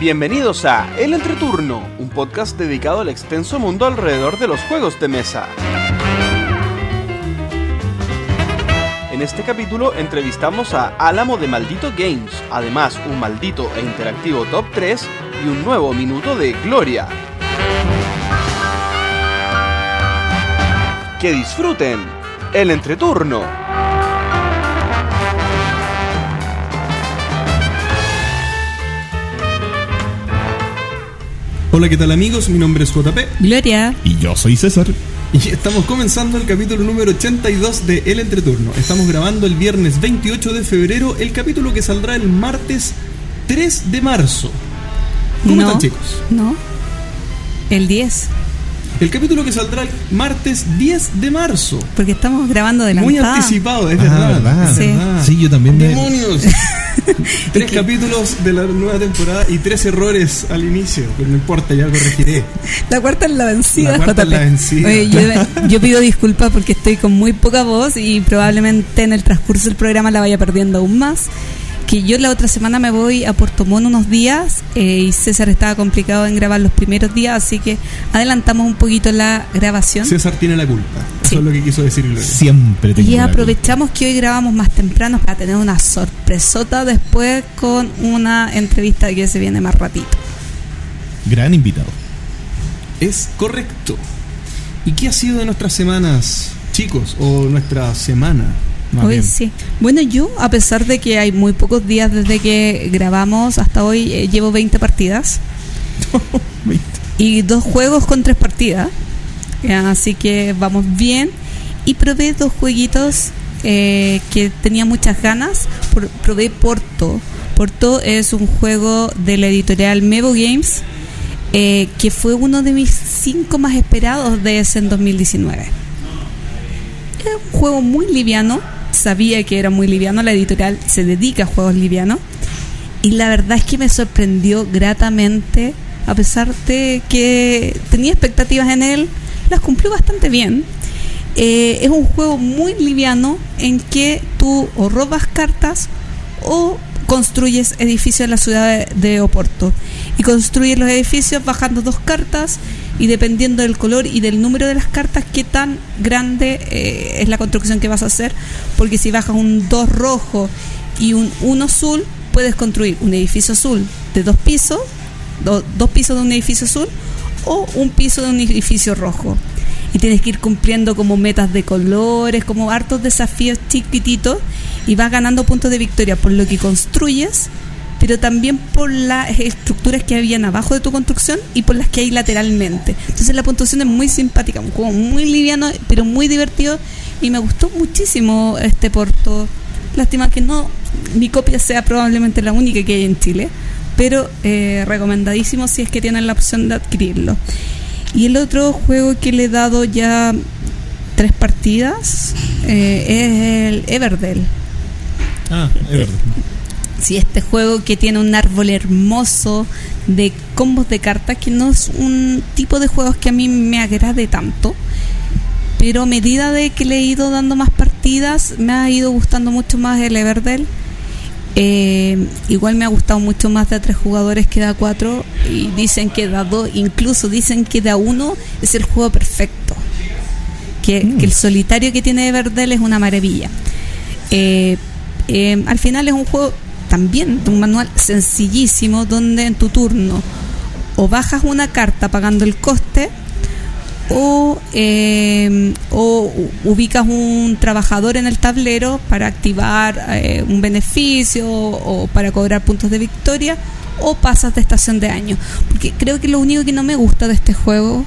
Bienvenidos a El Entreturno, un podcast dedicado al extenso mundo alrededor de los juegos de mesa. En este capítulo entrevistamos a Álamo de Maldito Games, además un maldito e interactivo top 3 y un nuevo minuto de Gloria. Que disfruten el entreturno. Hola, ¿qué tal amigos? Mi nombre es JP Gloria. Y yo soy César. y estamos comenzando el capítulo número 82 de El Entreturno. Estamos grabando el viernes 28 de febrero el capítulo que saldrá el martes 3 de marzo. ¿Cómo no, están chicos? No. El 10. El capítulo que saldrá el martes 10 de marzo. Porque estamos grabando de Muy anticipado, es verdad. verdad. Sí. verdad. Sí, yo también me- ¡Demonios! tres capítulos de la nueva temporada y tres errores al inicio. Pero no importa, ya corregiré. La cuarta es la vencida, La cuarta es la vencida. Oye, yo, yo pido disculpas porque estoy con muy poca voz y probablemente en el transcurso del programa la vaya perdiendo aún más. Que yo la otra semana me voy a Puerto Montt unos días eh, y César estaba complicado en grabar los primeros días, así que adelantamos un poquito la grabación. César tiene la culpa. Eso es lo que quiso decir Gloria. Siempre tengo Y la aprovechamos que hoy grabamos más temprano para tener una sorpresota después con una entrevista que se viene más ratito. culpa. Gran invitado. Es correcto. ¿Y qué ha sido de nuestras semanas, chicos? O nuestra semana, Hoy sí. Bueno, yo, a pesar de que hay muy pocos días desde que grabamos hasta hoy, eh, llevo 20 partidas y dos juegos con tres partidas. Eh, Así que vamos bien. Y probé dos jueguitos eh, que tenía muchas ganas. Por- probé Porto. Porto es un juego de la editorial Mevo Games eh, que fue uno de mis cinco más esperados de ese en 2019. Era un juego muy liviano. Sabía que era muy liviano. La editorial se dedica a juegos livianos. Y la verdad es que me sorprendió gratamente. A pesar de que tenía expectativas en él, las cumplió bastante bien. Eh, es un juego muy liviano en que tú o robas cartas o construyes edificios en la ciudad de, de Oporto. Y construyes los edificios bajando dos cartas y dependiendo del color y del número de las cartas, qué tan grande eh, es la construcción que vas a hacer. Porque si bajas un 2 rojo y un 1 azul, puedes construir un edificio azul de dos pisos, do- dos pisos de un edificio azul o un piso de un edificio rojo. Y tienes que ir cumpliendo como metas de colores, como hartos desafíos chiquititos y vas ganando puntos de victoria por lo que construyes, pero también por las estructuras que habían abajo de tu construcción y por las que hay lateralmente. Entonces la puntuación es muy simpática, un juego muy liviano, pero muy divertido y me gustó muchísimo este Porto. Lástima que no mi copia sea probablemente la única que hay en Chile, pero eh, recomendadísimo si es que tienen la opción de adquirirlo. Y el otro juego que le he dado ya tres partidas eh, es el Everdell. Ah, es verdad. Sí, este juego que tiene un árbol hermoso de combos de cartas, que no es un tipo de juegos que a mí me agrade tanto. Pero a medida de que le he ido dando más partidas, me ha ido gustando mucho más el Everdell. Eh, igual me ha gustado mucho más de a tres jugadores que de a cuatro. Y dicen que de a dos, incluso dicen que de a uno es el juego perfecto. Que, que el solitario que tiene Everdell es una maravilla. Eh, eh, al final es un juego también un manual sencillísimo donde en tu turno o bajas una carta pagando el coste o, eh, o ubicas un trabajador en el tablero para activar eh, un beneficio o para cobrar puntos de victoria o pasas de estación de año. Porque creo que lo único que no me gusta de este juego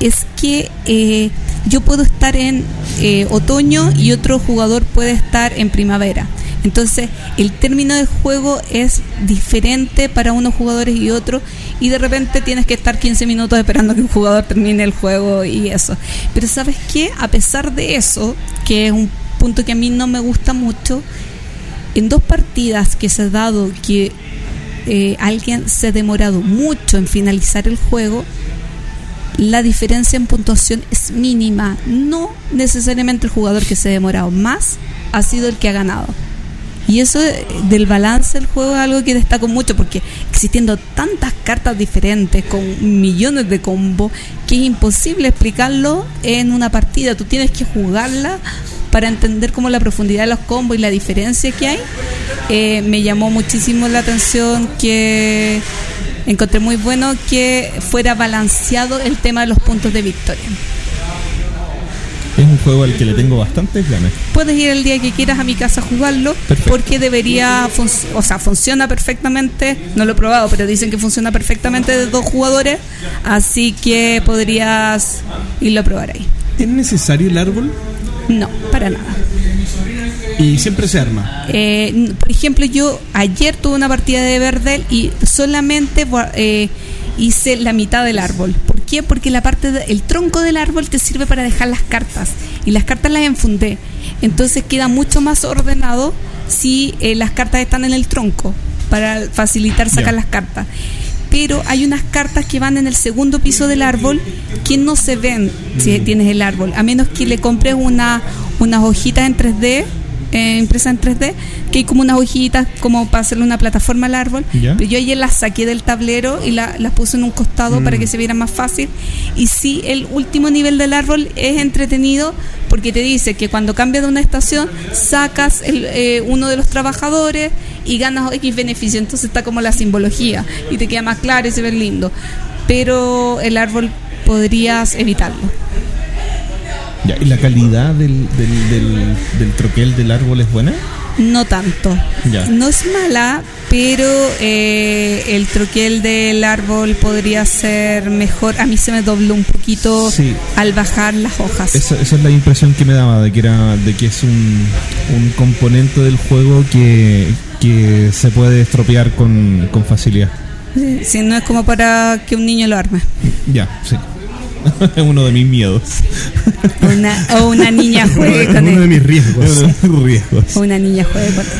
es que eh, yo puedo estar en eh, otoño y otro jugador puede estar en primavera. Entonces, el término de juego es diferente para unos jugadores y otros, y de repente tienes que estar 15 minutos esperando que un jugador termine el juego y eso. Pero, ¿sabes qué? A pesar de eso, que es un punto que a mí no me gusta mucho, en dos partidas que se ha dado que eh, alguien se ha demorado mucho en finalizar el juego, la diferencia en puntuación es mínima. No necesariamente el jugador que se ha demorado más ha sido el que ha ganado. Y eso del balance del juego es algo que destaco mucho porque existiendo tantas cartas diferentes con millones de combos que es imposible explicarlo en una partida. Tú tienes que jugarla para entender como la profundidad de los combos y la diferencia que hay. Eh, me llamó muchísimo la atención que encontré muy bueno que fuera balanceado el tema de los puntos de victoria. Es un juego al que le tengo bastantes ganas. Puedes ir el día que quieras a mi casa a jugarlo Perfecto. porque debería, o sea, funciona perfectamente. No lo he probado, pero dicen que funciona perfectamente de dos jugadores, así que podrías irlo a probar ahí. ¿Es necesario el árbol? No, para nada. Y siempre se arma. Eh, por ejemplo, yo ayer tuve una partida de Verdel y solamente eh, hice la mitad del árbol. ¿Por qué? Porque la parte de- el tronco del árbol te sirve para dejar las cartas y las cartas las enfundé. Entonces queda mucho más ordenado si eh, las cartas están en el tronco para facilitar sacar las cartas. Pero hay unas cartas que van en el segundo piso del árbol que no se ven si tienes el árbol, a menos que le compres una, unas hojitas en 3D eh, impresa en 3D, que hay como unas hojitas como para hacerle una plataforma al árbol. Ya. Pero yo ayer las saqué del tablero y la- las puse en un costado para que se viera más fácil. Y sí, el último nivel del árbol es entretenido porque te dice que cuando cambias de una estación, sacas el, eh, uno de los trabajadores y ganas X beneficio. Entonces está como la simbología y te queda más claro y se ve lindo. Pero el árbol podrías evitarlo. Ya, ¿Y la calidad del, del, del, del troquel del árbol es buena? No tanto. Ya. No es mala, pero eh, el troquel del árbol podría ser mejor. A mí se me dobló un poquito Sí. al bajar las hojas. Esa, esa es la impresión que me daba, de que era de que es un, un componente del juego que, que se puede estropear con, con facilidad. Si no es como para que un niño lo arme. Ya, sí. Es uno de mis miedos. O una, o una niña juegue con Uno de él. mis riesgos. Uno de mis riesgos. O una niña juegue con él.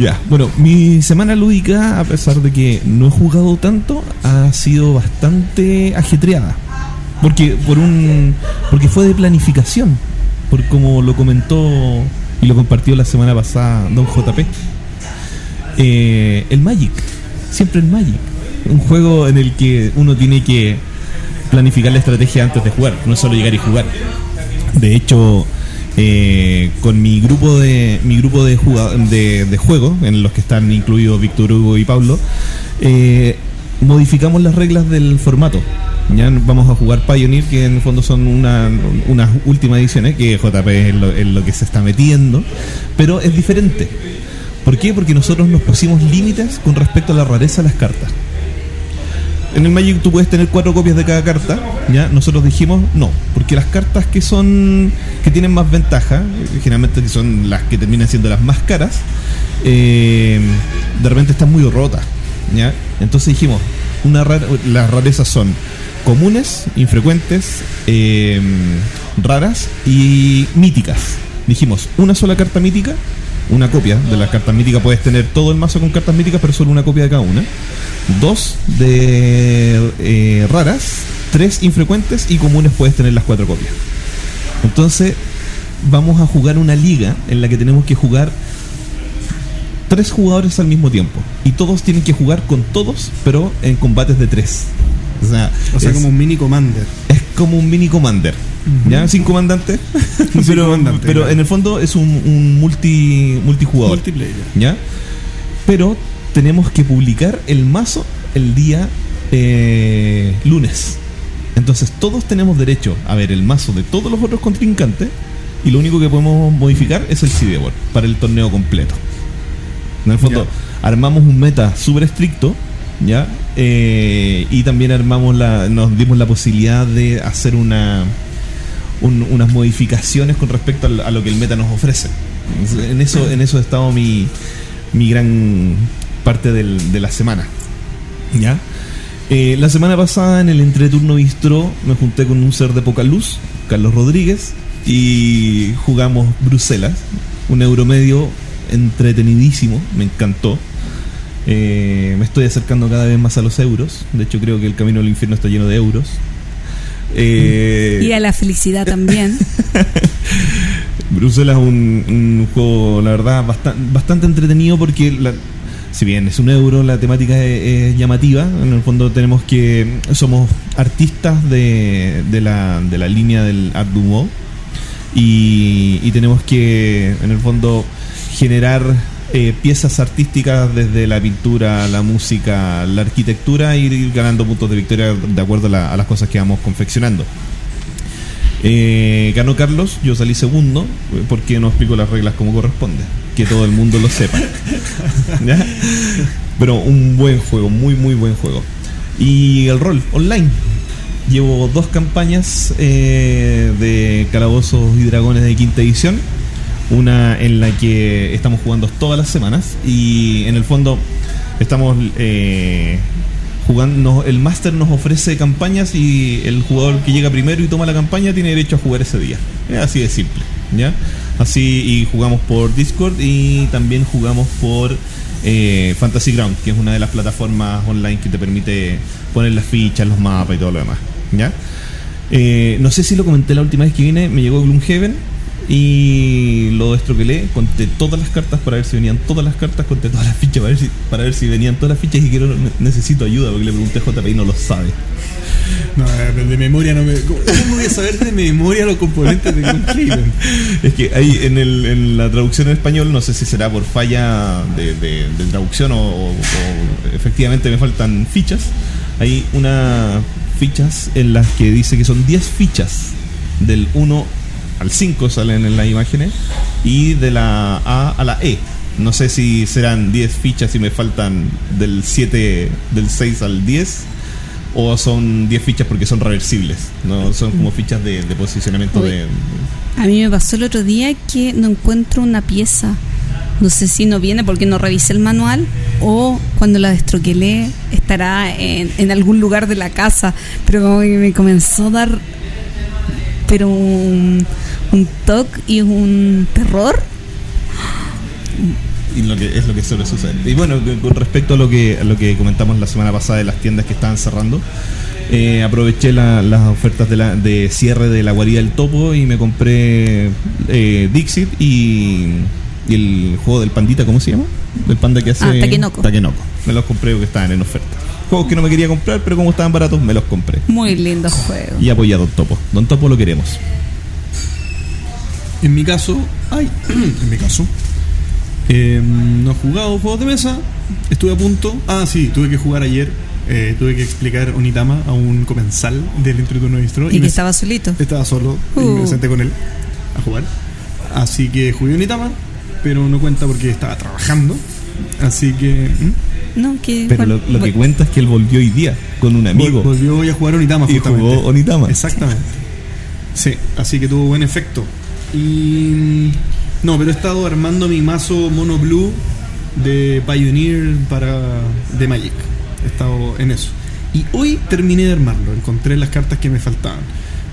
Ya, bueno, mi semana lúdica, a pesar de que no he jugado tanto, ha sido bastante ajetreada. Porque por un porque fue de planificación, por como lo comentó y lo compartió la semana pasada Don JP. Eh, el Magic, siempre el Magic, un juego en el que uno tiene que planificar la estrategia antes de jugar, no solo llegar y jugar. De hecho, eh, con mi grupo de mi grupo de, de, de juego, en los que están incluidos Víctor Hugo y Pablo, eh, modificamos las reglas del formato. Ya vamos a jugar Pioneer, que en el fondo son una, unas últimas ediciones, que JP es es lo que se está metiendo, pero es diferente. ¿Por qué? Porque nosotros nos pusimos límites con respecto a la rareza de las cartas. En el Magic tú puedes tener cuatro copias de cada carta, ¿ya? Nosotros dijimos no, porque las cartas que son que tienen más ventaja, generalmente son las que terminan siendo las más caras, eh, de repente están muy rotas, ¿ya? Entonces dijimos, una rara- las rarezas son comunes, infrecuentes, eh, raras y míticas. Dijimos, una sola carta mítica, una copia de las cartas míticas, puedes tener todo el mazo con cartas míticas, pero solo una copia de cada una. Dos de eh, raras, tres infrecuentes y comunes puedes tener las cuatro copias. Entonces, vamos a jugar una liga en la que tenemos que jugar tres jugadores al mismo tiempo. Y todos tienen que jugar con todos, pero en combates de tres. O sea, O sea, es, como un mini commander. Como un mini commander. ¿Ya? Sin comandante. pero comandante, pero en el fondo es un, un multi, multijugador. Multiplayer. ¿Ya? Pero tenemos que publicar el mazo el día eh, lunes. Entonces todos tenemos derecho a ver el mazo de todos los otros contrincantes y lo único que podemos modificar es el sideboard para el torneo completo. En el fondo armamos un meta súper estricto, ¿ya? Eh, y también armamos la, nos dimos la posibilidad de hacer una un- unas modificaciones con respecto a, lo que el meta nos ofrece. En eso, en eso ha estado mi, mi gran parte del- de la semana. ¿Ya? Eh, la semana pasada en el entreturno bistro me junté con un ser de poca luz, Carlos Rodríguez, y jugamos Bruselas, un euro medio entretenidísimo, me encantó. Eh, me estoy acercando cada vez más a los euros, de hecho creo que el camino al infierno está lleno de euros. Eh, Y a la felicidad también. Bruselas es un, un juego, la verdad, bastante, bastante entretenido porque, la- si bien es un euro, la temática es, es llamativa. En el fondo tenemos que... Somos artistas de, de, la, de la línea del Art Nouveau y, y tenemos que, en el fondo, generar eh, piezas artísticas desde la pintura, la música, la arquitectura e ir ganando puntos de victoria de acuerdo a, la- a las cosas que vamos confeccionando. Eh, ganó Carlos, yo salí segundo eh, porque no explico las reglas como corresponde, que todo el mundo lo sepa. Pero un buen juego, muy muy buen juego. Y el rol online. Llevo dos campañas de Calabozos y Dragones de quinta edición. Una en la que estamos jugando todas las semanas y en el fondo estamos eh, jugando. El máster nos ofrece campañas y el jugador que llega primero y toma la campaña tiene derecho a jugar ese día. Es así de simple, ¿ya? Así y jugamos por Discord y también jugamos por eh, Fantasy Ground, que es una de las plataformas online que te permite poner las fichas, los mapas y todo lo demás, ¿ya? Eh, no sé si lo comenté la última vez que vine, me llegó Gloomhaven y lo destroquelé, conté todas las cartas para ver si venían todas las cartas, conté todas las fichas para ver si, para ver si venían todas las fichas y quiero ne- necesito ayuda porque le pregunté a JP y no lo sabe. No, de memoria no me. ¿Cómo voy a saber de memoria los componentes de Gloomhaven? Es que ahí en, el, en la traducción en español, no sé si será por falla de, de- de traducción o, o- o efectivamente me faltan fichas. Hay unas fichas en las que dice que son 10 fichas del 1 al 5 salen en las imágenes y de la A a la E. No sé si serán 10 fichas y me faltan del 7, del 6 al 10 o son 10 fichas porque son reversibles. No son como fichas de, de posicionamiento Uy. de, A mí me pasó el otro día que no encuentro una pieza. No sé si no viene porque no revisé el manual o cuando la destroquelé estará en, en algún lugar de la casa. Pero como que me comenzó a dar pero un, un toque y un terror. y lo que es lo que suele suceder. Y bueno, con- respecto a lo que a lo que comentamos la semana pasada de las tiendas que estaban cerrando, eh, aproveché la- las ofertas de, la, de cierre de la guarida del topo y me compré eh, Dixit y, y el juego del pandita, ¿cómo se llama? El panda que hace Ah, Takenoko. Takenoko. Me los compré porque estaban en oferta. Juegos que no me quería comprar, pero como estaban baratos, me los compré. Muy lindo juego. Y apoyé a Don Topo. Don Topo lo queremos. En mi caso, ay, en mi caso, eh, no he jugado juegos de mesa. Estuve a punto. Ah, sí, tuve que jugar ayer. eh, tuve que explicar Onitama a un comensal del Entreturno Bistro. Y que me- estaba solito. Estaba solo y Uh. me senté con él a jugar. Así que jugué Onitama, pero no cuenta porque estaba trabajando. Así que. No, que, Pero lo, que cuenta es que él volvió hoy día con un amigo. Vol- volvió hoy a jugar Onitama Y justamente. jugó Onitama. Exactamente. Sí, así que tuvo buen efecto. Y. No, pero he estado armando mi mazo Mono Blue de Pioneer para. de Magic. He estado en eso. Y hoy terminé de armarlo. Encontré las cartas que me faltaban.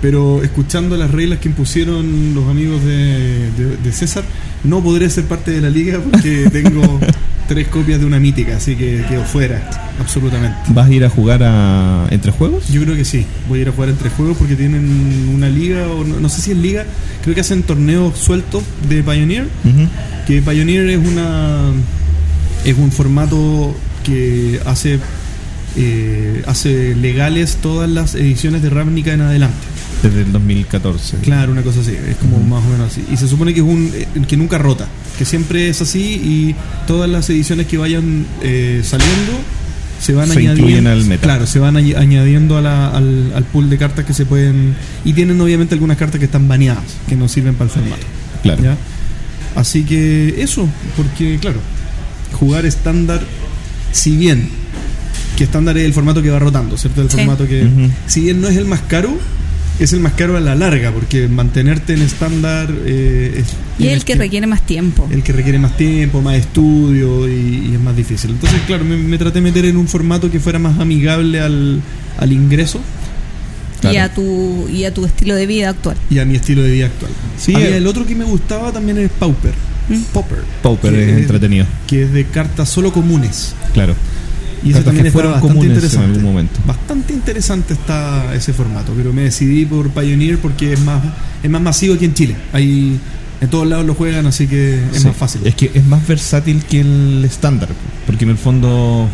Pero escuchando las reglas que impusieron los amigos de, de- de César, no podré ser parte de la liga porque tengo tres copias de una mítica, así que quedo fuera, absolutamente. ¿Vas a ir a jugar a entre juegos? Yo creo que sí. Voy a ir a jugar entre juegos porque tienen una liga, o no, no sé si es liga, creo que hacen torneos sueltos de Pioneer. Que Pioneer es una es un formato que hace eh, hace legales todas las ediciones de Ravnica en adelante. Desde el 2014. Claro, una cosa así, es como más o menos así. Y se supone que es un eh, que nunca rota, que siempre es así y todas las ediciones que vayan eh, saliendo se van Se añadiendo. incluyen al meta. Claro, se van añ- añadiendo a la- al, al pool de cartas que se pueden y tienen obviamente algunas cartas que están baneadas, que no sirven para el formato. Claro. ¿ya? Así que eso, porque claro, jugar estándar, si bien que estándar es el formato que va rotando, ¿cierto? El Sí. formato que, si bien no es el más caro, es el más caro a la larga, porque mantenerte en estándar eh, es y el que requiere más tiempo. el que requiere más tiempo, más estudio y, y es más difícil. Entonces, claro, me, me traté de meter en un formato que fuera más amigable al, al ingreso Y, a tu, y a tu estilo de vida actual. y a mi estilo de vida actual. Sí, Había eh. el otro que me gustaba también es Pauper. ¿Mm? Pauper. Pauper es entretenido. Que es de cartas solo comunes. Claro. Y Cartas también que está fueron bastante comunes en interesante. algún momento. Bastante interesante está ese formato, pero me decidí por Pioneer porque es más es más masivo aquí en Chile. Hay En todos lados lo juegan, así que es Sí, más fácil. Es que es más versátil que el estándar, porque en el fondo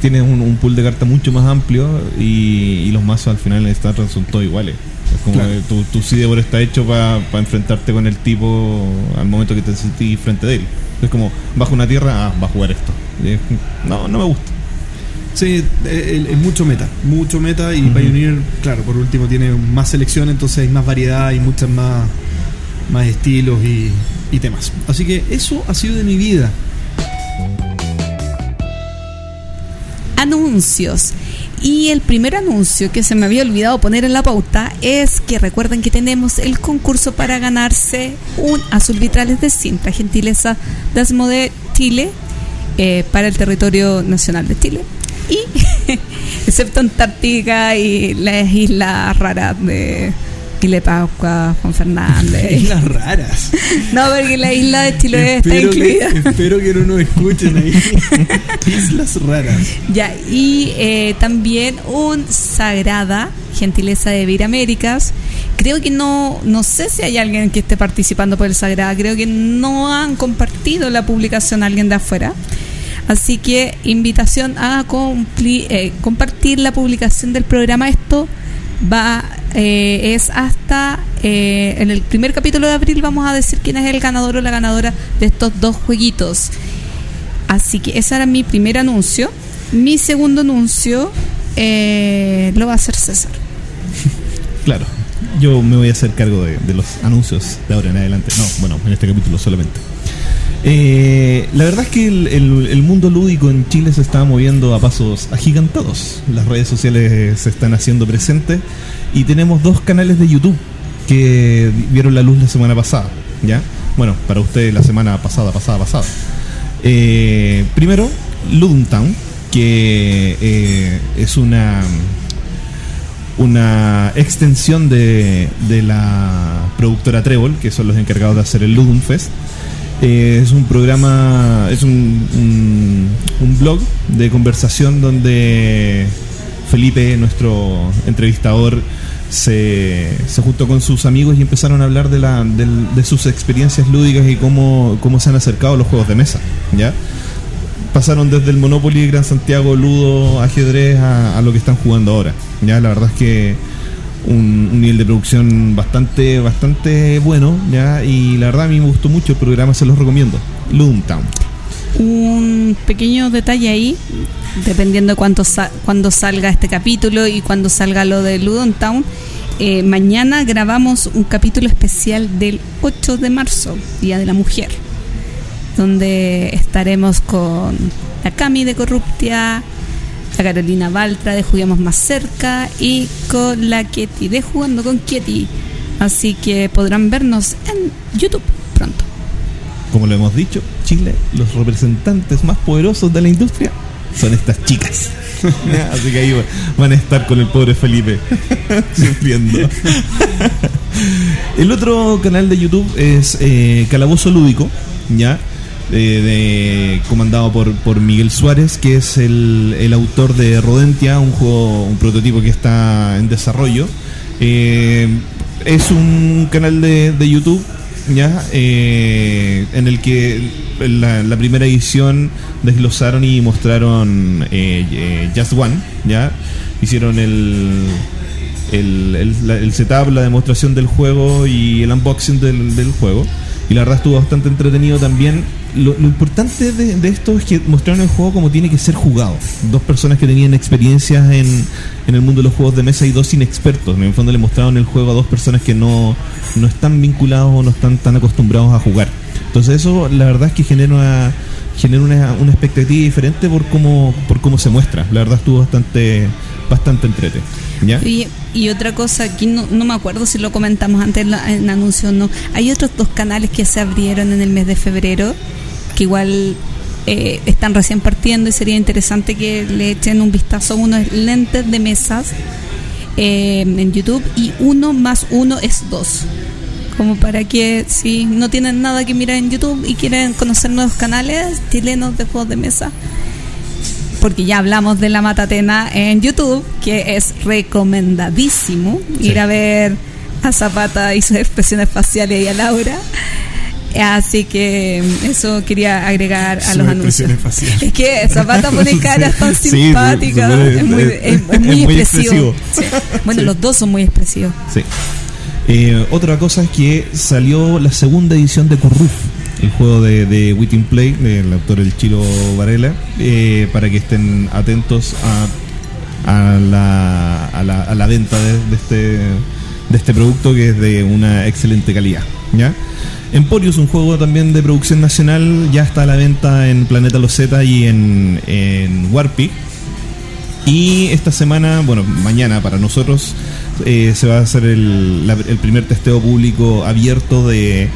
tiene un, un pool de cartas mucho más amplio y, y los mazos al final en el estándar son todos iguales. Es como Claro. que tu, tu sideboard está hecho para enfrentarte con el tipo al momento que te sentís frente de él. Es como, bajo una tierra, ah, va a jugar esto. Es- no, no me gusta. Sí, eh, es mucho meta, mucho meta y Ujú. Pioneer, claro, por último tiene más selección, entonces hay más variedad y muchas más, más estilos y, y temas. Así que eso ha sido de mi vida. anuncios. Y el primer anuncio que se me había olvidado poner en la pauta es que recuerden que tenemos el concurso para ganarse un azul vitrales de cinta, gentileza de Asmode Chile, eh, para el territorio nacional de Chile. Y excepto Antártica y las islas raras de Chile Pascua, Juan Fernández. Islas raras. No, porque la isla de Chile está espero, que, incluida. espero que no nos escuchen ahí. Islas raras. Ya, y eh, también un Sagrada, gentileza de Vir Américas. Creo que no, no sé si hay alguien que esté participando por el Sagrada, creo que no han compartido la publicación alguien de afuera. Así que invitación a eh, compartir la publicación del programa. Esto va eh, es hasta eh, en el primer capítulo de abril vamos a decir quién es el ganador o la ganadora de estos dos jueguitos. Así que ese era mi primer anuncio. Mi segundo anuncio eh, lo va a hacer César. Claro, yo me voy a hacer cargo de, de los anuncios de ahora en adelante. No, bueno, en este capítulo solamente. Eh, la verdad es que el, mundo lúdico en Chile se está moviendo a pasos agigantados. Las redes sociales se están haciendo presentes y tenemos dos canales de YouTube que vieron la luz la semana pasada. ¿Ya? Bueno, para ustedes la semana pasada, pasada, pasada. Eh, primero, Ludum Town, que eh, es una una extensión de, de la productora Trébol, que son los encargados de hacer el Ludum Fest. Eh, es un programa, es un, un, blog de conversación donde Felipe, nuestro entrevistador, se, se juntó con sus amigos y empezaron a hablar de, la, del- de sus experiencias lúdicas y cómo, cómo se han acercado a los juegos de mesa. ¿ya? pasaron desde el Monopoly, Gran Santiago, Ludo, ajedrez a, a lo que están jugando ahora. Ya la verdad es que un, nivel de producción bastante bastante bueno, ya y la verdad a mí me gustó mucho el programa, se los recomiendo. Ludum Town. Un pequeño detalle ahí, dependiendo de cuánto sa- cuando salga este capítulo y cuando salga lo de Ludon Town. eh, mañana grabamos un capítulo especial del 8 de marzo, Día de la Mujer, donde estaremos con la Cami de Corruptia, la Carolina Baltra de Juguemos Más Cerca y con la Ketty de Jugando con Ketty. Así que podrán vernos en YouTube pronto. Como lo hemos dicho, Chile, los representantes más poderosos de la industria son estas chicas. Ya, Así que ahí van a estar con el pobre Felipe sufriendo. El otro canal de YouTube es eh, Calabozo Lúdico, ya de, comandado por, por Miguel Suárez, que es el, el autor de Rodentia, un juego, un prototipo que está en desarrollo. Eh, es un canal de, de YouTube ya Eh, en el que la, la primera edición desglosaron y mostraron eh, Just One ya hicieron el el, el, la- el setup, la demostración del juego y el unboxing del, del juego. Y la verdad estuvo bastante entretenido también. Lo, lo importante de, esto es que mostraron el juego como tiene que ser jugado. Dos personas que tenían experiencias en, en el mundo de los juegos de mesa y dos inexpertos. En el fondo le mostraron el juego a dos personas que no, no están vinculados o no están tan acostumbrados a jugar. Entonces eso la verdad es que genera una, genera una, una expectativa diferente por cómo, por cómo se muestra. La verdad estuvo bastante, bastante entrete. ¿Ya? Y otra cosa, aquí no, no me acuerdo si lo comentamos antes en, la, en anuncio o no. Hay otros dos canales que se abrieron en el mes de febrero que igual eh, están recién partiendo y sería interesante que le echen un vistazo a unos lentes de mesas eh, en YouTube y uno más uno es dos. Como para que si no tienen nada que mirar en YouTube y quieren conocer nuevos canales chilenos de juegos de mesa, porque ya hablamos de la Matatena en YouTube, que es recomendadísimo Sí. ir a ver a Zapata y sus expresiones faciales y a Laura. Así que eso quería agregar a los anuncios. faciales. Es que Zapata pone caras tan Sí, simpáticas. es muy, es- es muy es muy expresivo. expresivo. Sí. Bueno, los dos son muy expresivos. Sí. Eh, otra cosa es que salió la segunda edición de Curruf, el juego de, de Witting Play, del autor el Chilo Varela, eh, para que estén atentos a, a, la, a, la, a la venta de, este, de este producto que es de una excelente calidad. ¿ya? Un juego también de producción nacional, ya está a la venta en Planeta Loseta y en, en Warpy. Y esta semana, bueno, mañana para nosotros, eh, se va a hacer el, el primer testeo público abierto de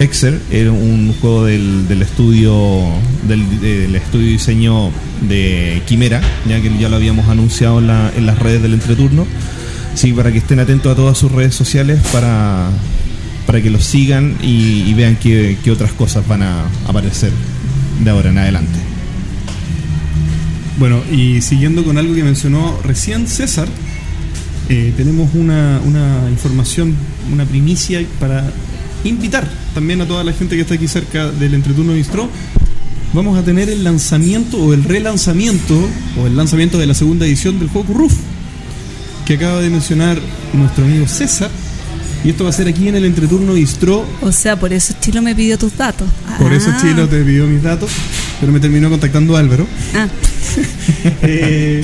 Exer, era un juego del, del estudio del, estudio de diseño de Quimera, ya que ya lo habíamos anunciado en, la- en las redes del entreturno. Sí, para que estén atentos a todas sus redes sociales para, para que los sigan y, y vean qué, qué otras cosas van a aparecer de ahora en adelante. Bueno, y siguiendo con algo que mencionó recién César, eh, tenemos una, una información, una primicia para invitar también a toda la gente que está aquí cerca del Entreturno Bistro. Vamos a tener el lanzamiento o el relanzamiento o el lanzamiento de la segunda edición del juego Roof que acaba de mencionar nuestro amigo César. Y esto va a ser aquí en el Entreturno Bistro O sea, por eso Chilo me pidió tus datos. por eso Ah. Chilo te pidió mis datos, pero me terminó contactando Álvaro. Ah, Eh,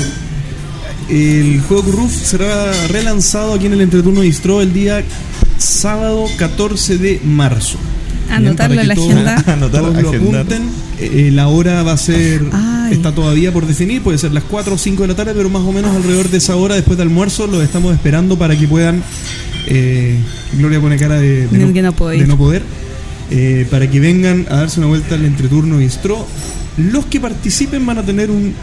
el juego Roof será relanzado aquí en el Entreturno Distro el día sábado 14 de marzo. Anotarlo en la agenda. todos- Anotar, todos lo agendar. apunten. Eh, la hora va a ser. Ay. Está todavía por definir, puede ser las 4 o 5 de la tarde, pero más o menos alrededor de esa hora después del almuerzo los estamos esperando para que puedan. eh, Gloria pone cara de, de De que no puedo ir. de no poder. eh, para que vengan a darse una vuelta al entreturno bistro. Los que participen van a tener un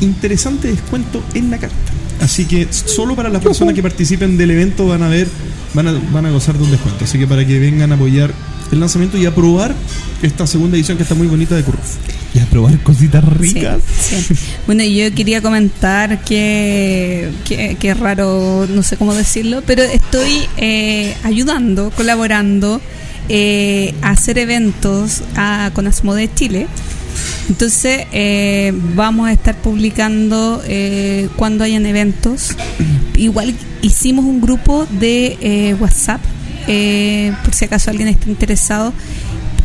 interesante descuento en la carta. Así que solo para las personas que participen del evento van a ver, van a, van a gozar de un descuento. Así que para que vengan a apoyar el lanzamiento y a probar esta segunda edición que está muy bonita de Curruf. Y a probar cositas ricas. sí. Bueno, yo quería comentar que, que, que es raro, no sé cómo decirlo, pero estoy eh, ayudando, colaborando eh, a hacer eventos a, con Asmode Chile. Entonces, eh, vamos a estar publicando eh, cuando hayan eventos. Igual hicimos un grupo de eh, WhatsApp, eh, por si acaso alguien está interesado,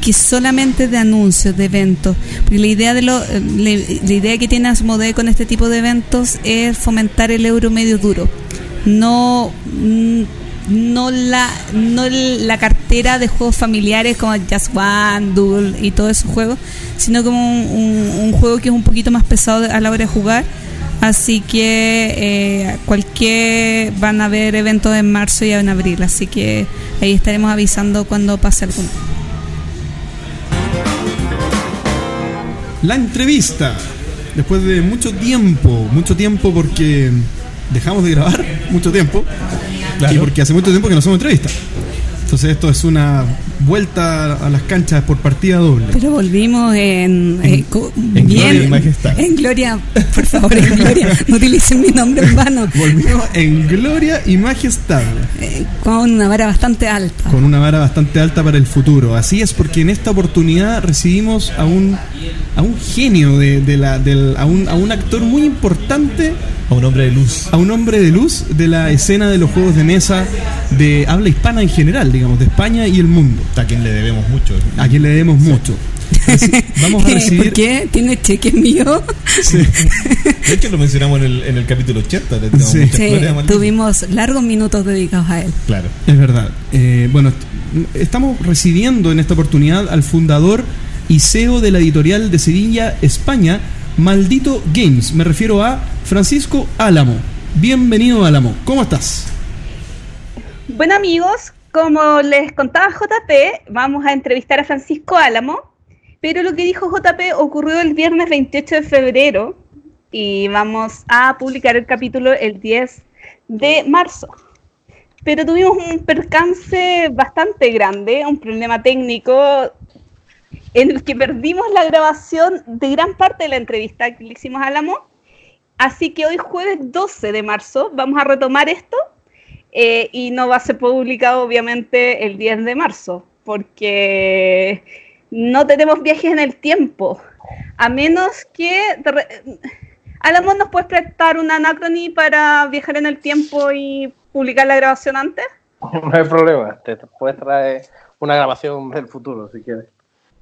que solamente de anuncios de eventos. Porque la idea de lo, eh, la, idea que tiene Asmodee con este tipo de eventos es fomentar el euro medio duro. No mm, no la no la cartera de juegos familiares como Just One, Duel y todos esos juegos, sino como un, un- juego que es un poquito más pesado a la hora de jugar. Así que eh, cualquier van a haber eventos en marzo y en abril, así que ahí estaremos avisando cuando pase alguno. La entrevista. Después de mucho tiempo, mucho tiempo porque dejamos de grabar mucho tiempo. Claro. Y porque hace mucho tiempo que no hacemos entrevista. Entonces esto es una vuelta a las canchas por partida doble. Pero volvimos en, En- eh, co- en bien, gloria y majestad. En gloria, por favor, en gloria. No utilicen mi nombre en vano. Volvimos en gloria y majestad. Eh, con una vara bastante alta. con una vara bastante alta para el futuro. Así es porque en esta oportunidad recibimos a un a un genio de, de la del, a un a un actor muy importante, A un hombre de luz. a un hombre de luz de la escena de los juegos de mesa de habla hispana en general, digamos, de España y el mundo. A quien le debemos mucho. A quien le debemos mucho. Vamos a recibir ¿Por qué? ¿Tiene cheques míos? Sí. De hecho, lo mencionamos en el, en el capítulo 80. Le tenemos Sí. Sí, tuvimos largos minutos dedicados a él. Claro. Es verdad. Eh, bueno, est- estamos recibiendo en esta oportunidad al fundador y CEO de la editorial de Sevilla, España, Maldito Games. Me refiero a Francisco Álamo. Bienvenido, Álamo. ¿Cómo estás? Bueno amigos, como les contaba JP, vamos a entrevistar a Francisco Álamo, pero lo que dijo JP ocurrió el viernes 28 de febrero y vamos a publicar el capítulo el 10 de marzo. Pero tuvimos un percance bastante grande, un problema técnico en el que perdimos la grabación de gran parte de la entrevista que le hicimos a Álamo. Así que hoy jueves 12 de marzo vamos a retomar esto eh, y no va a ser publicado obviamente el 10 de marzo. porque no tenemos viajes en el tiempo, a menos que... Álamo, ¿nos puedes prestar un anacrony para viajar en el tiempo y publicar la grabación antes? No hay problema, te puedes traer una grabación del futuro si quieres.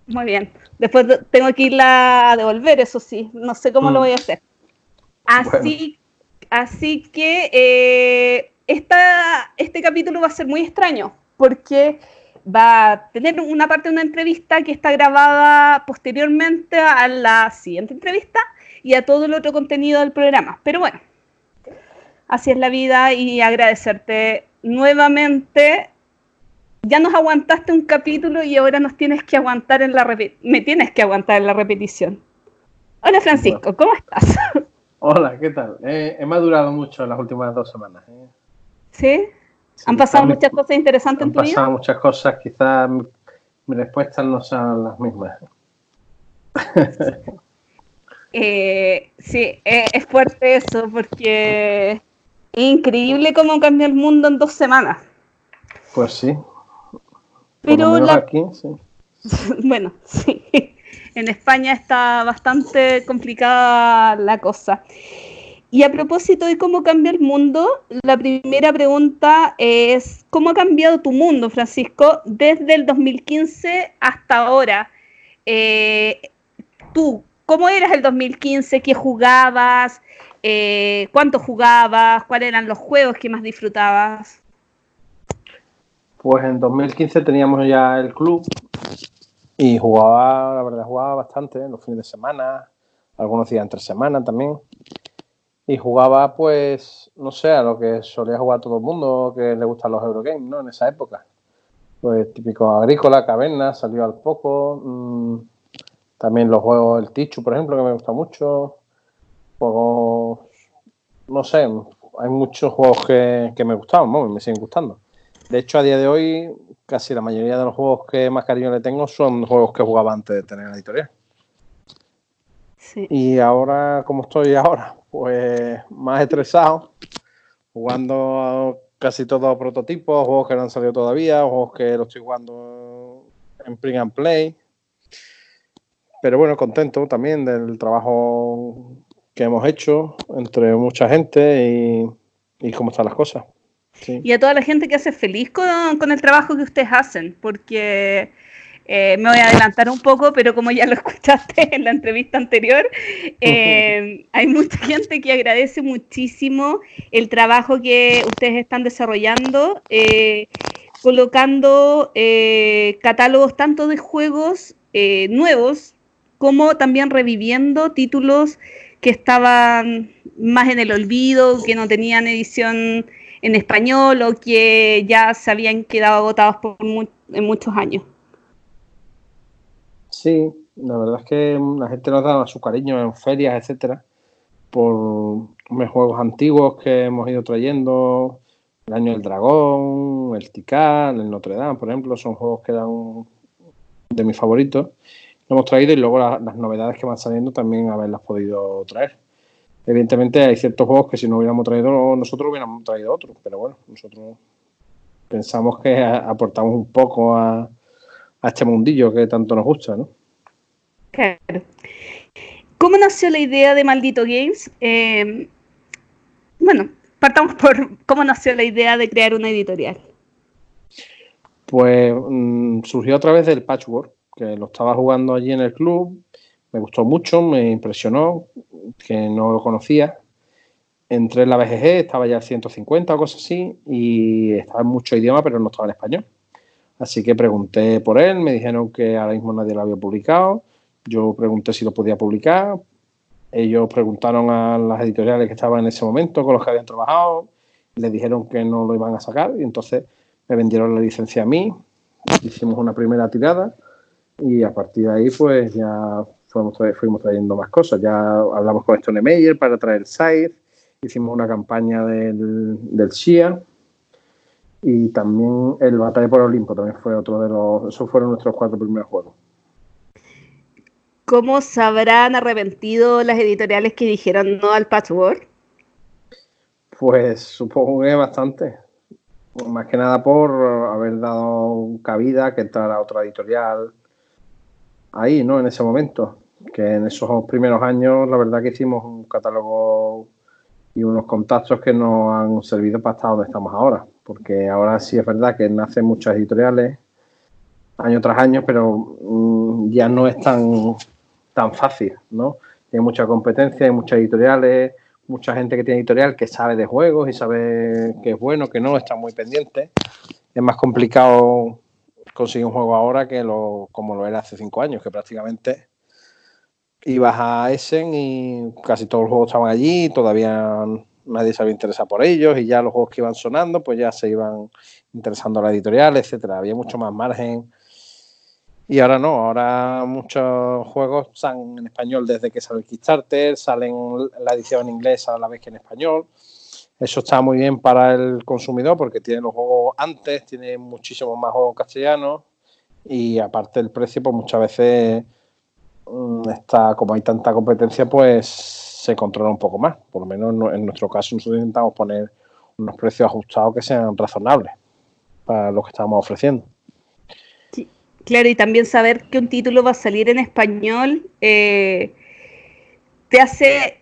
Muy bien. Después tengo que irla a devolver, eso sí. No sé cómo lo mm. voy a hacer. Así, así que eh, esta, este capítulo va a ser muy extraño porque va a tener una parte de una entrevista que está grabada posteriormente a la siguiente entrevista y a todo el otro contenido del programa. Pero bueno, así es la vida y agradecerte nuevamente. Ya nos aguantaste un capítulo y ahora nos tienes que aguantar en la me tienes que aguantar en la repetición. Hola Francisco, ¿cómo estás? Hola, ¿qué tal? he madurado mucho en las últimas dos semanas. ¿eh? ¿Sí? ¿Han pasado muchas cosas interesantes en tu vida? Han pasado muchas cosas, quizás mis respuestas no sean las mismas. Eh, sí, eh, es fuerte eso porque es increíble cómo cambió el mundo en dos semanas. Pues sí. Pero aquí, sí. bueno, sí. En España está bastante complicada la cosa. Y a propósito de cómo cambia el mundo, la primera pregunta es, ¿cómo ha cambiado tu mundo, Francisco, desde el 2015 hasta ahora? Eh, tú, ¿Cómo eras el 2015? ¿Qué jugabas? Eh, ¿Cuánto jugabas? ¿Cuáles eran los juegos que más disfrutabas? Pues en 2015 teníamos ya el club y jugaba, la verdad, jugaba bastante en los fines de semana, algunos días entre semana también. Y jugaba, pues, no sé, a lo que solía jugar todo el mundo que le gustan los Eurogames, ¿no? En esa época. Pues típico agrícola, caverna, salió al poco. Mmm, también los juegos, el Tichu, por ejemplo, que me gusta mucho. Juegos, no sé, hay muchos juegos que, me gustaban, me siguen gustando. De hecho, a día de hoy, casi la mayoría de los juegos que más cariño le tengo son juegos que jugaba antes de tener la editorial. Y ahora, ¿cómo estoy ahora? Pues más estresado, jugando casi todos los prototipos, juegos que no han salido todavía, juegos que los estoy jugando en print and play. Pero bueno, contento también del trabajo que hemos hecho entre mucha gente y, cómo están las cosas. Y a toda la gente que hace feliz con, el trabajo que ustedes hacen, porque eh, me voy a adelantar un poco, pero como ya lo escuchaste en la entrevista anterior, eh, hay mucha gente que agradece muchísimo el trabajo que ustedes están desarrollando, eh, colocando catálogos tanto de juegos nuevos como también reviviendo títulos que estaban más en el olvido, que no tenían edición en español o que ya se habían quedado agotados por en muchos años. Sí, la verdad es que la gente nos daba su cariño en ferias, etcétera, por juegos antiguos que hemos ido trayendo, el Año del Dragón, el Tikal, el Notre Dame, por ejemplo, son juegos que eran de mis favoritos hemos traído y luego las novedades que van saliendo también haberlas podido traer. Evidentemente hay ciertos juegos que si no hubiéramos traído nosotros hubiéramos traído otros, pero bueno, nosotros pensamos que aportamos un poco a, este mundillo que tanto nos gusta, ¿no? Claro. ¿Cómo nació la idea de Maldito Games? Eh, bueno, partamos por cómo nació la idea de crear una editorial. Pues mm, surgió a través del patchwork que lo estaba jugando allí en el club, me gustó mucho, me impresionó, que no lo conocía. Entré en la BGG, estaba ya al 150 o cosas así, y estaba en mucho idioma, pero no estaba en español. Así que pregunté por él, me dijeron que ahora mismo nadie lo había publicado. Yo pregunté si lo podía publicar. Ellos preguntaron a las editoriales que estaban en ese momento, con los que habían trabajado, les dijeron que no lo iban a sacar, y entonces me vendieron la licencia a mí. Hicimos una primera tirada y a partir de ahí pues ya fuimos, trayendo más cosas. Ya hablamos con Stone Meyer para traer Scythe, hicimos una campaña del, del Shia y también el Batalla por Olimpo también fue otro de los... Esos fueron nuestros cuatro primeros juegos. ¿Cómo se habrán arrepentido las editoriales que dijeron no al patchwork? Pues supongo que bastante. Más que nada por haber dado cabida que entrara otra editorial ahí, ¿no? En ese momento. Que en esos primeros años, la verdad que hicimos un catálogo y unos contactos que nos han servido para estar donde estamos ahora. Porque ahora sí es verdad que nacen muchas editoriales año tras año, pero mm, ya no es tan, tan fácil, ¿no? Hay mucha competencia, hay muchas editoriales, mucha gente que tiene editorial que sabe de juegos y sabe que es bueno, que no, está muy pendiente. Es más complicado conseguir un juego ahora que lo, como lo era hace cinco años, que prácticamente ibas a Essen y casi todos los juegos estaban allí, todavía nadie se había interesado por ellos y ya los juegos que iban sonando pues ya se iban interesando a la editorial, etcétera. Había mucho más margen y ahora no, ahora muchos juegos salen en español desde que sale el Kickstarter, salen la edición en inglés a la vez que en español. Eso está muy bien para el consumidor porque tiene los juegos antes, tiene muchísimos más juegos castellanos y aparte el precio, pues muchas veces mm, está, como hay tanta competencia, pues se controla un poco más. Por lo menos en nuestro caso nosotros intentamos poner unos precios ajustados que sean razonables para lo que estamos ofreciendo. Claro, y también saber que un título va a salir en español eh, te hace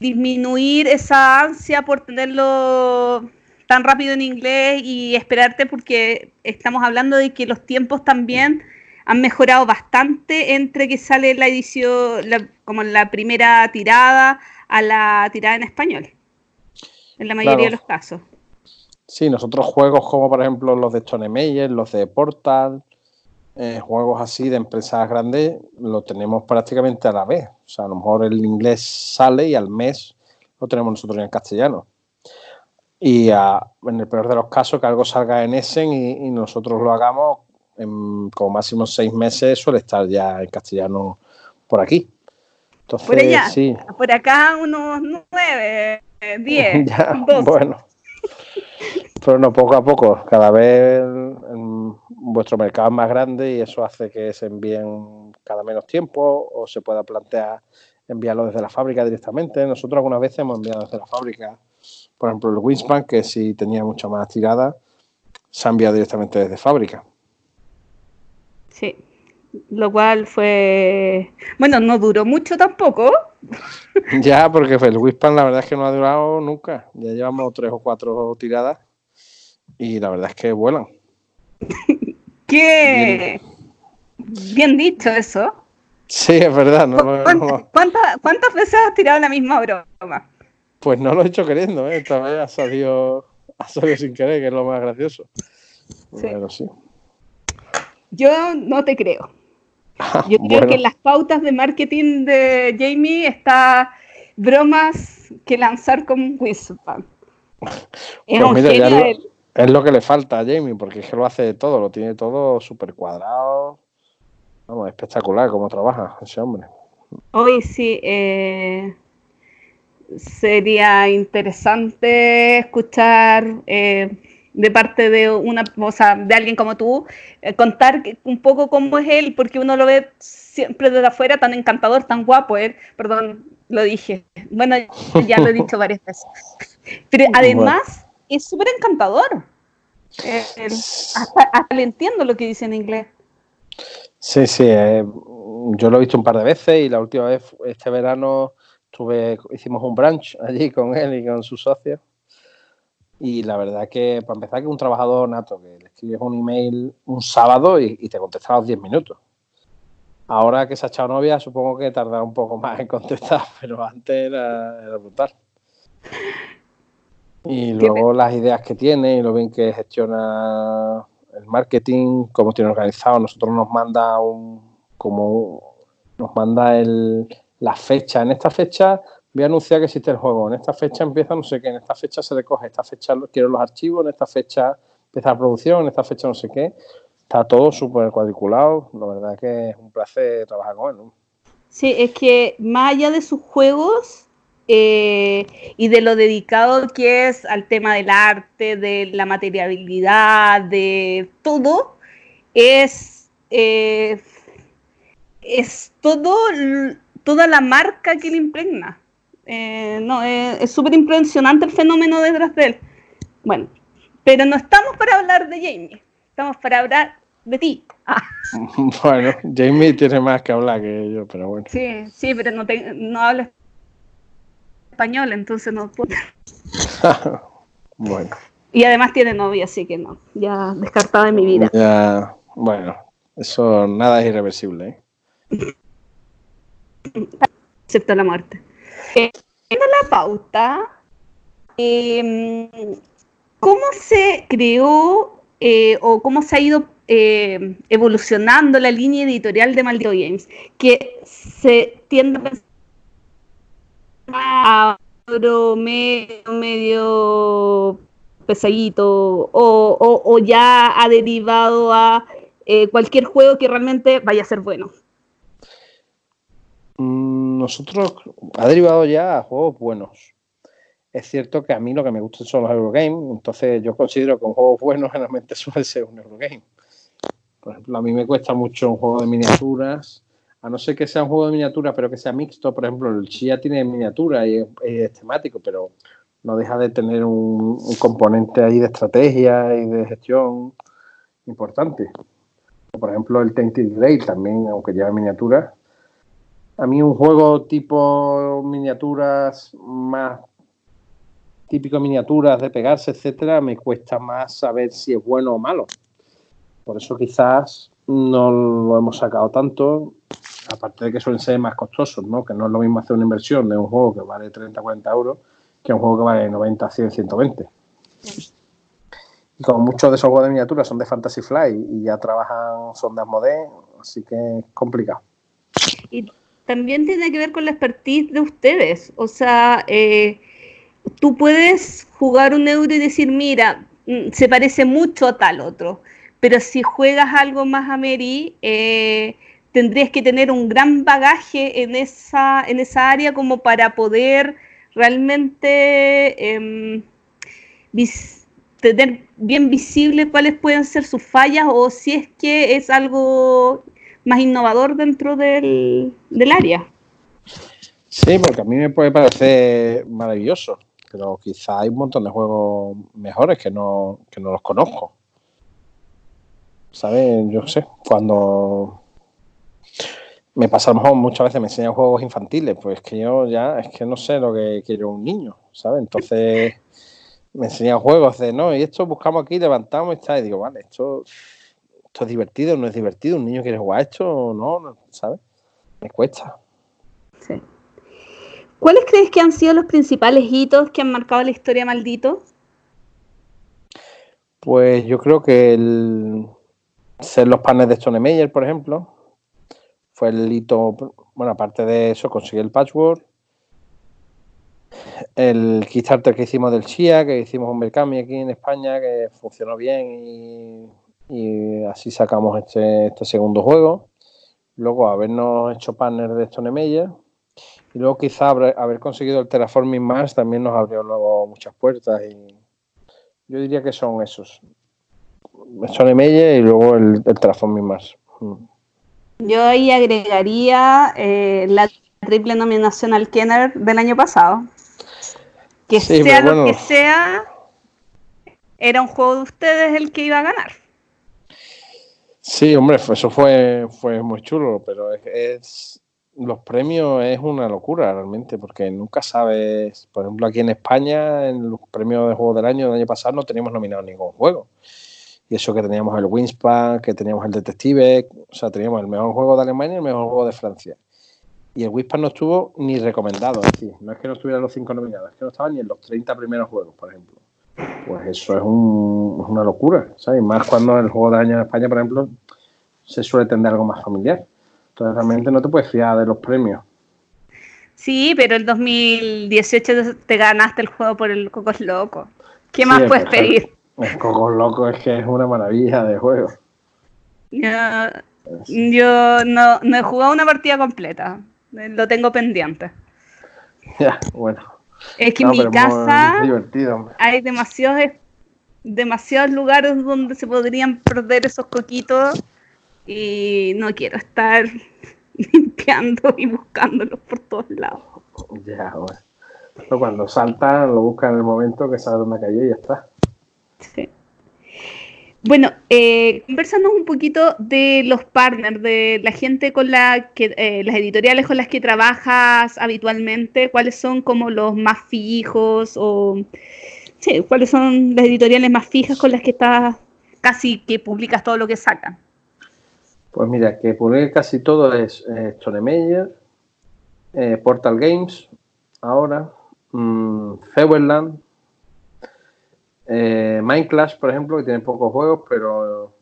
disminuir esa ansia por tenerlo tan rápido en inglés y esperarte porque estamos hablando de que los tiempos también han mejorado bastante entre que sale la edición, como la primera tirada a la tirada en español, en la mayoría de los casos. Sí, nosotros juegos como por ejemplo los de Stone Meyer, los de Portal, eh, juegos así de empresas grandes lo tenemos prácticamente a la vez. O sea, a lo mejor el inglés sale y al mes lo tenemos nosotros en castellano. Y en el peor de los casos, que algo salga en Essen y, nosotros lo hagamos, en como máximo seis meses suele estar ya en castellano por aquí. Entonces, por allá, sí. por acá unos nueve, diez, Bueno, pero no, poco a poco. Cada vez vuestro mercado es más grande y eso hace que se envíen cada menos tiempo o se pueda plantear enviarlo desde la fábrica directamente. Nosotros algunas veces hemos enviado desde la fábrica, por ejemplo, el Winspan, que si tenía mucha más tirada, se ha enviado directamente desde fábrica. Sí, lo cual fue. Bueno, no duró mucho tampoco. ya, porque el Winspan la verdad es que no ha durado nunca. Ya llevamos tres o cuatro tiradas y la verdad es que vuelan. Qué bien dicho eso. Sí, es verdad. ¿Cuántas, veces has tirado la misma broma? Pues no lo he hecho queriendo, ¿eh? esta vez ha salido, ha salido sin querer, que es lo más gracioso. sí. Yo no te creo. Yo creo que en las pautas de marketing de Jamie está bromas que lanzar como un Whispan. Es genio es lo que le falta a Jamie, porque es que lo hace todo, lo tiene todo súper cuadrado. Vamos, espectacular cómo trabaja ese hombre. Hoy sí, eh, sería interesante escuchar eh, de parte de una, o sea, de alguien como tú, eh, contar un poco cómo es él, porque uno lo ve siempre desde afuera tan encantador, tan guapo, él, perdón, lo dije, bueno, ya lo he dicho varias veces, pero además es súper encantador. hasta, le entiendo lo que dice en inglés. Sí, sí, eh, yo lo he visto un par de veces y la última vez, este verano, tuve, hicimos un brunch allí con él y con sus socios. Y la verdad que, para empezar, que un trabajador nato, que le escribes un email un sábado y, te contesta a los 10 minutos. Ahora que se ha echado novia, supongo que tardará un poco más en contestar, pero antes era, era brutal. Y luego las ideas que tiene y lo bien que gestiona el marketing, cómo tiene organizado. Nosotros nos manda un, como nos manda el, la fecha. En esta fecha voy a anunciar que existe el juego. En esta fecha empieza no sé qué. En esta fecha se le coge. En esta fecha quiero los archivos. En esta fecha empieza la producción. En esta fecha no sé qué. Está todo súper cuadriculado. La verdad que es un placer trabajar con él. Sí, es que más allá de sus juegos, eh, y de lo dedicado que es al tema del arte, de la materialidad, de todo, es, eh, es todo, toda la marca que le impregna. Eh, no, es súper impresionante el fenómeno detrás de él. Bueno, Pero no estamos para hablar de Jamie, estamos para hablar de ti. Ah, Bueno, Jamie tiene más que hablar que yo, pero bueno. sí, sí, pero no, te, no hablo español, entonces no puedo. bueno, Y además tiene novia, así que no, ya descartada de mi vida. ya, bueno, eso nada es irreversible, ¿eh? excepto la muerte. Eh, en la pauta, eh, ¿cómo se creó eh, o cómo se ha ido eh, evolucionando la línea editorial de Maldito Games? Que se tiende a pensar a medio, medio pesadito o, o- o ya ha derivado a eh, cualquier juego que realmente vaya a ser bueno. Nosotros ha derivado ya a juegos buenos. Es cierto que a mí lo que me gustan son los Eurogames, entonces yo considero que un juego bueno generalmente suele ser un Eurogame. Por ejemplo, a mí me cuesta mucho un juego de miniaturas, a no ser que sea un juego de miniaturas, pero que sea mixto. Por ejemplo, el Chia tiene miniatura y es, temático, pero no deja de tener un, un componente ahí de estrategia y de gestión importante. Por ejemplo, el Tainted Grail también, aunque lleva miniaturas, a mí un juego tipo miniaturas más típico miniaturas de pegarse, etcétera, me cuesta más saber si es bueno o malo. Por eso quizás no lo hemos sacado tanto, aparte de que suelen ser más costosos, ¿no? Que no es lo mismo hacer una inversión de un juego que vale 30, 40 euros que un juego que vale 90, 100, 120. Y como muchos de esos juegos de miniaturas son de Fantasy Fly y ya trabajan, son de Asmodee, así que es complicado. Y también tiene que ver con la expertise de ustedes. O sea, eh, tú puedes jugar un euro y decir, mira, mm, se parece mucho a tal otro. Pero si juegas algo más a Mary, eh, tendrías que tener un gran bagaje en esa, en esa área como para poder realmente em, tener bien visible cuáles pueden ser sus fallas o si es que es algo más innovador dentro del, del área. Sí, porque a mí me puede parecer maravilloso, pero quizá hay un montón de juegos mejores que no, que no los conozco. ¿Sabes? Yo sé, cuando me pasa a lo mejor muchas veces me enseñan juegos infantiles, pues que yo ya es que no sé lo que quiere un niño, ¿sabes? Entonces me enseñan juegos de, no, y esto buscamos aquí, levantamos y está, y digo, vale, esto, esto es divertido, no es divertido, un niño quiere jugar esto o no, no, ¿sabes? Me cuesta. Sí. ¿Cuáles crees que han sido los principales hitos que han marcado la historia maldito? Pues yo creo que el ser los paneles de Stone Meyer, por ejemplo, fue el hito, bueno, aparte de eso, conseguir el patchwork. El Kickstarter que hicimos del Chia, que hicimos un Berkami aquí en España, que funcionó bien y, y así sacamos este, este segundo juego. Luego habernos hecho partner de Stone Meyer. Y luego quizá haber, haber conseguido el Terraforming Mars también nos abrió luego muchas puertas y yo diría que son esos. Stone Meyer y luego el, el Terraforming Mars. Mm. Yo ahí agregaría eh, la triple nominación al Kenner del año pasado. Que Sí, sea lo que sea, era un juego de ustedes el que iba a ganar. Sí, hombre, eso fue, fue muy chulo, pero es, es- los premios es una locura realmente, porque nunca sabes, por ejemplo, aquí en España, en los premios de juego del año del año pasado no teníamos nominado ningún juego. Y eso que teníamos el Wingspan, que teníamos el Detective, o sea, teníamos el mejor juego de Alemania y el mejor juego de Francia. Y el Wingspan no estuvo ni recomendado, es decir, no es que no estuviera los cinco nominados, es que no estaba ni en los 30 primeros juegos, por ejemplo. Pues eso es, un- una locura, ¿sabes? Más cuando el juego del año en España, por ejemplo, se suele tender algo más familiar. Entonces realmente no te puedes fiar de los premios. Sí, pero el 2018 te ganaste el juego por el Cocos Loco. ¿Qué más es puedes pedir? El Coco Loco es que es una maravilla de juego. Yo, yo no, no he jugado una partida completa. Lo tengo pendiente. Ya, bueno. Es que No, en mi casa hay demasiados, demasiados lugares donde se podrían perder esos coquitos y no quiero estar limpiando y buscándolos por todos lados. Ya, bueno. Pero cuando saltan, lo buscan en el momento que sabe dónde cayó y ya está. Sí. Bueno, eh, conversanos un poquito de los partners, de la gente con la que, eh, las editoriales con las que trabajas habitualmente, cuáles son como los más fijos o, sí, cuáles son las editoriales más fijas con las que estás casi que publicas todo lo que sacan. Pues mira, que publica casi todo es eh, Portal Games, ahora, mmm, Feuerland, eh, Minecraft, por ejemplo, que tiene pocos juegos, pero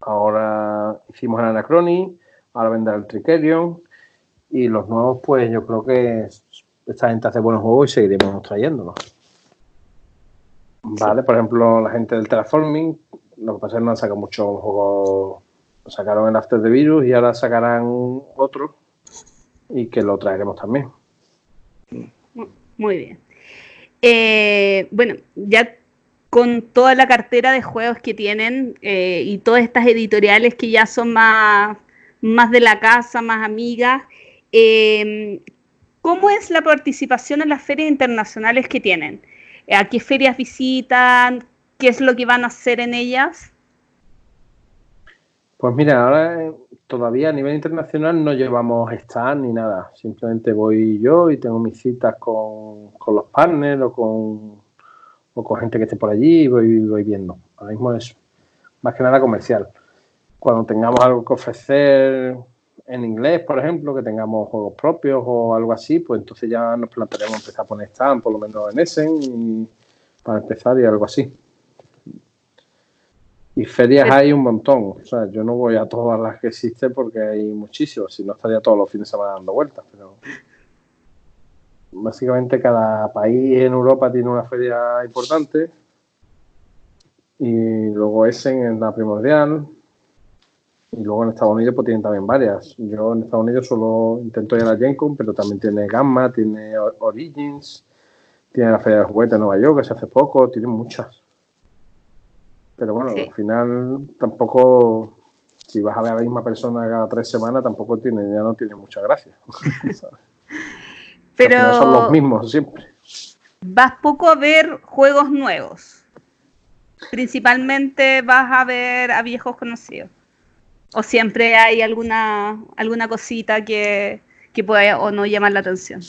ahora hicimos el Anacrony, ahora vendrá el Tricerion y los nuevos, pues yo creo que esta gente hace buenos juegos y seguiremos trayéndolos. Vale, por ejemplo, la gente del Terraforming, lo que pasa es que no han sacado muchos juegos, sacaron el After the Virus y ahora sacarán otro y que lo traeremos también. Muy bien. Eh, bueno, ya con toda la cartera de juegos que tienen eh, y todas estas editoriales que ya son más, más de la casa, más amigas, eh, ¿cómo es la participación en las ferias internacionales que tienen? ¿A qué ferias visitan? ¿Qué es lo que van a hacer en ellas? Pues mira, ahora todavía a nivel internacional no llevamos stand ni nada. Simplemente voy yo y tengo mis citas con, con los partners o con, o con gente que esté por allí y voy, voy viendo. Ahora mismo es más que nada comercial. Cuando tengamos algo que ofrecer en inglés, por ejemplo, que tengamos juegos propios o algo así, pues entonces ya nos plantearemos empezar a poner stand, por lo menos en Essen, y para empezar y algo así. Y ferias hay un montón. O sea, yo no voy a todas las que existen porque hay muchísimas. Si no, estaría todos los fines de semana dando vueltas. Pero básicamente cada país en Europa tiene una feria importante. Y luego Essen es la primordial. Y luego en Estados Unidos pues tienen también varias. Yo en Estados Unidos solo intento ir a la GenCon, pero también tiene Gamma, tiene Origins, tiene la Feria de Juguetes de Nueva York, que se hace poco, tiene muchas. Pero bueno, Sí. al final tampoco, si vas a ver a la misma persona cada tres semanas, tampoco tiene, ya no tiene mucha gracia. ¿sabes? Pero final son los mismos siempre. vas poco a ver juegos nuevos. Principalmente vas a ver a viejos conocidos. O siempre hay alguna, alguna cosita que, que pueda o no llamar la atención.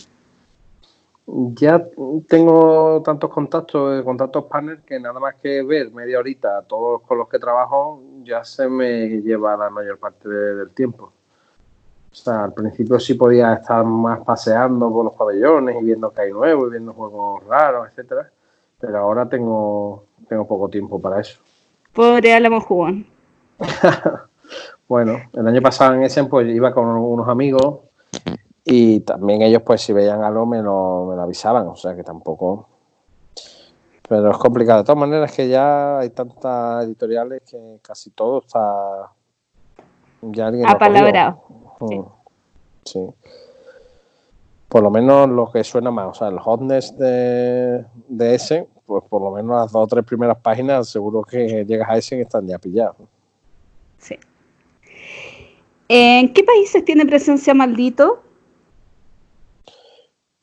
Ya tengo tantos contactos, eh, contactos partners, que nada más que ver media horita a todos con los que trabajo, ya se me lleva la mayor parte de- del tiempo. O sea, al principio sí podía estar más paseando por los pabellones y viendo que hay nuevo y viendo juegos raros, etcétera, pero ahora tengo, tengo poco tiempo para eso. Pobre Álamo Jugón. Bueno, el año pasado en Essen pues iba con unos amigos y también ellos pues si veían algo me lo, me lo avisaban, o sea que tampoco... Pero es complicado. De todas maneras que ya hay tantas editoriales que casi todo está... Ya alguien. Apalabrado. Mm, Sí. Por lo menos lo que suena más, o sea, el hotness de, de Essen, pues por lo menos las dos o tres primeras páginas seguro que llegas a Essen y están ya pillados. Sí. ¿En qué países tiene presencia maldito?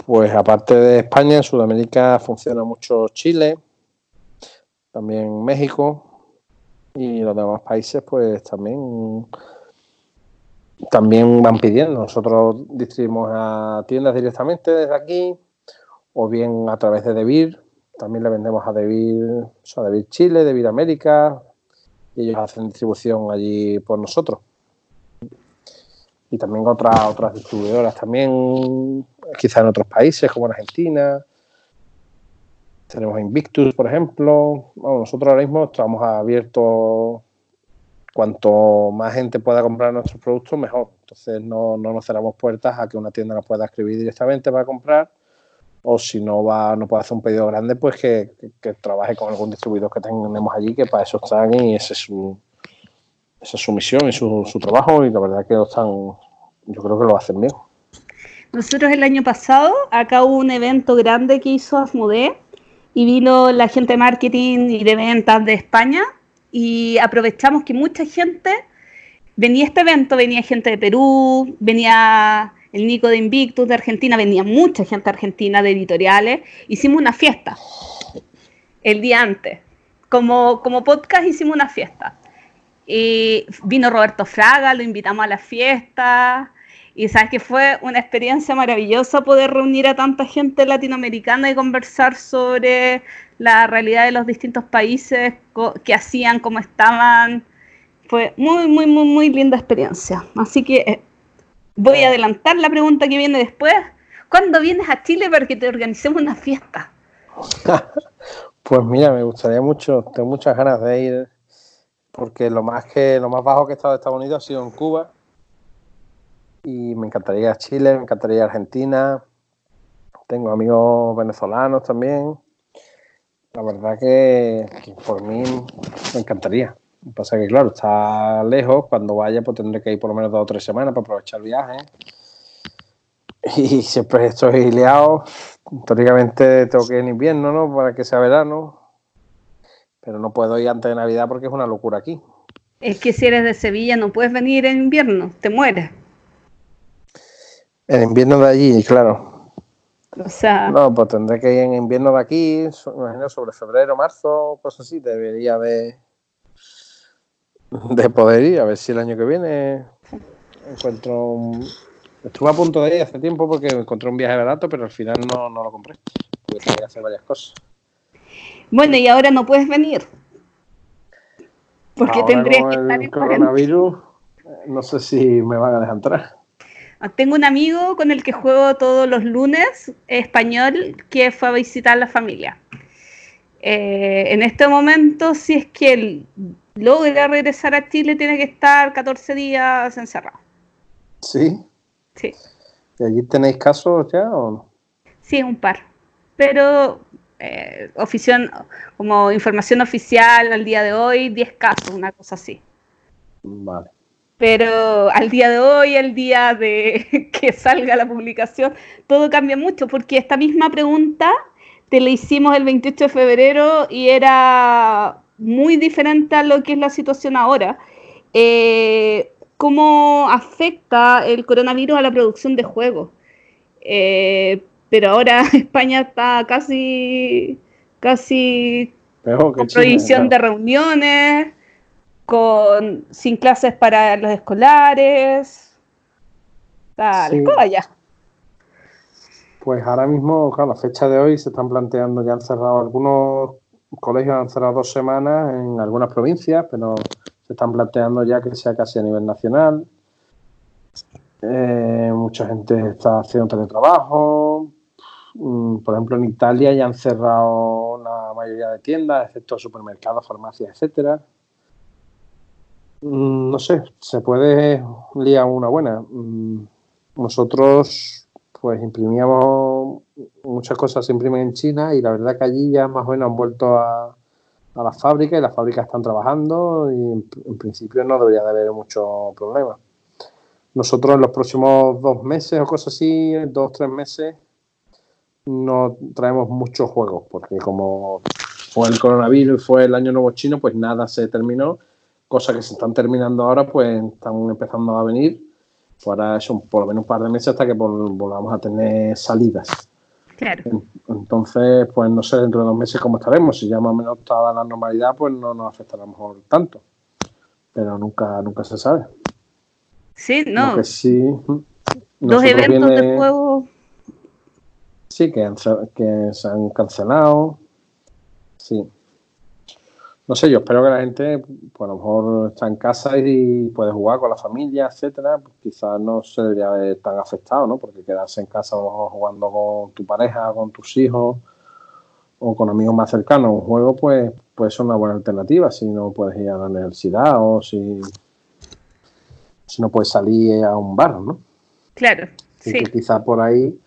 Pues aparte de España, en Sudamérica funciona mucho Chile, también México y los demás países pues también también van pidiendo. Nosotros distribuimos a tiendas directamente desde aquí o bien a través de Devir. También le vendemos a Devir, o sea, Devir Chile, Devir América y ellos hacen distribución allí por nosotros. Y también otras otras distribuidoras también quizá en otros países como en Argentina. Tenemos Invictus, por ejemplo. Bueno, nosotros ahora mismo estamos abiertos. Cuanto más gente pueda comprar nuestros productos, mejor. Entonces no, no nos cerramos puertas a que una tienda nos pueda escribir directamente para comprar. O si no va, no puede hacer un pedido grande, pues que, que- trabaje con algún distribuidor que tenemos allí, que para eso están y ese es su, esa es su misión y su, su trabajo. Y la verdad que lo están, yo creo que lo hacen bien. Nosotros el año pasado, acá hubo un evento grande que hizo Asmodee y vino la gente de marketing y de ventas de España y aprovechamos que mucha gente venía a este evento, venía gente de Perú, venía el Nico de Invictus de Argentina, venía mucha gente argentina de editoriales, hicimos una fiesta el día antes como, como podcast hicimos una fiesta. Y vino Roberto Fraga, lo invitamos a la fiesta. Y sabes que fue una experiencia maravillosa poder reunir a tanta gente latinoamericana y conversar sobre la realidad de los distintos países, qué hacían, cómo estaban. Fue muy, muy, muy, muy linda experiencia. Así que eh, voy a adelantar la pregunta que viene después. ¿Cuándo vienes a Chile para que te organicemos una fiesta? pues mira, me gustaría mucho, tengo muchas ganas de ir, porque lo más que lo más bajo que he estado de Estados Unidos ha sido en Cuba y me encantaría Chile, me encantaría Argentina. Tengo amigos venezolanos también. La verdad que, por mí me encantaría. Lo que pasa es que, claro, está lejos. Cuando vaya, pues tendré que ir por lo menos dos o tres semanas para aprovechar el viaje. Y siempre estoy liado. Históricamente tengo que ir en invierno, ¿no? Para que sea verano. Pero no puedo ir antes de Navidad porque es una locura aquí. Es que si eres de Sevilla no puedes venir en invierno, te mueres. En invierno de allí, claro. O sea. No, pues tendré que ir en invierno de aquí, imagino sobre febrero, marzo, cosas así. Debería de, de poder ir, a ver si el año que viene encuentro un... Estuve a punto de ir hace tiempo porque encontré un viaje barato, pero al final no, no lo compré. Tuve que hacer varias cosas. Bueno, y ahora no puedes venir. Porque tendrías que estar en coronavirus. No sé si me van a dejar entrar. Tengo un amigo con el que juego todos los lunes, español, que fue a visitar a la familia. Eh, en este momento, si es que él logra regresar a Chile, tiene que estar 14 días encerrado. ¿Sí? Sí. ¿Y allí tenéis casos ya o no? Sí, un par. Pero eh, como información oficial al día de hoy, 10 casos, una cosa así. Vale pero al día de hoy, el día de que salga la publicación, todo cambia mucho, porque esta misma pregunta te la hicimos el 28 de febrero y era muy diferente a lo que es la situación ahora. Eh, ¿Cómo afecta el coronavirus a la producción de juegos? Eh, pero ahora España está casi, casi con prohibición de reuniones con sin clases para los escolares. Tal, vaya. Pues ahora mismo, claro, la fecha de hoy se están planteando, ya han cerrado algunos colegios, han cerrado dos semanas en algunas provincias, pero se están planteando ya que sea casi a nivel nacional. Eh, mucha gente está haciendo teletrabajo. Mm, por ejemplo, en Italia ya han cerrado la mayoría de tiendas, excepto supermercados, farmacias, etcétera. Mm, no sé, se puede liar una buena. Mm, nosotros, pues imprimíamos muchas cosas, se imprimen en China y la verdad que allí ya más o menos han vuelto a, a las fábricas y las fábricas están trabajando y en, principio no debería de haber mucho problema. Nosotros en los próximos dos meses o cosas así, dos o tres meses, no traemos muchos juegos porque como fue el coronavirus y fue el año nuevo chino, pues nada se terminó cosas que se están terminando ahora, pues están empezando a venir. Para eso, por lo menos un par de meses hasta que volvamos a tener salidas. Claro. Entonces, pues no sé dentro de dos meses cómo estaremos. Si ya más o menos está la normalidad, pues no nos afectará a lo mejor tanto. Pero nunca, nunca se sabe. Sí, no. Que sí. Dos eventos de juego. Sí, que, que se han cancelado. Sí no sé, yo espero que la gente, pues a lo mejor está en casa y puede jugar con la familia, etcétera, pues quizás no se debería ver tan afectado, ¿no? Porque quedarse en casa jugando con tu pareja, con tus hijos o con amigos más cercanos, un juego, pues puede ser una buena alternativa si no puedes ir a la universidad o si, si no puedes salir a un bar, ¿no? Claro. sí. que quizás por ahí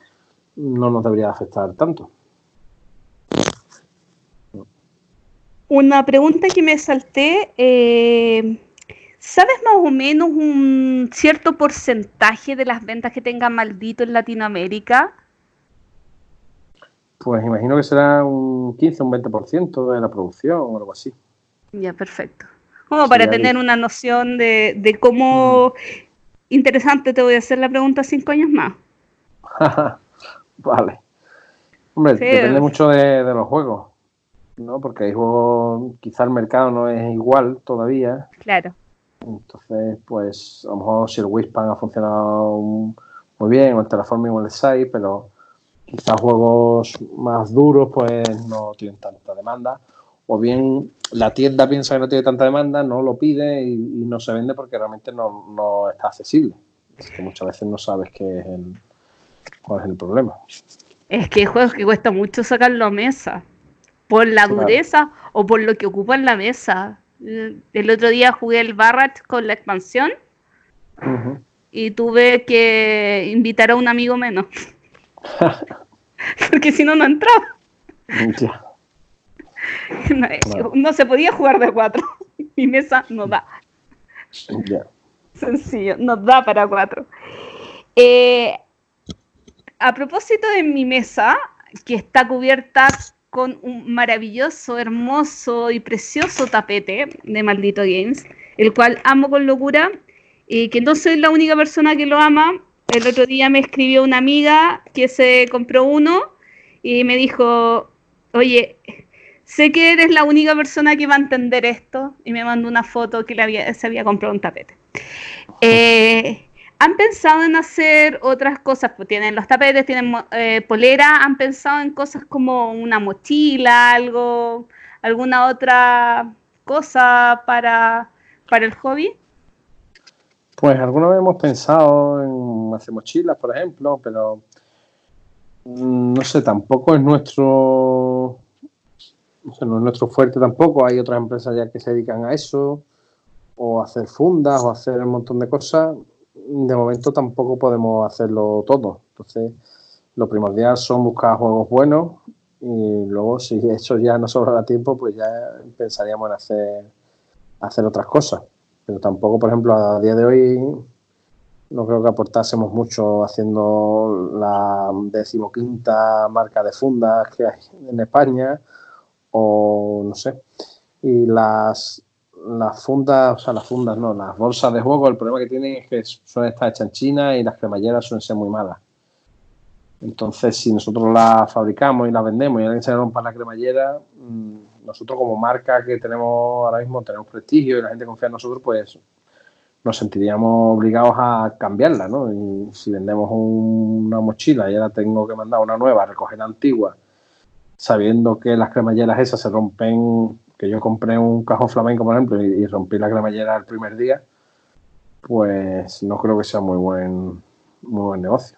no nos debería afectar tanto. Una pregunta que me salté, eh, ¿sabes más o menos un cierto porcentaje de las ventas que tenga Maldito en Latinoamérica? Pues imagino que será un 15 o un 20% de la producción o algo así. Ya, perfecto. Como para tener una noción de, cómo... Mm. Interesante, te voy a hacer la pregunta cinco años más. vale. Hombre, depende mucho de los juegos. ¿no? Porque hay juegos, quizá el mercado no es igual todavía. Claro. Entonces, pues a lo mejor si el Wispan ha funcionado muy bien, o el Terraforming o el 6, pero quizás juegos más duros pues no tienen tanta demanda. O bien la tienda piensa que no tiene tanta demanda, no lo pide y, no se vende porque realmente no, no está accesible. Es que muchas veces no sabes qué es el, cuál es el problema. Es que hay juegos que cuesta mucho sacarlo a mesa. Por la Claro. dureza o por lo que ocupan la mesa. Eh, El otro día jugué el Barrat con la expansión Ujú. y tuve que invitar a un amigo menos. Porque si no, no entraba. Ya. No, Claro. no se podía jugar de cuatro. Mi mesa no da. Ya. Sencillo, no da para cuatro. Eh, a propósito de mi mesa, que está cubierta con un maravilloso, hermoso y precioso tapete de Maldito Games, el cual amo con locura, y que no soy la única persona que lo ama. El otro día me escribió una amiga que se compró uno y me dijo, oye, sé que eres la única persona que va a entender esto, y me mandó una foto que le había, se había comprado un tapete. Eh, ¿Han pensado en hacer otras cosas? Pues tienen los tapetes, tienen eh, polera, ¿han pensado en cosas como una mochila, algo, alguna otra cosa para, para el hobby? Pues alguna vez hemos pensado en hacer mochilas, por ejemplo, pero no sé, tampoco es nuestro no sé, no es nuestro fuerte tampoco. Hay otras empresas ya que se dedican a eso, o hacer fundas, o a hacer un montón de cosas. De momento tampoco podemos hacerlo todo. Entonces, lo primordial son buscar juegos buenos y luego si eso ya no sobra tiempo, pues ya pensaríamos en hacer, hacer otras cosas. Pero tampoco, por ejemplo, a día de hoy no creo que aportásemos mucho haciendo la decimoquinta marca de fundas que hay en España o no sé. Y las, las fundas, o sea, las fundas no, las bolsas de juego, el problema que tienen es que suelen estar hechas en China y las cremalleras suelen ser muy malas. Entonces, si nosotros las fabricamos y las vendemos y alguien se rompa la cremallera, mm, nosotros como marca que tenemos ahora mismo, tenemos prestigio y la gente confía en nosotros, pues nos sentiríamos obligados a cambiarla, ¿no? Y si vendemos un- una mochila y ahora tengo que mandar una nueva, recoger la antigua, sabiendo que las cremalleras esas se rompen, que yo compré un cajón flamenco, por ejemplo, y, y rompí la cremallera el primer día, pues no creo que sea muy buen, muy buen negocio.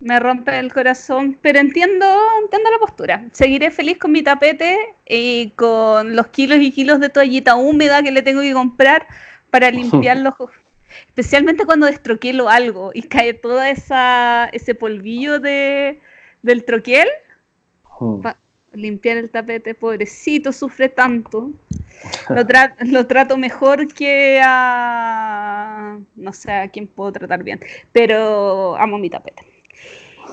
Me rompe el corazón, pero entiendo, entiendo la postura. Seguiré feliz con mi tapete y con los kilos y kilos de toallita húmeda que le tengo que comprar para limpiar los especialmente cuando destroquelo algo y cae toda esa ese polvillo de del troquel, Hmm. pa- limpiar el tapete, pobrecito, sufre tanto. Lo, tra- lo trato mejor que a no sé a quién puedo tratar bien, pero amo mi tapete.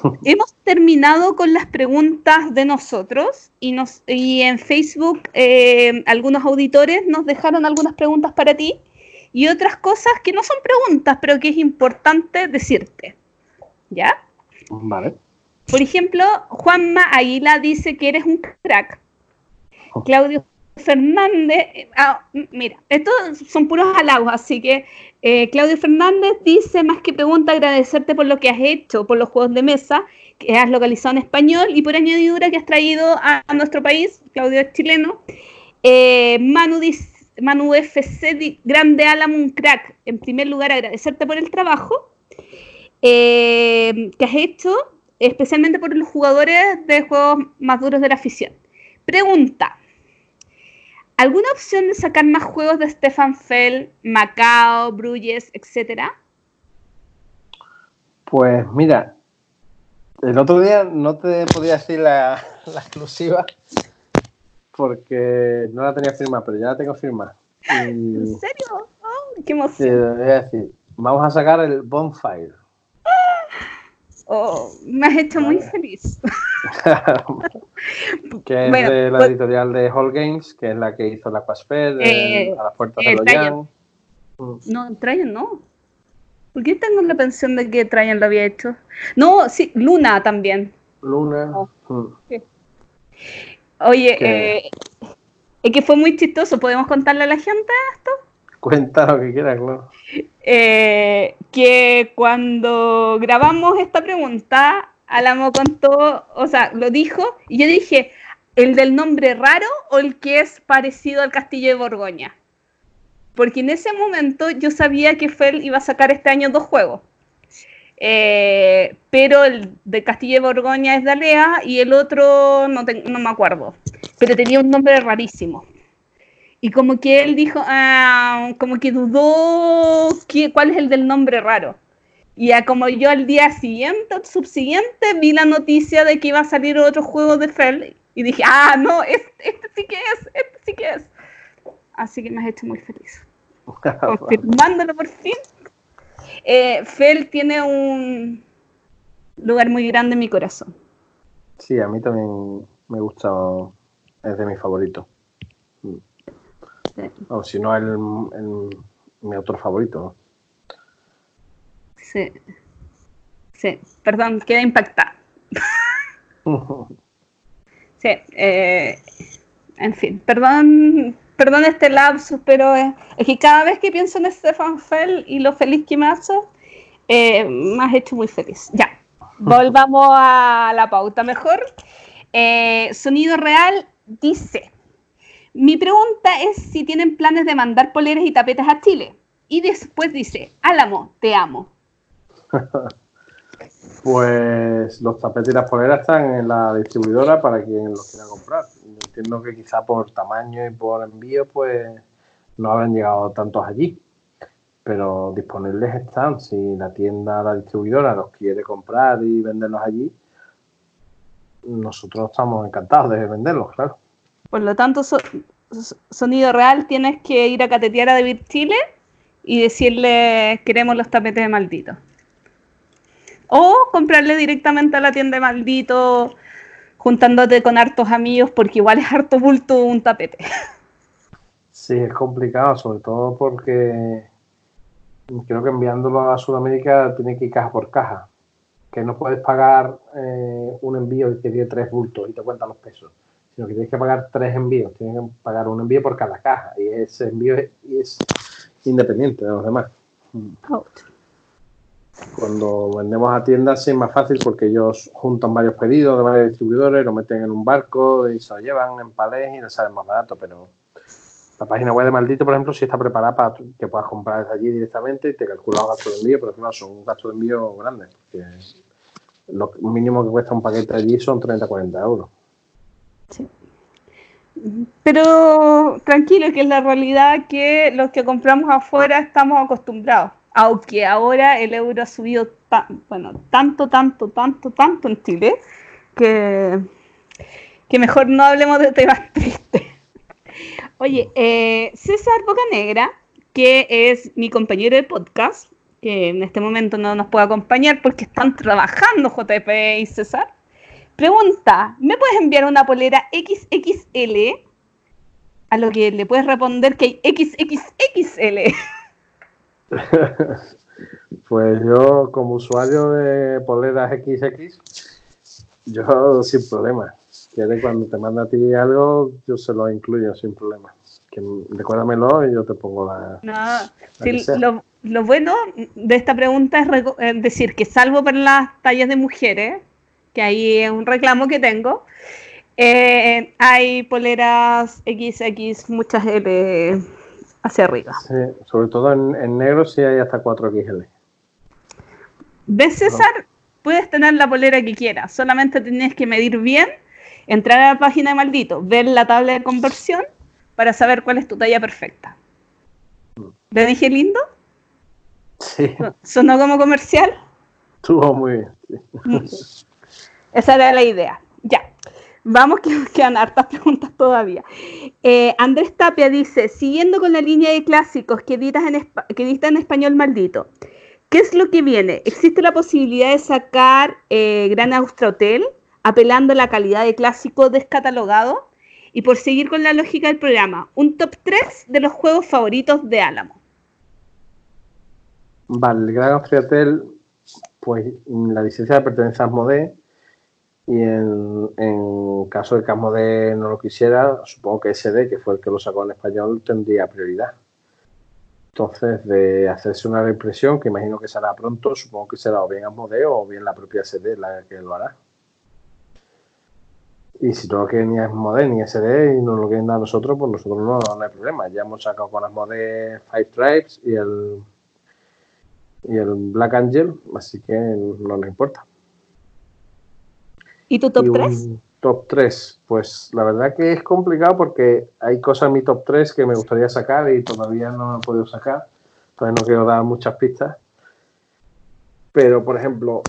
Hemos terminado con las preguntas de nosotros y, nos, y en Facebook eh, algunos auditores nos dejaron algunas preguntas para ti y otras cosas que no son preguntas, pero que es importante decirte. ¿Ya? Vale. Por ejemplo, Juanma Aguila dice que eres un crack. Claudio Fernández, eh, ah, mira, estos son puros halagos, así que eh, Claudio Fernández dice, más que pregunta, agradecerte por lo que has hecho, por los juegos de mesa que has localizado en español y por añadidura que has traído a, a nuestro país, Claudio es chileno. Eh, Manu, dice- Manu FC, grande Álamo, un crack. En primer lugar, agradecerte por el trabajo eh, que has hecho, especialmente por los jugadores de juegos más duros de la afición. Pregunta. ¿Alguna opción de sacar más juegos de Stefan Fell, Macao, Bruyes, etcétera? Pues mira, el otro día no te podía decir la, la exclusiva porque no la tenía firmada, pero ya la tengo firmada. Y ¿En serio? Oh, ¡Qué te emoción! voy a decir, vamos a sacar el Bonfire. Oh, me has hecho muy feliz. que es Bueno, de la pues- editorial de Hall Games, que es la que hizo la Quasfed, Eh, a las puertas eh, de los Tryon. Jam. No, Trajan no. ¿Por qué tengo la pensión de que Trajan lo había hecho? No, sí, Luna también. Luna. Oh. mm. Oye, eh, es que fue muy chistoso. ¿Podemos contarle a la gente esto? Cuenta lo que quieras, claro. Eh, que cuando grabamos esta pregunta, Álamo contó, o sea, lo dijo, y yo dije, ¿el del nombre raro o el que es parecido al castillo de Borgoña? Porque en ese momento yo sabía que Fel iba a sacar este año dos juegos. Eh, pero el de Castillo de Borgoña es de Alea y el otro no, te- no me acuerdo. Pero tenía un nombre rarísimo. Y como que él dijo, ah, como que dudó que- cuál es el del nombre raro. Y como yo al día siguiente, al subsiguiente, vi la noticia de que iba a salir otro juego de Fel y dije, ah, no, este, este sí que es, este sí que es. Así que me has hecho muy feliz. Confirmándolo por fin. Eh, Fel tiene un lugar muy grande en mi corazón. Sí, a mí también me gusta, es de mis favoritos. O si no, el, el- mi autor favorito. Sí. Sí, perdón, queda impactada. Sí, eh, en fin, perdón, perdón este lapsus, pero es, es que cada vez que pienso en Stefan Fell y lo feliz que me hace, eh, me has hecho muy feliz. Ya, volvamos a la pauta mejor. Eh, Sonido Real dice, mi pregunta es si tienen planes de mandar poleras y tapetes a Chile. Y después dice, Álamo, te amo. Pues los tapetes y las poleras están en la distribuidora para quien los quiera comprar. Entiendo que quizá por tamaño y por envío, pues no habrán llegado tantos allí. Pero disponibles están. Si la tienda, la distribuidora los quiere comprar y venderlos allí, nosotros estamos encantados de venderlos, claro. Por lo tanto, so- so- Sonido Real tienes que ir a catetear a David Chile y decirle queremos los tapetes de maldito. O comprarle directamente a la tienda de maldito juntándote con hartos amigos porque igual es harto bulto un tapete. Sí, es complicado, sobre todo porque creo que enviándolo a Sudamérica tiene que ir caja por caja. Que no puedes pagar eh, un envío que tiene tres bultos y te cuentan los pesos, sino que tienes que pagar tres envíos. Tienes que pagar un envío por cada caja y ese envío es, independiente de los demás. Cuando vendemos a tiendas sí es más fácil porque ellos juntan varios pedidos de varios distribuidores, lo meten en un barco y se lo llevan en palés y les sale más barato, pero la página web de Maldito, por ejemplo, sí está preparada para que puedas comprar desde allí directamente y te calcula los gastos de envío, pero claro, son gastos de envío grandes. Porque lo mínimo que cuesta un paquete allí son 30-40 euros. Pero tranquilo, que es la realidad que los que compramos afuera estamos acostumbrados. Aunque ahora el euro ha subido ta- bueno, tanto, tanto, tanto, tanto en Chile, que, que mejor no hablemos de temas tristes. Oye, eh, César Bocanegra, que es mi compañero de podcast, que en este momento no nos puede acompañar porque están trabajando JP y César, pregunta, ¿me puedes enviar una polera XXL? A lo que le puedes responder que hay XXXL. Pues yo, como usuario de poleras XX, yo sin problema. Quiere cuando te manda a ti algo, yo se lo incluyo sin problema. Que recuérdamelo y yo te pongo la. No, sí, lo, lo bueno de esta pregunta es, es decir que salvo para las tallas de mujeres, que ahí es un reclamo que tengo, eh, hay poleras XX, muchas L hacia arriba. Sí, sobre todo en, en negro sí hay hasta 4XL. ¿Ves, César? Puedes tener la polera que quieras, solamente tienes que medir bien, entrar a la página de Maldito, ver la tabla de conversión para saber cuál es tu talla perfecta. ¿Le dije lindo? Sí, ¿Sonó como comercial? estuvo muy bien. sí. Esa era la idea. Ya. Vamos que quedan hartas preguntas todavía. Eh, Andrés Tapia dice, siguiendo con la línea de clásicos que editas en, que edita en español maldito, ¿qué es lo que viene? ¿Existe la posibilidad de sacar eh, Gran Austria Hotel apelando a la calidad de clásico descatalogado? Y por seguir con la lógica del programa, un top 3 de los juegos favoritos de Álamo. Vale, el Gran Austriatel, pues la licencia pertenece a Asmodee Y en, en caso de que Asmodee no lo quisiera, supongo que SD, que fue el que lo sacó en español, tendría prioridad. Entonces, de hacerse una reimpresión, que imagino que será pronto, supongo que será o bien Asmodee o bien la propia SD la que lo hará. Y si no lo quieren ni Asmodee ni SD y no lo quieren dar a nosotros, pues nosotros no, no hay problema. Ya hemos sacado con Asmodee Five Tribes y el, y el Black Angel, así que no nos importa. ¿Y tu top Y un 3? Top 3, pues la verdad que es complicado porque hay cosas en mi top 3 que me gustaría sacar y todavía no lo he podido sacar. Todavía no quiero dar muchas pistas. Pero, por ejemplo,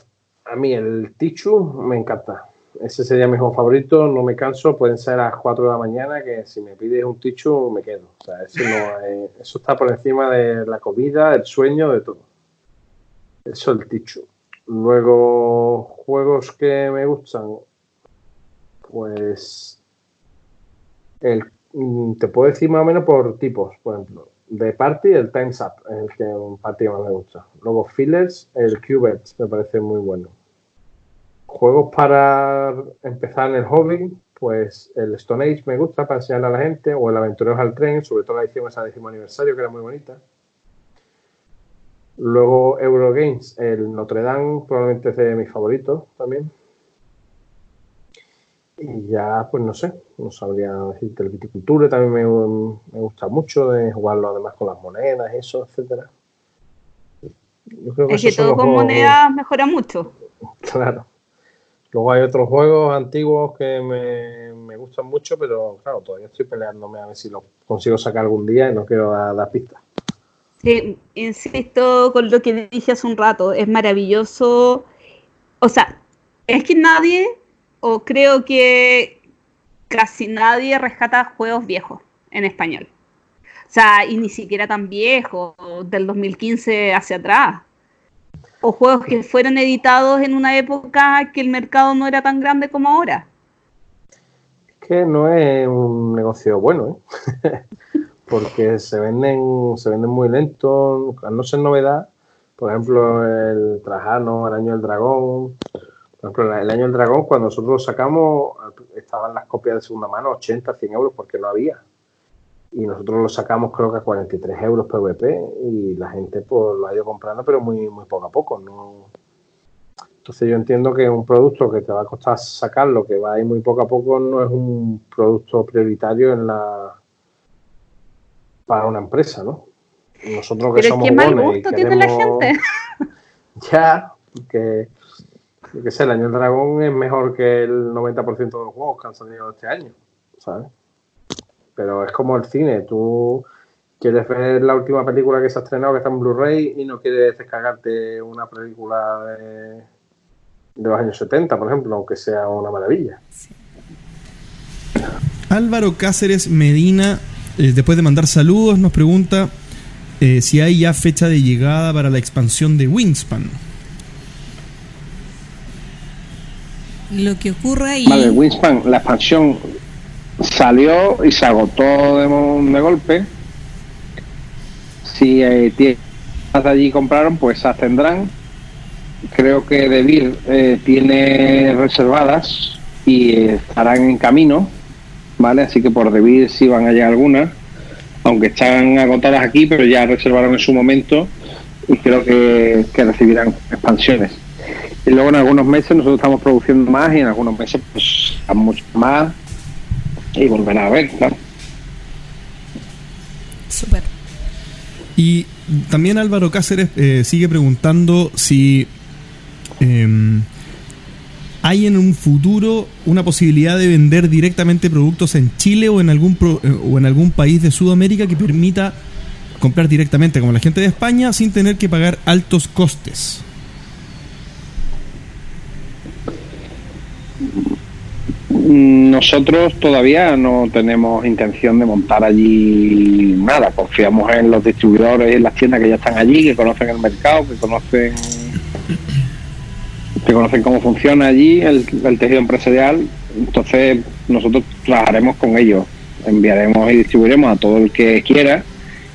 a mí el Tichu me encanta. Ese sería mi juego favorito, no me canso, pueden ser a las 4 de la mañana, que si me pides un Tichu me quedo. O sea, ese no es- eso está por encima de la comida, del sueño, de todo. Eso el Tichu. Luego, juegos que me gustan, pues el, mm, te puedo decir más o menos por tipos, por ejemplo. De Party, el Time's Up, el que un party más me gusta. Luego Fillers, el Qbert, me parece muy bueno. Juegos para empezar en el hobby, pues el Stone Age me gusta para enseñarle a la gente, o el Aventureros al Tren, sobre todo la edición esa décimo aniversario, que era muy bonita. Luego Eurogames, el Notre Dame, probablemente es de mis favoritos también. Y ya, pues no sé, no sabría decirte. El viticultura también me, me gusta mucho, de jugarlo además con las monedas, eso, etcétera. Yo creo Es que todo con monedas mejora mucho. Claro. Luego hay otros juegos antiguos que me, me gustan mucho, pero claro, todavía estoy peleándome a ver si los consigo sacar algún día y no quiero dar, dar pistas. Sí, insisto con lo que dije hace un rato, es maravilloso. O sea, es que nadie, o creo que casi nadie rescata juegos viejos en español. O sea, y ni siquiera tan viejos, del 2015 hacia atrás. O juegos que fueron editados en una época que el mercado no era tan grande como ahora. Que no es un negocio bueno, ¿eh? porque se venden, se venden muy lento, al no ser novedad. Por ejemplo, el Trajano, el Año del Dragón. Por ejemplo, el Año del Dragón, cuando nosotros lo sacamos, estaban las copias de segunda mano 80, 100 euros porque no había. Y nosotros lo sacamos creo que a 43 euros PVP y la gente pues lo ha ido comprando, pero muy, muy poco a poco. Entonces yo entiendo que un producto que te va a costar sacarlo, que va a ir muy poco a poco, no es un producto prioritario en la para una empresa, ¿no? Nosotros que Pero somos mal jugones y gusto tiene la queremos- gente. Ya, que yo qué sé, el año del dragón es mejor que el 90% de los juegos que han salido este año, ¿sabes? Pero es como el cine, tú quieres ver la última película que se ha estrenado que está en Blu-ray y no quieres descargarte una película de, de los años 70, por ejemplo, aunque sea una maravilla. Álvaro Cáceres Medina, eh, después de mandar saludos, nos pregunta eh, si hay ya fecha de llegada para la expansión de Wingspan. Lo que ocurre ahí. Vale, Wingspan, la expansión salió y se agotó de, golpe. Si eh, tiendas de allí compraron, pues esas tendrán. Creo que Devir eh, tiene reservadas y eh, estarán en camino, ¿vale? Así que por Devir sí van a llegar algunas, aunque están agotadas aquí, pero ya reservaron en su momento y creo que, que recibirán expansiones. Y luego en algunos meses nosotros estamos produciendo más y en algunos meses pues a mucho más y volverá a ver, claro. Súper. Y también Álvaro Cáceres eh, sigue preguntando si em, hay en un futuro una posibilidad de vender directamente productos en Chile o en algún pro- eh, o en algún país de Sudamérica que permita comprar directamente como la gente de España sin tener que pagar altos costes. Nosotros todavía no tenemos intención de montar allí nada. Confiamos en los distribuidores y en las tiendas que ya están allí, que conocen el mercado, que conocen que conocen cómo funciona allí el, tejido empresarial. Entonces nosotros trabajaremos con ellos, enviaremos y distribuiremos a todo el que quiera,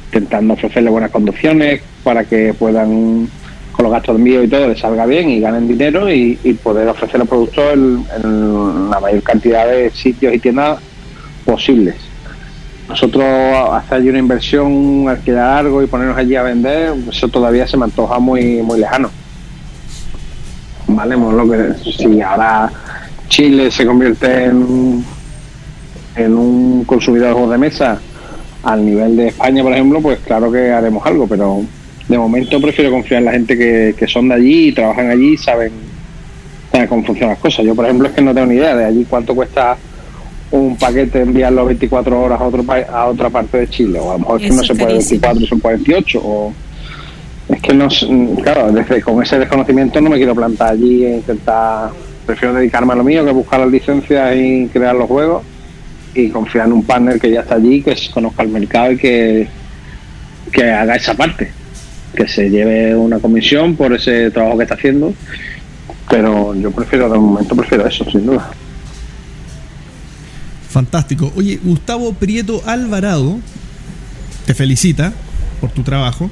intentando ofrecerle buenas condiciones para que puedan con los gastos de envío y todo les salga bien y ganen dinero y, poder ofrecer el producto en, en, la mayor cantidad de sitios y tiendas posibles. Nosotros hacer allí una inversión, alquilar algo y ponernos allí a vender, eso todavía se me antoja muy muy lejano. Vale, lo que si ahora Chile se convierte en, en un consumidor de juegos de mesa al nivel de España, por ejemplo, pues claro que haremos algo, pero de momento prefiero confiar en la gente que, son de allí y trabajan allí y saben, cómo funcionan las cosas. Yo, por ejemplo, es que no tengo ni idea de allí cuánto cuesta un paquete enviarlo 24 horas a otro a otra parte de Chile, o a lo mejor es que no se puede 24, son 48, o que no, claro, desde, con ese desconocimiento no me quiero plantar allí e intentar, prefiero dedicarme a lo mío que buscar las licencias y crear los juegos y confiar en un partner que ya está allí, que conozca el mercado y que, que haga esa parte, que se lleve una comisión por ese trabajo que está haciendo, pero yo prefiero, de momento prefiero eso, sin duda. Fantástico. Oye, Gustavo Prieto Alvarado te felicita por tu trabajo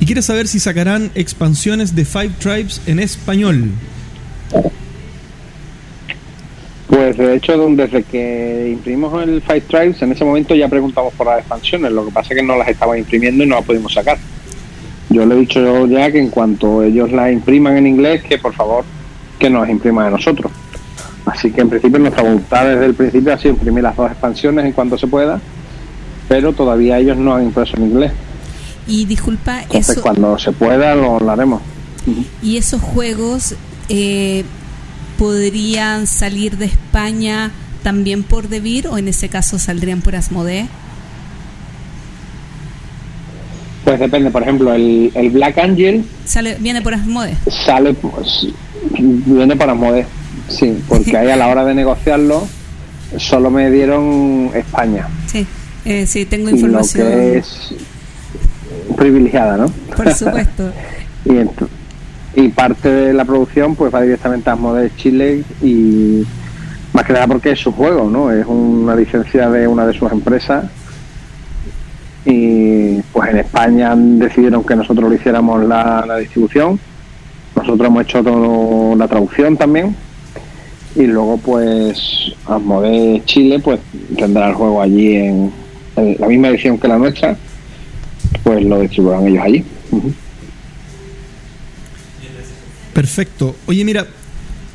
y quiere saber si sacarán expansiones de Five Tribes en español. Pues de hecho, desde que imprimimos el Five Tribes, en ese momento ya preguntamos por las expansiones, lo que pasa es que no las estaban imprimiendo y no las pudimos sacar. Yo le he dicho ya que en cuanto ellos las impriman en inglés, que por favor que nos impriman a nosotros. Así que en principio nuestra voluntad desde el principio ha sido imprimir las dos expansiones en cuanto se pueda, pero todavía ellos no han impreso en inglés. Y disculpa, Entonces cuando se pueda lo, haremos. ¿Y esos juegos eh, podrían salir de España también por Devir o en ese caso saldrían por Asmodee? Pues depende, por ejemplo, el, Black Angel sale viene por Asmodee. Sale viene por Asmodee. Sí, porque ahí a la hora de negociarlo solo me dieron España. Sí, eh, sí, tengo información. Lo que es privilegiada, ¿no? Por supuesto. y y parte de la producción pues va directamente a de Chile y más que nada porque es su juego, ¿no? Es una licencia de una de sus empresas y pues en España decidieron que nosotros lo hiciéramos la, distribución, nosotros hemos hecho toda la traducción también y luego pues Asmodee Chile pues tendrá el juego allí en, la misma edición que la nuestra pues lo distribuirán ellos allí. Perfecto. Oye, mira,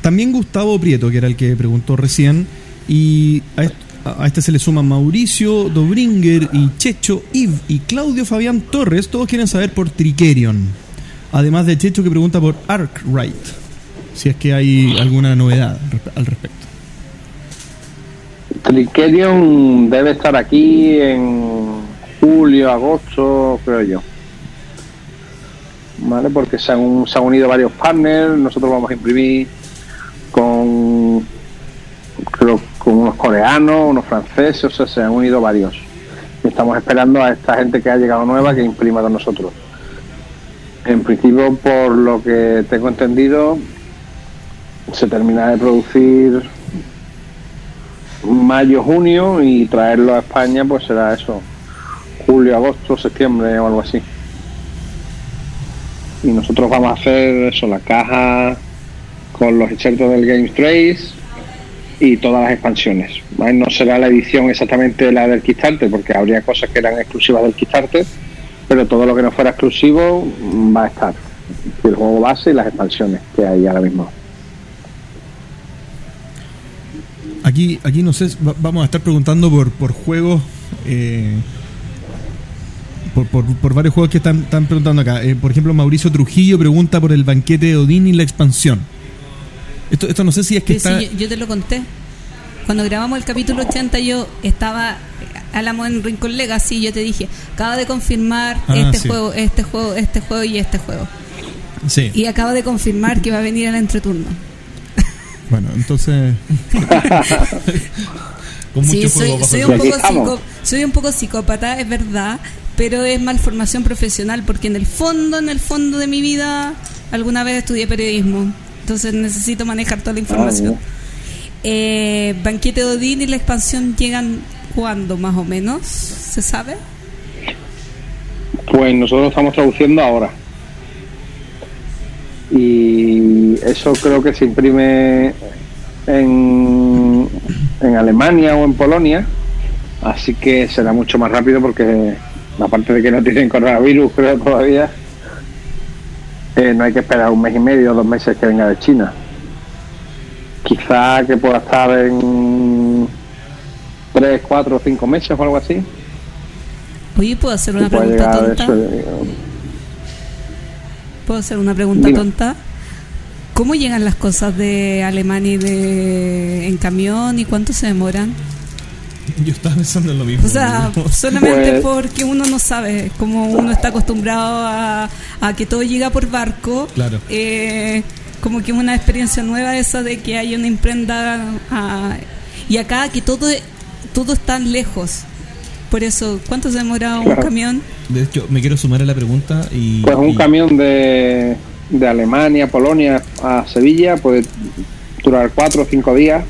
también Gustavo Prieto, que era el que preguntó recién, y a, este se le suman Mauricio, Dobringer y Checho, Yves y Claudio Fabián Torres, todos quieren saber por Trickerion. Además de Checho que pregunta por Arkwright, si es que hay alguna novedad al respecto. Trickerion debe estar aquí en julio, agosto, creo yo. ¿vale? Porque se han, unido varios partners, nosotros vamos a imprimir con con unos coreanos, unos franceses, o sea, se han unido varios. Y estamos esperando a esta gente que ha llegado nueva que imprima con nosotros. En principio, por lo que tengo entendido, se termina de producir mayo, junio y traerlo a España pues será eso, julio, agosto, septiembre o algo así y nosotros vamos a hacer eso, la caja con los insertos del Game Trace y todas las expansiones. No será la edición exactamente la del Kickstarter, porque habría cosas que eran exclusivas del Kickstarter, pero todo lo que no fuera exclusivo va a estar. El juego base y las expansiones que hay ahora mismo. Aquí, aquí no sé, vamos a estar preguntando por, por juegos eh, por, varios juegos que están, están preguntando acá. Eh, por ejemplo, Mauricio Trujillo pregunta por el banquete de Odín y la expansión. Esto, esto no sé si es que está... yo, te lo conté. Cuando grabamos el capítulo 80 yo estaba Álamo en Rincón Legacy y yo te dije, acaba de confirmar ah, este juego, este juego, este juego y este juego. Sí. Y acaba de confirmar que va a venir el entreturno. Bueno, entonces... sí, soy, un poco soy un poco psicópata, es verdad, pero es malformación profesional porque en el fondo, en el fondo de mi vida, alguna vez estudié periodismo, entonces necesito manejar toda la información. Ah, eh, Banquete de Odín y la expansión llegan cuándo más o menos, ¿se sabe? Pues nosotros estamos traduciendo ahora. y eso creo que se imprime en, en Alemania o en Polonia, así que será mucho más rápido porque aparte de que no tienen coronavirus creo todavía, eh, no hay que esperar un mes y medio o dos meses que venga de China. Quizá que pueda estar en tres, cuatro cinco meses o algo así. Oye, ¿puedo hacer una pregunta tonta? de- ¿Puedo hacer una pregunta Dime. tonta? ¿Cómo llegan las cosas de Alemania y de en camión y cuánto se demoran? Yo estaba pensando en lo mismo. O sea, solamente Pues- porque uno no sabe, como uno está acostumbrado a, a que todo llega por barco, Claro. eh, como que es una experiencia nueva esa de que hay una imprenta ah, y acá que todo todo es tan lejos. Por eso, ¿cuánto se demora un Claro. camión? De hecho, me quiero sumar a la pregunta y... Pues un y- camión de, de Alemania, Polonia a Sevilla puede durar cuatro o cinco días.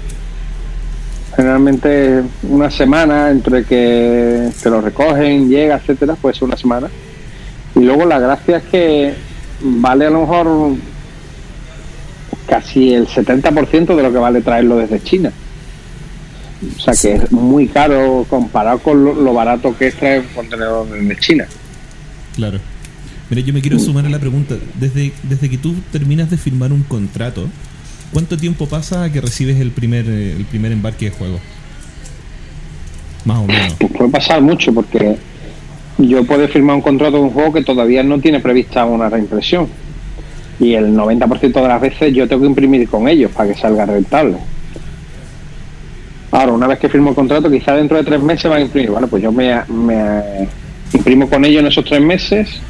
Generalmente una semana entre que te lo recogen, llega, etcétera, puede ser una semana. Y luego la gracia es que vale a lo mejor casi el 70% de lo que vale traerlo desde China. O sea que es muy caro comparado con lo, lo barato que es traer un contenedor desde China. Claro. Mira, yo me quiero sumar a la pregunta. Desde, desde que tú terminas de firmar un contrato, ¿cuánto tiempo pasa que recibes el primer, eh, el primer embarque de juego? Más o menos. Pues puede pasar mucho porque yo puedo firmar un contrato de un juego que todavía no tiene prevista una reimpresión. Y el 90% de las veces yo tengo que imprimir con ellos para que salga rentable. Ahora, una vez que firmo el contrato, quizá dentro de tres meses van a imprimir. Bueno, pues yo me imprimo con ellos en esos tres meses.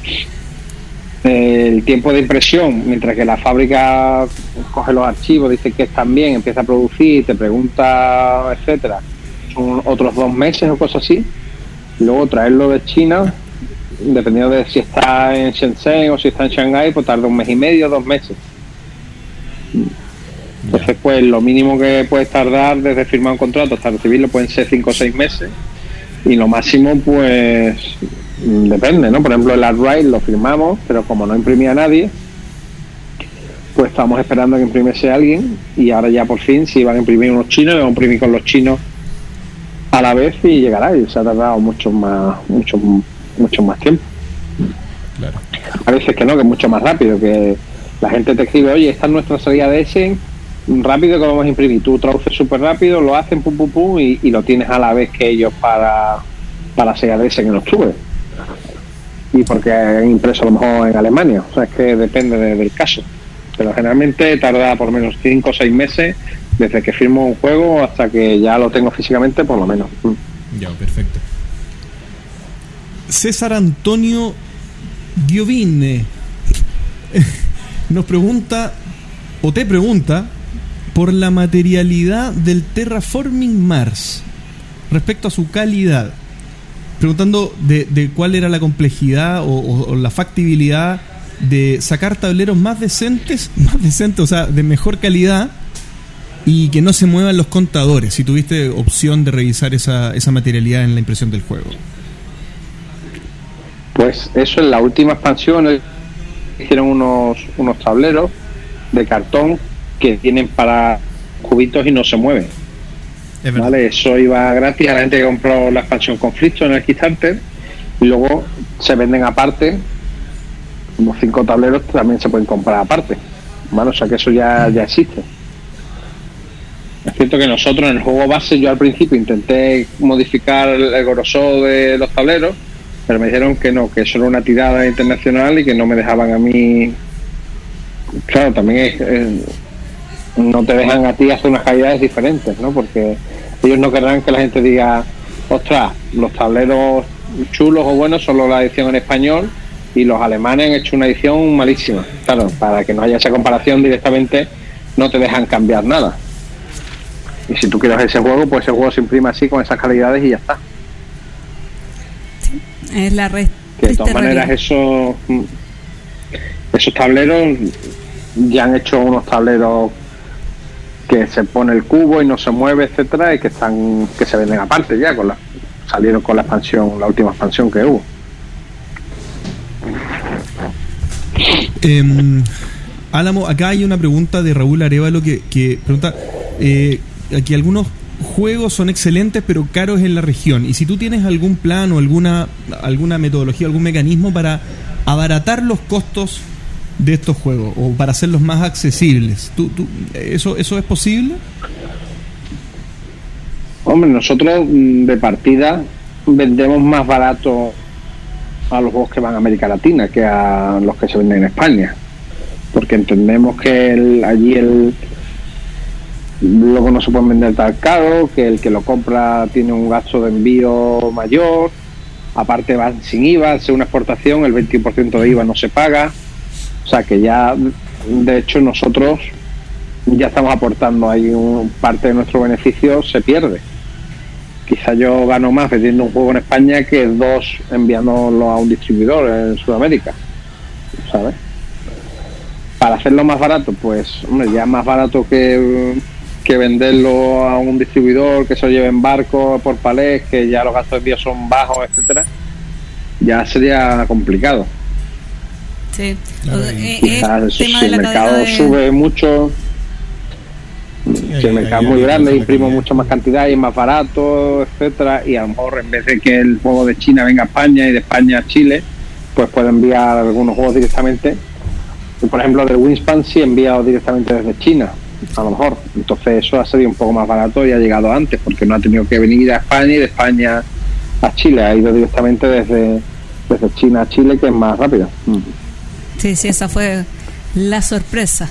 El tiempo de impresión, mientras que la fábrica coge los archivos, dice que están bien, empieza a producir, te pregunta, etcétera, son otros dos meses o cosas así. Luego traerlo de China, dependiendo de si está en Shenzhen o si está en Shanghái, pues tarda un mes y medio, dos meses. Entonces, pues lo mínimo que puedes tardar desde firmar un contrato hasta recibirlo pueden ser cinco o seis meses. Y lo máximo, pues depende, ¿no? Por ejemplo, el Artright lo firmamos, pero como no imprimía nadie, pues estamos esperando que imprimiese alguien. Y ahora ya por fin, si van a imprimir unos chinos, vamos a imprimir con los chinos a la vez y llegará. Y se ha tardado mucho más, mucho, mucho más tiempo. Claro. A veces que no, que es mucho más rápido, que la gente te escribe, oye, esta es nuestra salida de ese, rápido que vamos a imprimir. Tú traduces súper rápido, lo hacen, pum, pum, pum, y, y lo tienes a la vez que ellos para, para la salida de ese que nos sube. Y porque han impreso a lo mejor en Alemania, o sea, es que depende de- del caso. Pero generalmente tarda por menos 5 o 6 meses desde que firmo un juego hasta que ya lo tengo físicamente, por lo menos. Mm. Ya, perfecto. César Antonio Giovine nos pregunta, o te pregunta, por la materialidad del Terraforming Mars respecto a su calidad. Preguntando de, de cuál era la complejidad o, la factibilidad de sacar tableros más decentes, más decentes, o sea, de mejor calidad y que no se muevan los contadores. Si tuviste opción de revisar esa, esa materialidad en la impresión del juego. Pues eso en la última expansión eh, hicieron unos, unos tableros de cartón que tienen para cubitos y no se mueven. ¿Vale? Eso iba gratis a la gente que compró la expansión Conflicto en el Kickstarter y luego se venden aparte. Los cinco tableros también se pueden comprar aparte. ¿vale? O sea que eso ya, ya existe. Es cierto que nosotros en el juego base yo al principio intenté modificar el grosor de los tableros, pero me dijeron que no, que eso era una tirada internacional y que no me dejaban a mí. Claro, también es, es- no te dejan a ti hacer unas calidades diferentes, ¿no? Porque ellos no querrán que la gente diga, ostras, los tableros chulos o buenos solo la edición en español y los alemanes han hecho una edición malísima. Claro, para que no haya esa comparación directamente no te dejan cambiar nada. Y si tú quieres ese juego, pues ese juego se imprime así con esas calidades y ya está. Es la red. Que de todas maneras eso, mm, esos tableros ya han hecho unos tableros que se pone el cubo y no se mueve, etcétera, y que están que se venden aparte ya con la salieron con la expansión, la última expansión que hubo. Em, Álamo, acá hay una pregunta de Raúl Arevalo que, que pregunta eh, que algunos juegos son excelentes pero caros en la región. Y si tú tienes algún plan o alguna, alguna metodología, algún mecanismo para abaratar los costos de estos juegos o para hacerlos más accesibles, ¿tú, tú, eso, ¿eso es posible? Hombre, nosotros mm, de partida vendemos más barato a los juegos que van a América Latina que a los que se venden en España. Porque entendemos que el, allí el luego no se pueden vender tan caro, que el que lo compra tiene un gasto de envío mayor, aparte van sin IVA, es una exportación, el 20% de IVA no se paga. O sea que ya, de hecho, nosotros ya estamos aportando ahí un, parte de nuestro beneficio se pierde. Quizá yo gano más vendiendo un juego en España que dos enviándolo a un distribuidor en Sudamérica, ¿sabes? Para hacerlo más barato, pues, hombre, ya más barato que, que venderlo a un distribuidor que se lo lleve en barco por palés, que ya los gastos de envío son bajos, etcétera, ya sería complicado. Sí. Claro, O- eh, si el mercado de- sube mucho, si el mercado es muy grande, imprimo mucha más cantidad y es más barato, etcétera, y a lo mejor en vez de que el juego de China venga a España y de España a Chile, pues puede enviar algunos juegos directamente. Por ejemplo, del Wingspan sí enviado directamente desde China, a lo mejor. Entonces eso ha sido un poco más barato y ha llegado antes, porque no ha tenido que venir a España y de España a Chile, ha ido directamente desde, desde China a Chile, que es más rápido. Mm. Sí, sí, esa fue la sorpresa.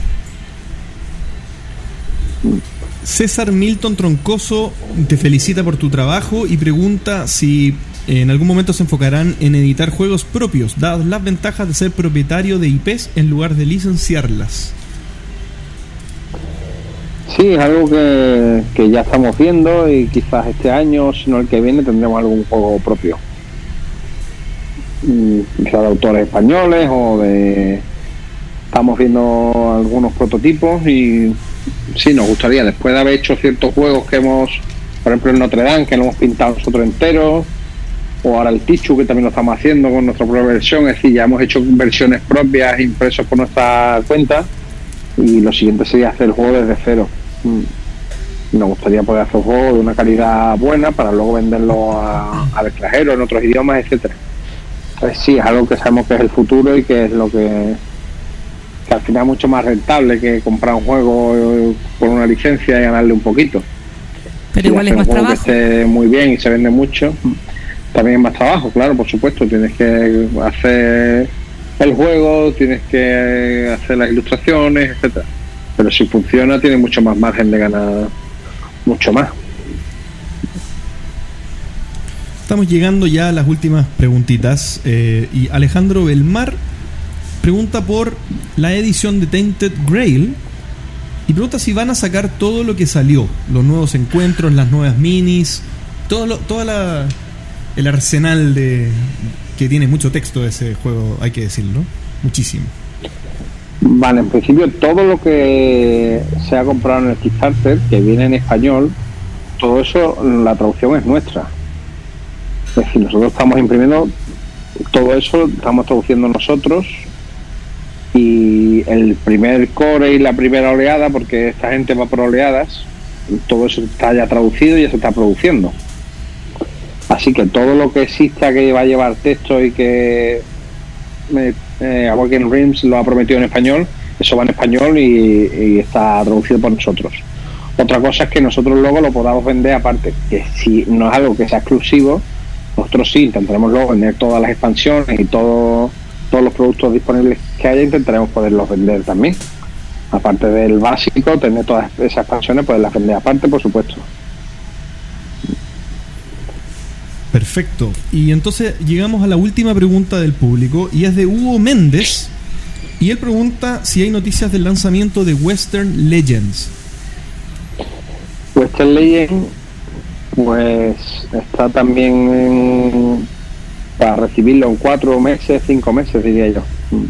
César Milton Troncoso te felicita por tu trabajo y pregunta si en algún momento se enfocarán en editar juegos propios, dadas las ventajas de ser propietario de IPs en lugar de licenciarlas. Sí, es algo que, que ya estamos viendo y quizás este año, si no el que viene, tendremos algún juego propio. Mm, Quizás de autores españoles o de... Estamos viendo algunos prototipos y sí, nos gustaría, después de haber hecho ciertos juegos que hemos, por ejemplo el Notre Dame, que lo hemos pintado nosotros entero, o ahora el Tichu, que también lo estamos haciendo con nuestra propia versión, es decir, ya hemos hecho versiones propias impresos por nuestra cuenta y lo siguiente sería hacer el juego desde cero. Mm. Nos gustaría poder hacer un juego de una calidad buena para luego venderlo al extranjero en otros idiomas, etcétera. Entonces sí, es algo que sabemos que es el futuro y que es lo que, que al final es mucho más rentable que comprar un juego eh, por una licencia y ganarle un poquito. Pero Si igual es más un juego trabajo. que esté muy bien y se vende mucho, también es más trabajo, claro, por supuesto. Tienes que hacer el juego, tienes que hacer las ilustraciones, etcétera. Pero si funciona, tiene mucho más margen de ganar, mucho más. Estamos llegando ya a las últimas preguntitas eh, y Alejandro Belmar pregunta por la edición de Tainted Grail y pregunta si van a sacar todo lo que salió, los nuevos encuentros, las nuevas minis, todo lo, toda la el arsenal de que tiene mucho texto ese juego, hay que decirlo, muchísimo. Vale, en principio todo lo que se ha comprado en el Kickstarter, que viene en español, todo eso, la traducción es nuestra. Es decir, nosotros estamos imprimiendo todo eso, estamos traduciendo nosotros y el primer core y la primera oleada, porque esta gente va por oleadas, todo eso está ya traducido y ya se está produciendo. Así que todo lo que exista que va a llevar texto y que eh, Awakening Rims lo ha prometido en español, eso va en español y, y está traducido por nosotros. Otra cosa es que nosotros luego lo podamos vender aparte, que si no es algo que sea exclusivo, nosotros sí intentaremos luego vender todas las expansiones y todo, todos los productos disponibles que haya, intentaremos poderlos vender también. Aparte del básico, tener todas esas expansiones, poderlas vender aparte, por supuesto. Perfecto. Y entonces llegamos a la última pregunta del público y es de Hugo Méndez. Y él pregunta si hay noticias del lanzamiento de Western Legends. Western Legend, pues está también en- para recibirlo en cuatro meses, cinco meses, diría yo. Mm.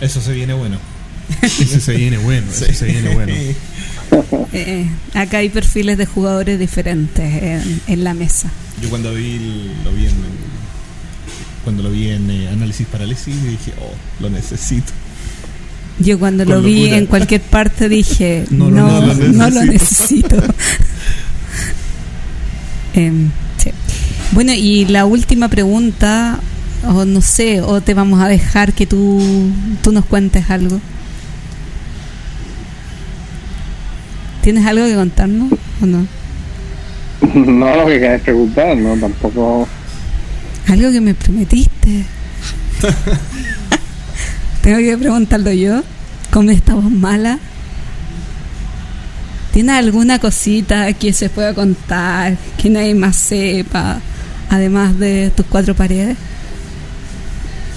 Eso se viene bueno. Ese se viene bueno, ese se viene bueno. Eh, acá hay perfiles de jugadores diferentes en, en la mesa. Yo cuando vi lo vi en cuando lo vi en eh, análisis parálisis dije, oh, lo necesito. Yo cuando Con lo vi en cualquier parte dije, No no, lo- no, no lo lo necesito. Sí. Bueno, y la última pregunta, o no sé, o te vamos a dejar que tú, tú nos cuentes algo. ¿Tienes algo que contarnos o no? No lo que queráis preguntar, no, tampoco. Algo que me prometiste. Tengo que preguntarlo yo. ¿Cómo estamos mala? ¿Tienes alguna cosita que se pueda contar, que nadie más sepa, además de tus cuatro paredes?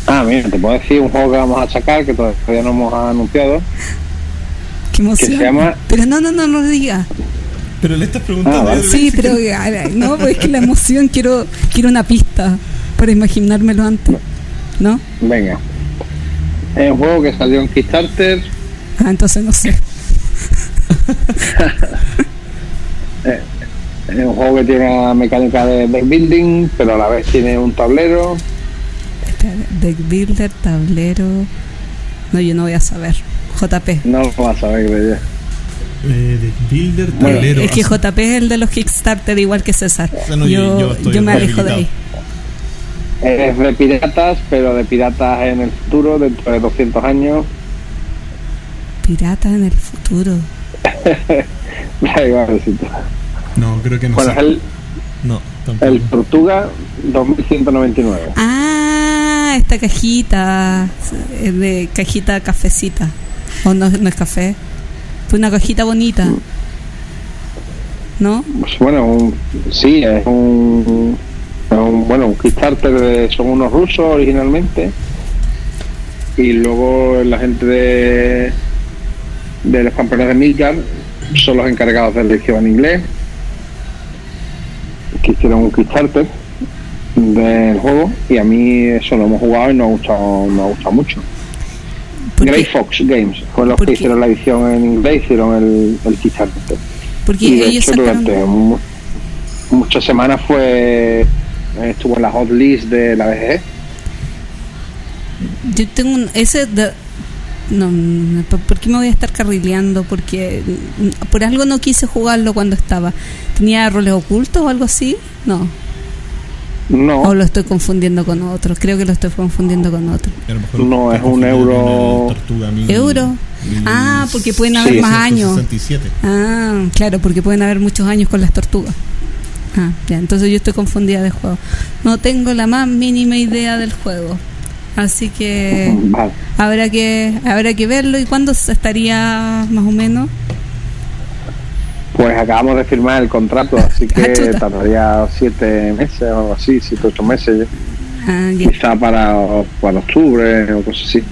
Ah, mira, te puedo decir un juego que vamos a sacar que todavía no hemos anunciado. Qué emoción. se llama- Pero no, no, no, no lo digas. Pero le estás preguntando. Ah, vale. Sí, si pero no, pues es que la emoción quiero quiero una pista para imaginármelo antes. ¿No? Venga. Es un juego que salió en Kickstarter. Ah, entonces no sé. Es un juego que tiene una mecánica de deck building, pero a la vez tiene un tablero. Deck Builder, tablero. No, yo no voy a saber. JP. No lo vas a ver, creo yo. Eh, de Builder, Bueno, tablero. es que. JP es el de los Kickstarter, igual que César. sea, no, yo- yo, yo yo me alejo de ahí. Es de piratas, pero de piratas en el futuro, dentro de 200 años. Pirata en el futuro. No, creo que no Bueno, es sé. el, No, tampoco. el Tortuga 2199. Ah, esta cajita. Es de cajita cafecita. ¿O no, no es café? Fue una cajita bonita. ¿No? Pues bueno, un- sí, es un, es un- bueno, un Kickstarter de- son unos rusos originalmente y luego la gente de de los campeones de Midgard son los encargados del idioma en inglés que hicieron un Kickstarter del juego y a mí eso lo hemos jugado y nos ha gustado, nos ha gustado mucho. Grey Fox Games fue los ¿Por que hicieron la edición en inglés, hicieron el, el Kickstarter. porque Y de ellos hecho sacaron. durante mu- muchas semanas fue estuvo en la hot list de la BGG. Yo tengo un. Ese. de- no, no, ¿por qué me voy a estar carrileando? Porque por algo no quise jugarlo cuando estaba. ¿Tenía roles ocultos o algo así? No. No, O lo estoy confundiendo con otro. Creo que lo estoy confundiendo con otro. No, es un euro- ¿Euro? Ah, porque pueden haber Sí, más años. 167. Ah, claro, porque pueden haber muchos años con las tortugas. Ah, ya, entonces yo estoy confundida de juego. No tengo la más mínima idea del juego. Así que vale. habrá que habrá que verlo y cuándo estaría más o menos. Pues acabamos de firmar el contrato, así Ah, que chuta. tardaría siete meses o algo así, siete ocho meses, Ah, ya, quizá para, para octubre o cosas así.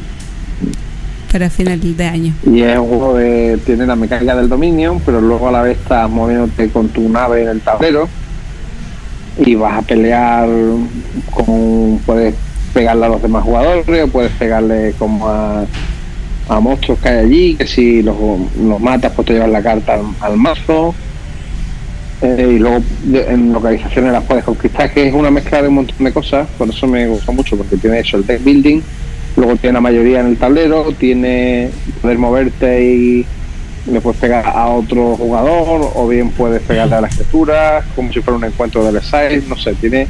para final de año. Y es un juego que tiene la mecánica del dominio, pero luego a la vez estás moviéndote con tu nave en el tablero y vas a pelear con. Puedes pegarle a los demás jugadores o puedes pegarle como a, a monstruos que hay allí, que si los, los matas, pues te llevas la carta al, mazo. Eh, y luego en localizaciones las puedes conquistar, que es una mezcla de un montón de cosas, por eso me gusta mucho, porque tiene eso, el deck building, luego tiene la mayoría en el tablero, tiene poder moverte y le puedes pegar a otro jugador, o bien puedes pegarle a las criaturas, como si fuera un encuentro de Versailles, no sé, tiene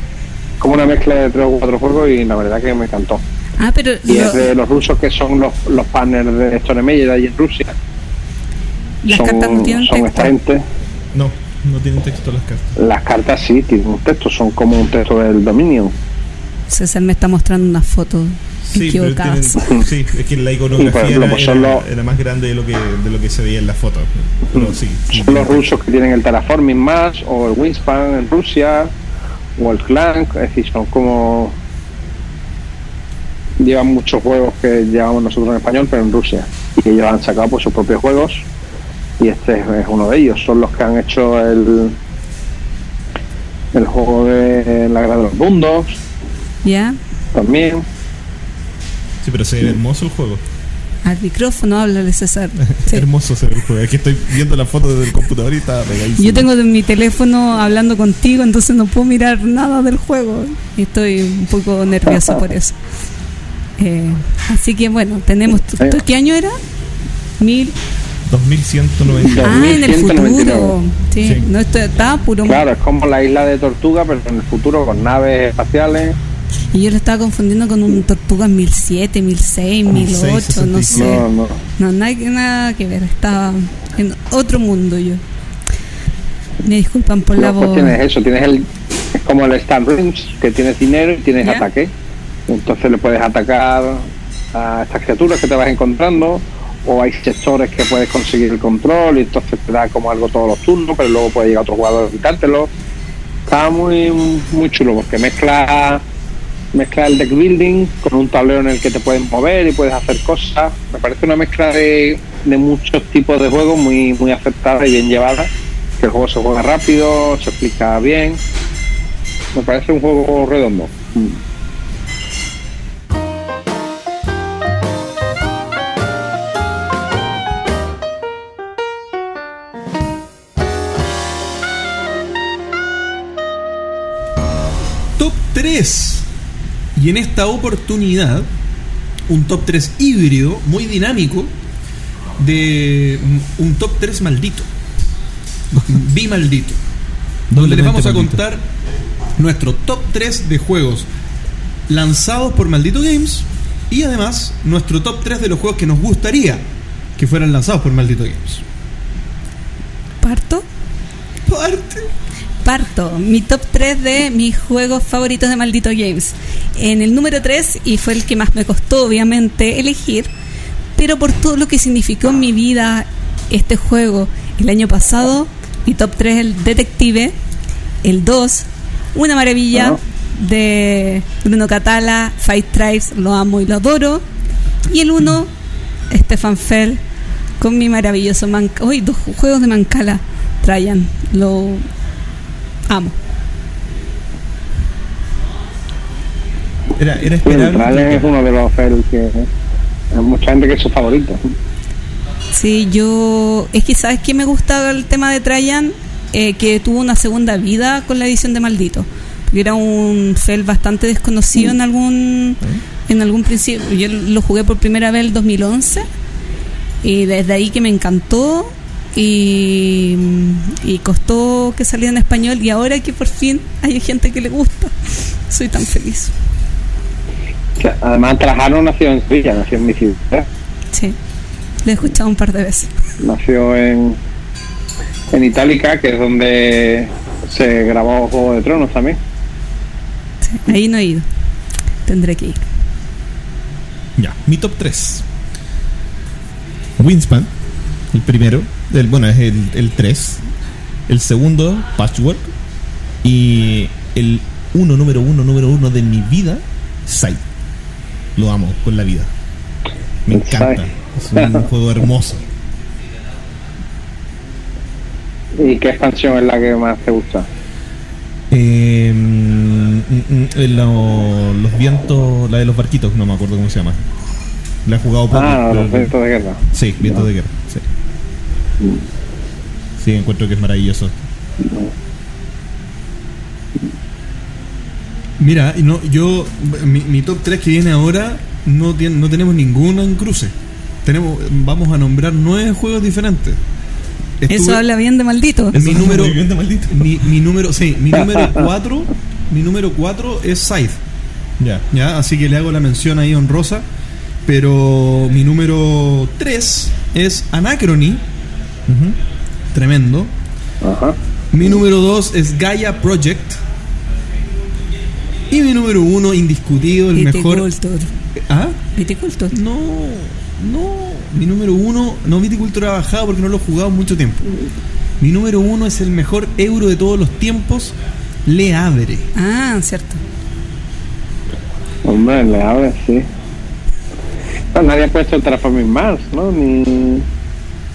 como una mezcla de tres o cuatro juegos y la verdad que me encantó. Ah, pero Y lo- es de los rusos que son los, los partners de Stone Meyer allí en Rusia. las son, cartas no tienen son texto. esta gente. No, no tienen texto las cartas. Las cartas sí tienen un texto, son como un texto del Dominion. César me está mostrando una foto Sí, pero equivocadas. tienen- sí, es que la iconografía ejemplo, era, pues son era- los- era más grande de lo que de lo que se veía en la foto. Pero sí, sí Son los rusos que tienen el Terraforming más, o el Wingspan en Rusia, o el Clank, es decir, son como. Llevan muchos juegos que llevamos nosotros en español, pero en Rusia. Y ellos han sacado pues, sus propios juegos, y este es, es uno de ellos. Son los que han hecho el. El juego de la Guerra de los Mundos, ¿Ya? también. Sí, pero se ve hermoso el juego. Al micrófono, háblale César. Sí. Hermoso se ve el juego. Que estoy viendo la foto desde el computador y está pegadísimo. Yo tengo de mi teléfono hablando contigo, entonces no puedo mirar nada del juego. Y estoy un poco nerviosa por eso. Eh, así que bueno, tenemos. ¿Qué año era? Mil. 2190. Ah, en el 2199. futuro. Sí, Sí. no esto estaba puro. Claro, es como la isla de Tortuga, pero en el futuro con naves espaciales. Y yo lo estaba confundiendo con un Tortuga 1007, 1006, 1008, no sé. No, no. No, nada, que- nada que ver. Estaba en otro mundo yo. Me disculpan por la pues voz. tienes eso, tienes el. Es como el Star Rings, que tienes dinero y tienes Ya. ataque. Entonces le puedes atacar a estas criaturas que te vas encontrando, o hay sectores que puedes conseguir el control y entonces te da como algo todos los turnos, pero luego puede llegar otro jugador a quitártelo. Está muy, muy chulo porque mezcla, mezcla el deck building con un tablero en el que te puedes mover y puedes hacer cosas. Me parece una mezcla de, de muchos tipos de juegos muy, muy aceptada y bien llevada. Que el juego se juega rápido, se explica bien. Me parece un juego redondo. Top 3. Y en esta oportunidad, un top 3 híbrido, muy dinámico, de un top 3 maldito. Bimaldito. Donde les vamos a maldito. contar nuestro top 3 de juegos lanzados por Maldito Games y además nuestro top 3 de los juegos que nos gustaría que fueran lanzados por Maldito Games. ¿Parto? Parte. Parto. Mi top 3 de mis juegos favoritos de Maldito Games. En el número 3, y fue el que más me costó, obviamente, elegir, pero por todo lo que significó en mi vida este juego el año pasado, mi top 3 el Detective, el 2, una maravilla de Bruno Catala, Fight Tribes, lo amo y lo adoro, y el 1, Stefan Fell, con mi maravilloso Mancala. Uy, dos ju- juegos de Mancala, Trajan, lo amo. Era, era Sí, el esperable. Es uno de los que hay mucha gente que es su favorito. Sí, yo. Es que, ¿sabes qué me gusta el tema de Trajan? Eh, que tuvo una segunda vida con la edición de Maldito. Porque era un Fel bastante desconocido en algún en algún principio. Yo lo jugué por primera vez el 2011. Y desde ahí que me encantó. Y, y costó que saliera en español. Y ahora que por fin hay gente que le gusta. Soy tan feliz. Además, Trajano nació en Sevilla, nació en mi ciudad. Sí. Lo he escuchado un par de veces. Nació en, en Itálica, que es donde se grabó Juego de Tronos también. Sí, ahí no he ido. Tendré que ir. Ya, mi top 3. Winspan, el primero. El, bueno, es el, el 3. El segundo, Patchwork. Y el uno, número uno, número uno de mi vida, Sight. Lo amo con la vida. Me encanta. Es un juego hermoso. ¿Y qué expansión es la que más te gusta? Eh, lo- los vientos, la de los barquitos, no me acuerdo cómo se llama. La he jugado poco. Ah, los vientos de guerra. Sí, vientos de guerra. Sí. Sí, encuentro que es maravilloso. Mira, y no, yo, mi, mi top 3 que viene ahora, no, tiene, no tenemos ninguno en cruce. Tenemos, vamos a nombrar nueve juegos diferentes. Eso habla bien de maldito. mi número, Muy bien de maldito. mi, mi número, sí, mi número 4, mi número 4 es Scythe. Ya. ¿ya? Así que le hago la mención ahí honrosa. Pero mi número 3 es Anachrony, Tremendo. Ajá. Mi número 2 es Gaia Project. Y mi número 1, indiscutido, el mejor. ¿Ah? Viticulture. No, no. Mi número 1, no Viticultura ha bajado porque no lo he jugado mucho tiempo. Mi número 1 es el mejor euro de todos los tiempos. Le abre. Ah, cierto. Hombre, le abre, sí. No, nadie ha puesto el Terraforming Mars, ¿no? Ni...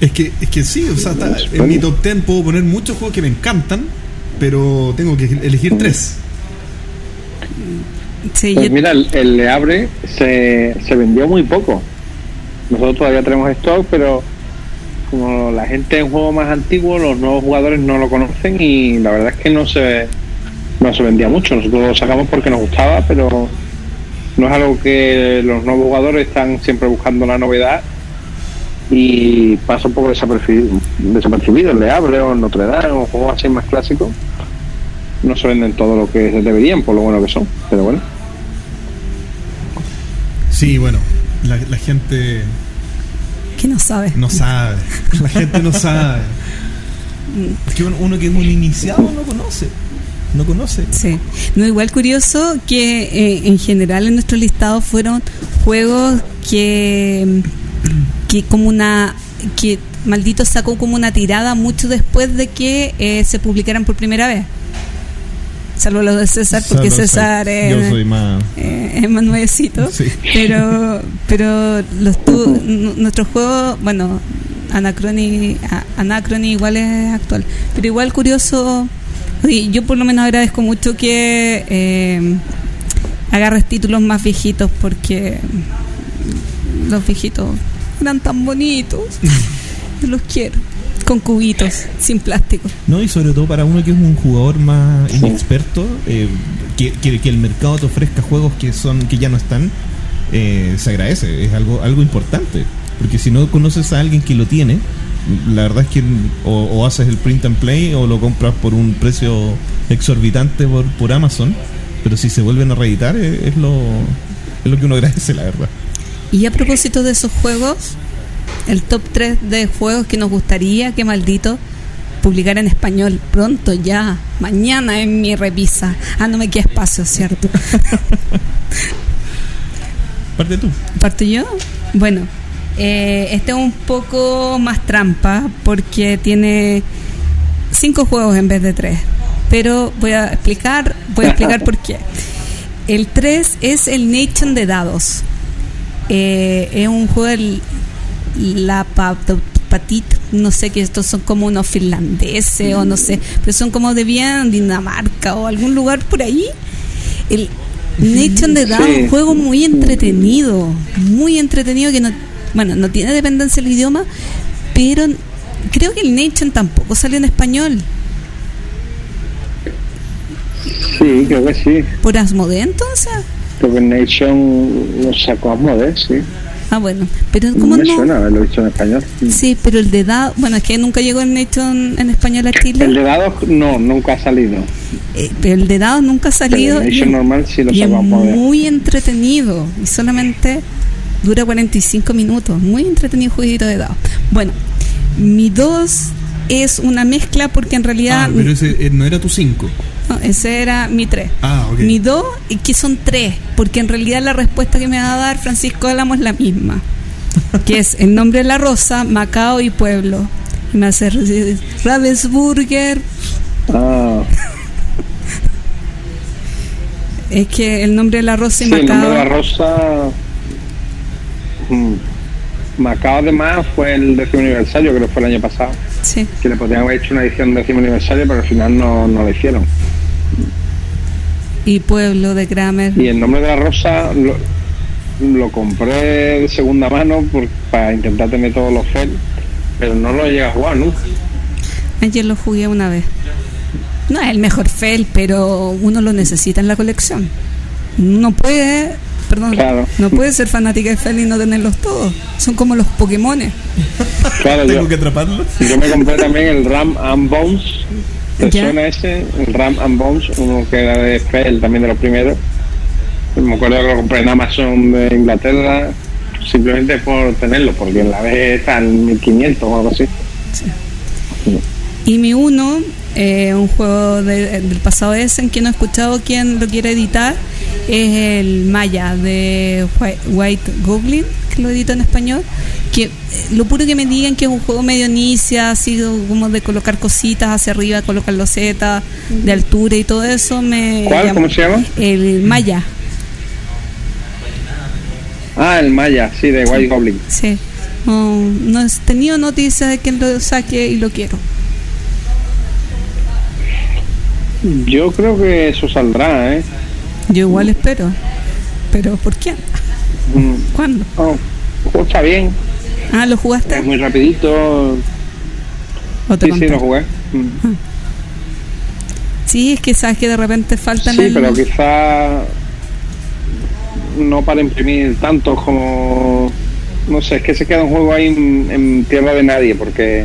Es que, es que sí, o sea, está- en mi top 10 puedo poner muchos juegos que me encantan, pero tengo que elegir tres. Sí, Pues mira, el, el Le Abre se, se vendió muy poco. Nosotros todavía tenemos stock, pero como la gente en juego más antiguo, los nuevos jugadores no lo conocen y la verdad es que no se no se vendía mucho. Nosotros lo sacamos porque nos gustaba, pero No es algo que los nuevos jugadores están siempre buscando la novedad y pasa un poco desapercibido. desapercibido el Le Abre o Notre Dame o juegos así más clásicos. No se venden todo lo que deberían, por lo bueno que son, pero bueno. Sí, bueno, la, la gente Que no sabe. no sabe. La gente no sabe. Es que uno, uno que es un iniciado no conoce. No conoce. Sí. No, igual curioso que eh, en general en nuestro listado fueron juegos que, que como una que maldito sacó como una tirada mucho después de que eh, se publicaran por primera vez. Salvo los de César, porque César es, Yo soy más. eh, es más nuevecito. Sí. Pero, pero los tu- nuestro juego, bueno, Anacrony, a- Anacrony igual es actual. Pero igual curioso, yo por lo menos agradezco mucho que eh, agarres títulos más viejitos porque los viejitos eran tan bonitos. Yo los quiero. Con cubitos, sin plástico. No, y sobre todo para uno que es un jugador más inexperto, eh, que, que- que el mercado te ofrezca juegos que son que ya no están, eh, se agradece, es algo algo importante. Porque si no conoces a alguien que lo tiene, la verdad es que o, o haces el print and play o lo compras por un precio exorbitante por, por Amazon, pero si se vuelven a reeditar eh, es, lo, es lo que uno agradece, la verdad. Y a propósito de esos juegos, el top 3 de juegos que nos gustaría que maldito publicar en español pronto ya, mañana en mi revisa. Ah, no me queda espacio, ¿cierto? Parte tú. ¿Parto yo? Bueno, eh, este es un poco más trampa porque tiene cinco juegos en vez de tres. Pero voy a explicar, voy a explicar por qué. El 3 es el Nation de dados. Eh, es un juego del la pa- patit, no sé que estos son como unos finlandeses o no sé, pero son como de bien Dinamarca o algún lugar por ahí. El Nation de dados, Sí. un juego muy entretenido, muy entretenido que no, bueno, no tiene dependencia del idioma, pero creo que el Nation tampoco salió en español. Sí, creo que sí. ¿Por Asmodee entonces? Nation lo sacó a Model, sí. Ah, bueno, pero No ¿cómo me no? suena haberlo visto en español. Sí, pero el de dados, bueno, es que nunca llegó el Nation en español a Chile. El de dados no, nunca ha salido. Eh, pero el de dados nunca ha salido el y, Nation normal sí lo y sacó a Model. muy entretenido y solamente dura 45 minutos muy entretenido el jueguito de dados bueno mi 2 es una mezcla porque en realidad Ah, pero ese eh, no era tu 5. No, ese era mi 3 Ah, ok. mi 2 y que son 3 porque en realidad la respuesta que me va a dar Francisco Álamo es la misma que es el nombre de la rosa Macao y pueblo y me hace Ravensburger Ah, es que el nombre de la rosa y sí, el nombre Macao de la rosa. mm, Macao además fue el décimo aniversario, creo que fue el año pasado. sí Que le podrían haber hecho una edición décimo aniversario, pero al final no, no lo hicieron. Y pueblo de Kramer Y el nombre de la rosa lo, lo compré de segunda mano por- para intentar tener todos los FEL, pero no lo llegué a jugar nunca. Ayer lo jugué una vez. No es el mejor fel, pero uno lo necesita en la colección. No puede, perdón, Claro. no puede ser fanática de fel y no tenerlos todos. Son como los Pokémones. Claro, Tengo yo, que atraparlo. yo me compré también el Ram and Bones. ¿Te Ya. suena ese? El Ram and Bones, uno que era de FEL, también de los primeros. Me acuerdo que lo compré en Amazon de Inglaterra simplemente por tenerlo, porque en la vez está en 1500 o algo así. Y mi uno, eh, un juego de- del pasado ese en que no he escuchado quién lo quiere editar, es el Maya de Whi- White Goblin, que lo edito en español. Que eh, lo puro que me digan que es un juego medio inicia, así como de colocar cositas hacia arriba, colocar losetas de altura y todo eso, me. ¿Cuál? ¿Cómo se llama? El Maya, Ah, el Maya, sí, de White Goblin. sí. No, no he tenido noticias de que lo saque y lo quiero. Yo creo que eso saldrá, ¿eh? Yo igual espero. Pero ¿por quién? Mm, ¿Cuándo? oh, está bien, Ah, ¿lo jugaste? es muy rapidito. ¿O te Sí, sí, lo jugué. Mm. Sí, es que sabes que de repente faltan Sí, el... pero quizá no para imprimir tantos como. No sé, es que se queda un juego ahí en, en tierra de nadie, porque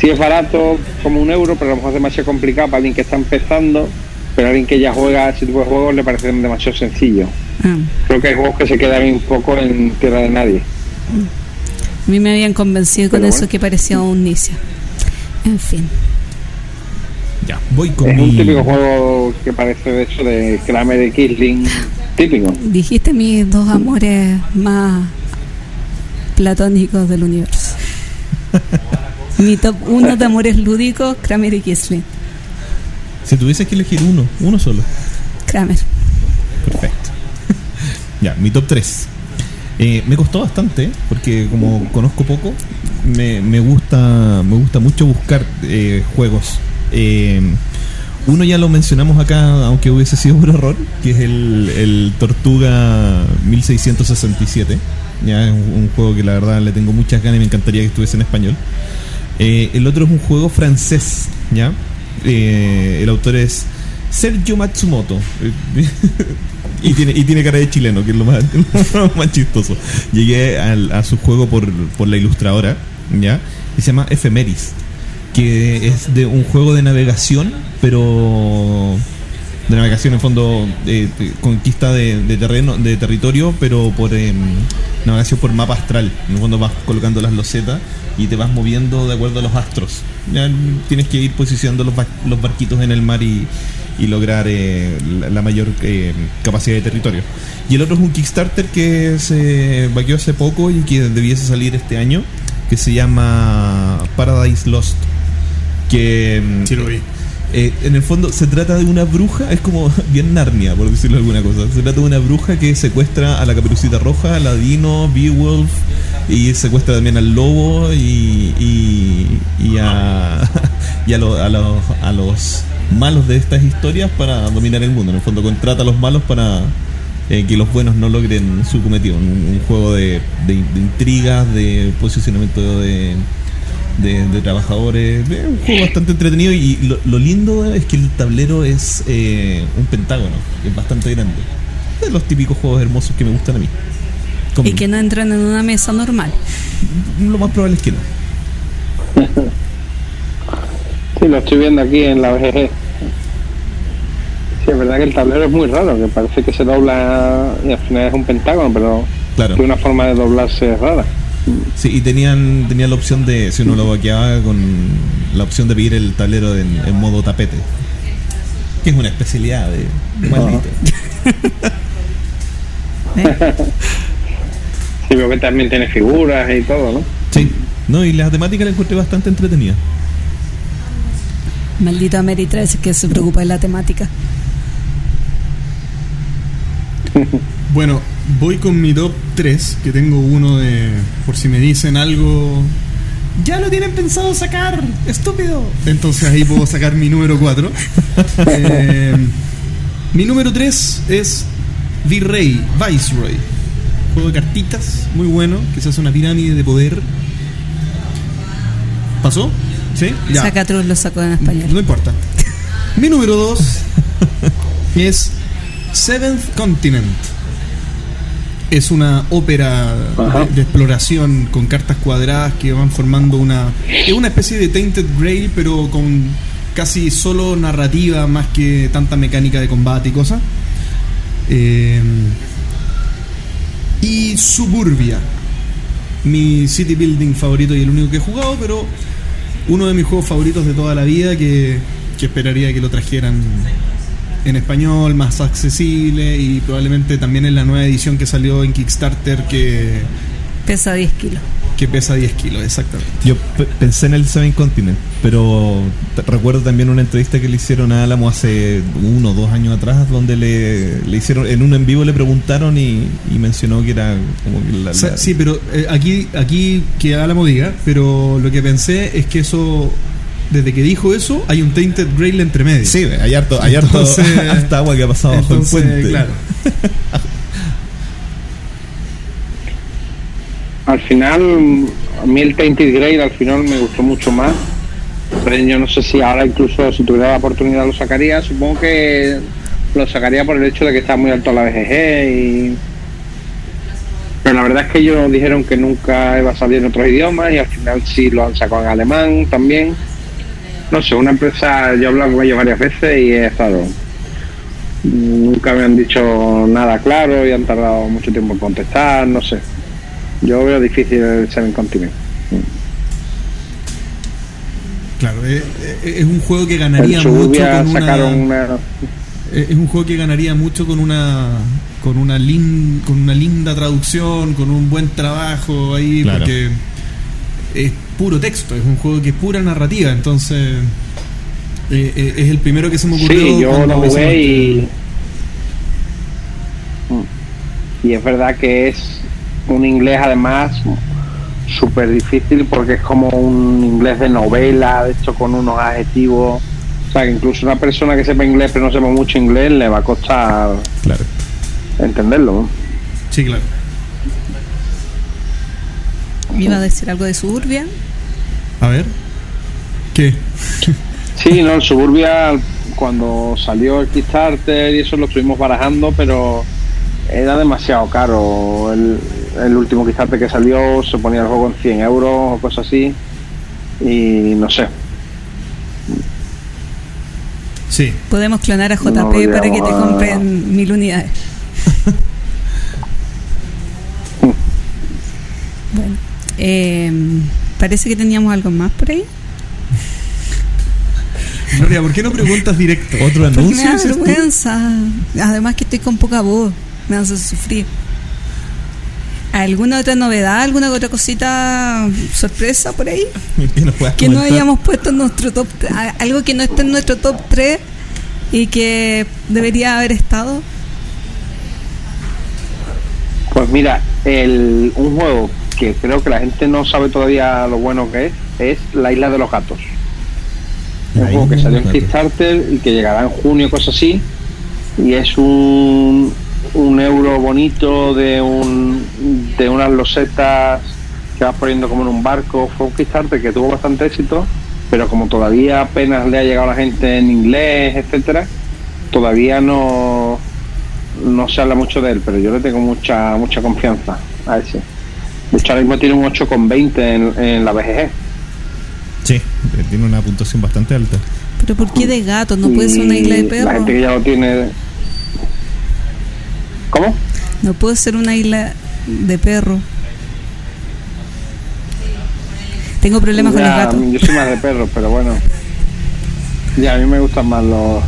si es barato como un euro, pero a lo mejor es demasiado complicado para alguien que está empezando, pero a alguien que ya juega ese tipo de juegos le parece demasiado sencillo. Ah, Creo que hay juegos que se quedan un poco en tierra de nadie. a mí me habían convencido con eso que parecía un Nicia. En fin. Ya, voy con Es mi. un típico juego que parece de hecho de Kramer y Kisling típico. Dijiste mis dos amores más platónicos del universo. Mi top uno de amores lúdicos, Kramer y Kisling. Si tuvieses que elegir uno, uno solo. Kramer. Perfecto. ya, mi top 3. me costó bastante, ¿eh? porque como conozco poco, me, me gusta me gusta mucho buscar eh, juegos. Eh, uno ya lo mencionamos acá, aunque hubiese sido un error, que es el, el Tortuga 1667. Ya es un, un juego que la verdad le tengo muchas ganas y me encantaría que estuviese en español. Eh, el otro es un juego francés, ¿ya? Eh, el autor es Sergio Matsumoto. Y, tiene, y tiene cara de chileno, que es lo más, más chistoso. Llegué al- a su juego por, por la ilustradora, ¿ya? Y se llama Ephemeris, que es de un juego de navegación, pero de navegación en fondo eh, de conquista de, terreno de territorio pero por em, navegación por mapa astral. En el fondo vas colocando las losetas y te vas moviendo de acuerdo a los astros. Ya tienes que ir posicionando los, ba- los barquitos en el mar y, lograr eh, la, mayor eh, capacidad de territorio. Y el otro es un Kickstarter que se vaqueó hace poco y que debiese salir este año que se llama Paradise Lost que em, Sí, lo vi. Eh, en el fondo se trata de una bruja, es como bien Narnia, por decirlo de alguna cosa. Se trata de una bruja que secuestra a la caperucita roja, a Ladino, Beowulf, y secuestra también al lobo y, a, y a, lo- a los, a los malos de estas historias para dominar el mundo. En el fondo contrata a los malos para eh, que los buenos no logren su cometido. Un, juego de, de intrigas, de posicionamiento de, de, de trabajadores. Es un juego bastante entretenido y lo, lo lindo es que el tablero es eh, un pentágono, que es bastante grande. De los típicos juegos hermosos que me gustan a mí. Con- Y que no entran en una mesa normal. Lo más probable es que no. Sí, lo estoy viendo aquí en la BGG. Sí, es verdad que el tablero es muy raro, que parece que se dobla y al final es un pentágono, pero Claro. tiene una forma de doblarse rara. Sí, y tenían, tenían la opción de, si uno lo vaqueaba, con la opción de pedir el tablero en, en modo tapete. Que es una especialidad de, maldito. ¿eh? Sí, veo que también tiene figuras y todo, ¿no? Sí. No, y la temática la encontré bastante entretenida. Maldito Ameritrash que se preocupa de la temática. Bueno, voy con mi top 3, que tengo uno de. Por si me dicen algo. Ya lo tienen pensado sacar, estúpido. Entonces ahí puedo sacar mi número 4. mi número 3 es Virrey, Viceroy. Juego de cartitas, muy bueno, que se hace una pirámide de poder. ¿Pasó? ¿Sí? Ya. Sacatrus lo sacó en español. No importa. Mi número 2 es Seventh Continent. Es una ópera de exploración con cartas cuadradas que van formando una. Es una especie de Tainted Grail, pero con casi solo narrativa más que tanta mecánica de combate y cosas. Eh, y Suburbia. Mi city building favorito y el único que he jugado, pero uno de mis juegos favoritos de toda la vida que, que esperaría que lo trajeran en español, más accesible y probablemente también en la nueva edición que salió en Kickstarter que, Pesa 10 kilos. que pesa 10 kilos, exactamente. Yo pe- pensé en el Seven Continent, pero recuerdo también una entrevista que le hicieron a Álamo hace uno o dos años atrás, donde le, le hicieron, en un en vivo le preguntaron y, y mencionó que era como que la, la- sí, pero eh, aquí, aquí que Álamo diga, pero lo que pensé es que eso, desde que dijo eso, hay un Tainted Grail entre medio. Sí, hay harto, hay harto, Entonces- harta agua que ha pasado bajo el puente. claro. Al final, a mí el Tainted Grail al final me gustó mucho más. Pero yo no sé si ahora incluso si tuviera la oportunidad lo sacaría. Supongo que lo sacaría por el hecho de que está muy alto la BGG y Pero la verdad es que ellos dijeron que nunca iba a salir en otros idiomas y al final sí lo han sacado en alemán también. No sé, una empresa, yo he hablado con ellos varias veces y he estado. Nunca me han dicho nada claro y han tardado mucho tiempo en contestar, no sé. Yo veo difícil el Seven Continent. Claro, es, es un juego que ganaría mucho con una, una... es un juego que ganaría mucho con una con una lin- con una linda traducción, con un buen trabajo ahí Claro. porque es puro texto, es un juego que es pura narrativa, entonces eh, eh, es el primero que se me ocurrió. Sí, yo lo jugué y... Y es verdad que es un inglés además súper difícil porque es como un inglés de novela, de hecho con unos adjetivos. O sea, que incluso una persona que sepa inglés pero no sepa mucho inglés le va a costar Claro. entenderlo. ¿no? Sí, claro. Iba a decir algo de Suburbia. A ver. ¿Qué? Sí, no, el Suburbia cuando salió el Kickstarter y eso lo estuvimos barajando, pero era demasiado caro. El, el último Kickstarter que salió se ponía el juego en 100 euros o cosas así. Y no sé, Sí. Podemos clonar a JP No, para que te compren mil unidades. eh, parece que teníamos algo más por ahí. Gloria, ¿por qué no preguntas directo? Otro Porque me anuncio. da vergüenza. Además que estoy con poca voz. Me hace sufrir. ¿Alguna otra novedad? ¿Alguna otra cosita sorpresa por ahí? Que no hayamos puesto en nuestro top Algo que no esté en nuestro top 3 y que debería haber estado. Pues mira, el, un juego que creo que la gente no sabe todavía lo bueno que es, es La Isla de los Gatos. Un juego que salió en. Kickstarter y que llegará en junio, cosas así. Y es un, un euro bonito de, un, de unas losetas que vas poniendo como en un barco. Fue un Kickstarter que tuvo bastante éxito, pero como todavía apenas le ha llegado a la gente en inglés, etcétera, todavía no, no se habla mucho de él, pero yo le tengo mucha mucha confianza a ese. De hecho, ahora mismo tiene un 8,20 en, en la BGG. Sí, tiene una puntuación bastante alta. ¿Pero por qué de gato? ¿No puede ser una isla de Y La perros? gente que ya lo tiene. ¿Cómo? No puede ser una isla de perro. Tengo problemas con los gatos. Yo soy más de perros, pero bueno. Ya, a mí me gustan más los.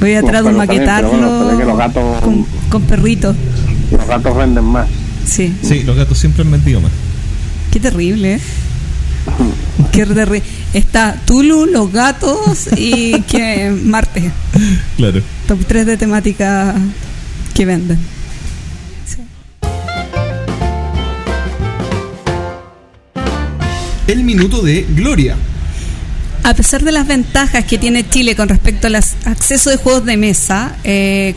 Voy a tratar de perros también, pero maquetarlo bueno, pero es que los gatos, con, con perritos. los gatos venden más. Sí. Sí, los gatos siempre han vendido más. Qué terrible, ¿eh? Qué terrible. Está Tulu, los gatos y que Marte. Claro. Top 3 de temática que venden. Sí. El minuto de Gloria. A pesar de las ventajas que tiene Chile con respecto al acceso de juegos de mesa, eh,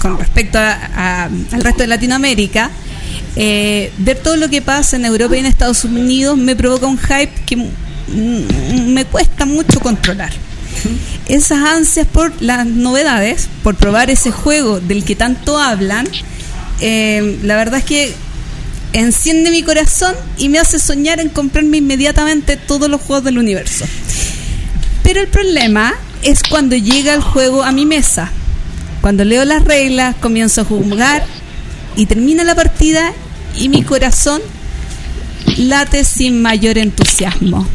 con respecto a- a- al resto de Latinoamérica, eh, ver todo lo que pasa en Europa y en Estados Unidos me provoca un hype que me cuesta mucho controlar. Esas ansias por las novedades, por probar ese juego del que tanto hablan, eh, la verdad es que enciende mi corazón y me hace soñar en comprarme inmediatamente todos los juegos del universo. Pero el problema es cuando llega el juego a mi mesa. Cuando leo las reglas, comienzo a jugar y termina la partida y mi corazón late sin mayor entusiasmo.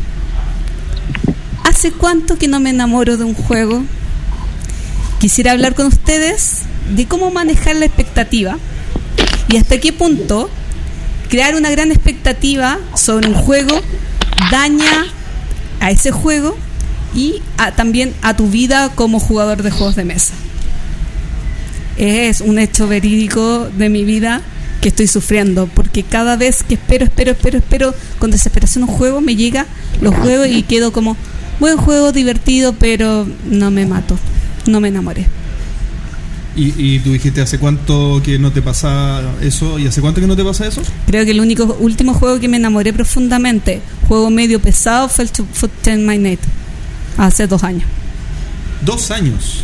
¿Hace cuánto que no me enamoro de un juego? Quisiera hablar con ustedes de cómo manejar la expectativa y hasta qué punto crear una gran expectativa sobre un juego daña a ese juego y a- también a tu vida como jugador de juegos de mesa. Es un hecho verídico de mi vida que estoy sufriendo, porque cada vez que espero, espero, espero, espero con desesperación un juego, me llega, lo juego y quedo como, buen juego, divertido, pero no me mato, no me enamoré. Y, y tú dijiste, ¿hace cuánto que no te pasa eso? ¿Y hace cuánto que no te pasa eso? Creo que el único último juego que me enamoré profundamente, juego medio pesado, fue el Foot Ten My Night, hace dos años. Dos años.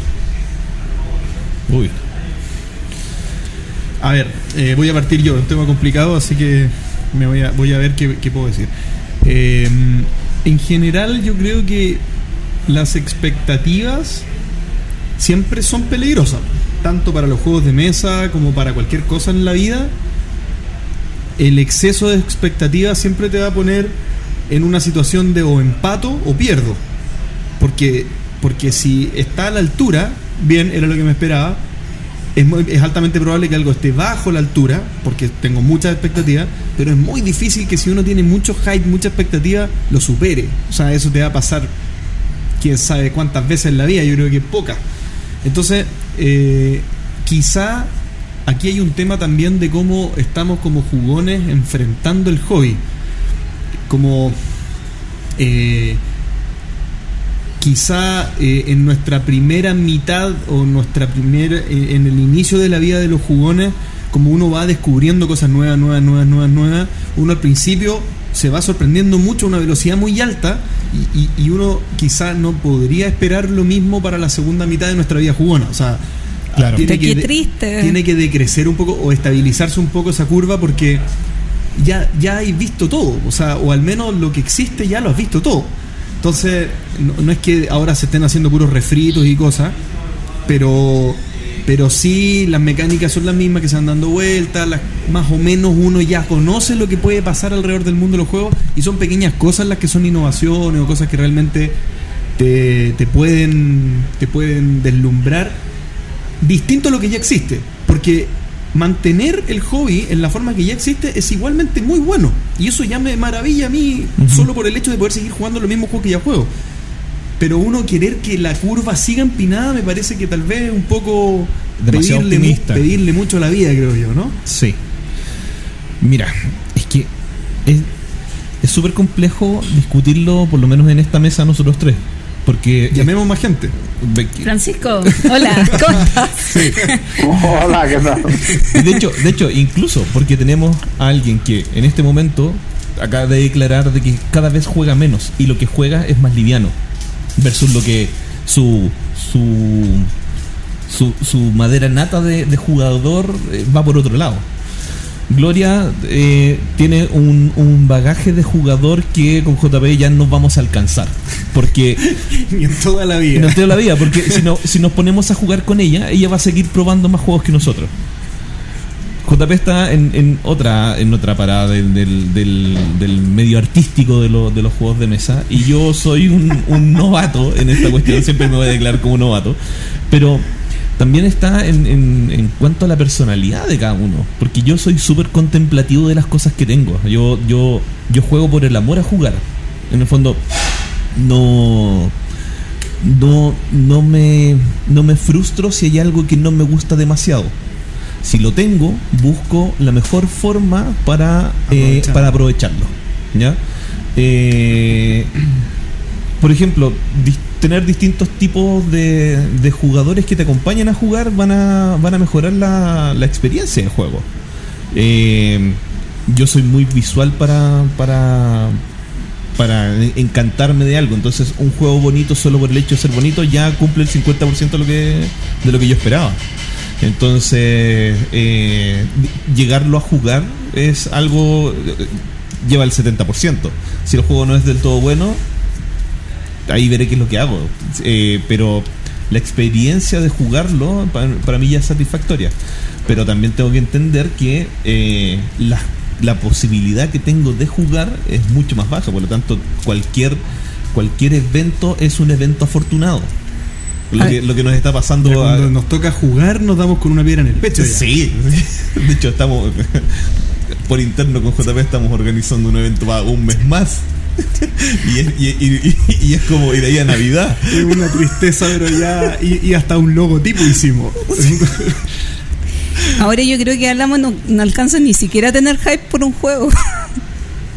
Uy. A ver, eh, voy a partir yo, un tema complicado, así que me voy a, voy a ver qué, qué puedo decir. Eh, en general, yo creo que las expectativas siempre son peligrosas, tanto para los juegos de mesa como para cualquier cosa en la vida. El exceso de expectativas siempre te va a poner en una situación de o empato o pierdo. Porque, porque si está a la altura, bien, era lo que me esperaba, es, es altamente probable que algo esté bajo la altura, porque tengo muchas expectativas, pero es muy difícil que si uno tiene mucho hype, mucha expectativa, lo supere. O sea, eso te va a pasar quién sabe cuántas veces en la vida, yo creo que pocas. Entonces, eh, quizá aquí hay un tema también de cómo estamos como jugones enfrentando el hobby. Como eh, quizá eh, en nuestra primera mitad o nuestra primera eh, en el inicio de la vida de los jugones como uno va descubriendo cosas nuevas nuevas nuevas nuevas nuevas uno al principio se va sorprendiendo mucho a una velocidad muy alta y, y- y uno quizá no podría esperar lo mismo para la segunda mitad de nuestra vida jugona o sea Claro. tiene Qué de- triste. tiene que decrecer un poco o estabilizarse un poco esa curva porque ya, ya hay visto todo, o sea, o al menos lo que existe ya lo has visto todo. Entonces, no, no es que ahora se estén haciendo puros refritos y cosas, pero pero sí las mecánicas son las mismas que se van dando vueltas, más o menos uno ya conoce lo que puede pasar alrededor del mundo de los juegos y son pequeñas cosas las que son innovaciones o cosas que realmente te, te pueden te pueden deslumbrar distinto a lo que ya existe, porque mantener el hobby en la forma que ya existe es igualmente muy bueno. Y eso ya me maravilla a mí solo por el hecho de poder seguir jugando los mismos juegos que ya juego. Pero uno querer que la curva siga empinada me parece que tal vez es un poco Demasiado pedirle, optimista. pedirle mucho a la vida, creo yo, ¿no? Sí. Mira, es que es es súper complejo discutirlo, por lo menos en esta mesa, nosotros tres. Porque. Llamemos más gente. Francisco, hola, ¿cómo estás? Hola, ¿qué tal? Y de hecho, de hecho, incluso porque tenemos a alguien que en este momento acaba de declarar de que cada vez juega menos y lo que juega es más liviano versus lo que su su su, su madera nata de, de jugador eh, va por otro lado. Gloria eh, tiene un, un bagaje de jugador que con JP ya no vamos a alcanzar. Porque Ni en toda la vida. no te doy la vida, porque si, no, si nos ponemos a jugar con ella, ella va a seguir probando más juegos que nosotros. JP está en, en otra en otra parada del, del, del- del medio artístico de, lo- de los juegos de mesa y yo soy un, un novato en esta cuestión, siempre me voy a declarar como novato, pero también está en, en, en cuanto a la personalidad de cada uno, porque yo soy súper contemplativo de las cosas que tengo, yo, yo, yo juego por el amor a jugar, en el fondo no no, no, me, no me frustro si hay algo que no me gusta demasiado. Si lo tengo, busco la mejor forma para, eh, Aprovecharlo. para aprovecharlo. ¿ya? Eh, por ejemplo, tener distintos tipos de, de jugadores que te acompañen a jugar van a, van a mejorar la, la experiencia del juego. Eh, yo soy muy visual para, para, para encantarme de algo. Entonces, un juego bonito solo por el hecho de ser bonito ya cumple el 50% de lo que, de lo que yo esperaba. Entonces, eh, llegarlo a jugar es algo. eh, lleva el 70%. Si el juego no es del todo bueno, ahí veré qué es lo que hago. Eh, pero la experiencia de jugarlo para, para mí ya es satisfactoria. Pero también tengo que entender que eh, la, la posibilidad que tengo de jugar es mucho más baja. Por lo tanto, cualquier, cualquier evento es un evento afortunado. Lo que, lo que nos está pasando Ya cuando a- nos toca jugar, nos damos con una piedra en el pecho. ya. Sí, de hecho estamos por interno con JP estamos organizando un evento para un mes más. Y es, y, y- y- y es como ir ahí a Navidad. Es una tristeza, pero ya. Y, y hasta un logotipo hicimos. Ahora yo creo que Álamo no, no alcanza ni siquiera a tener hype por un juego.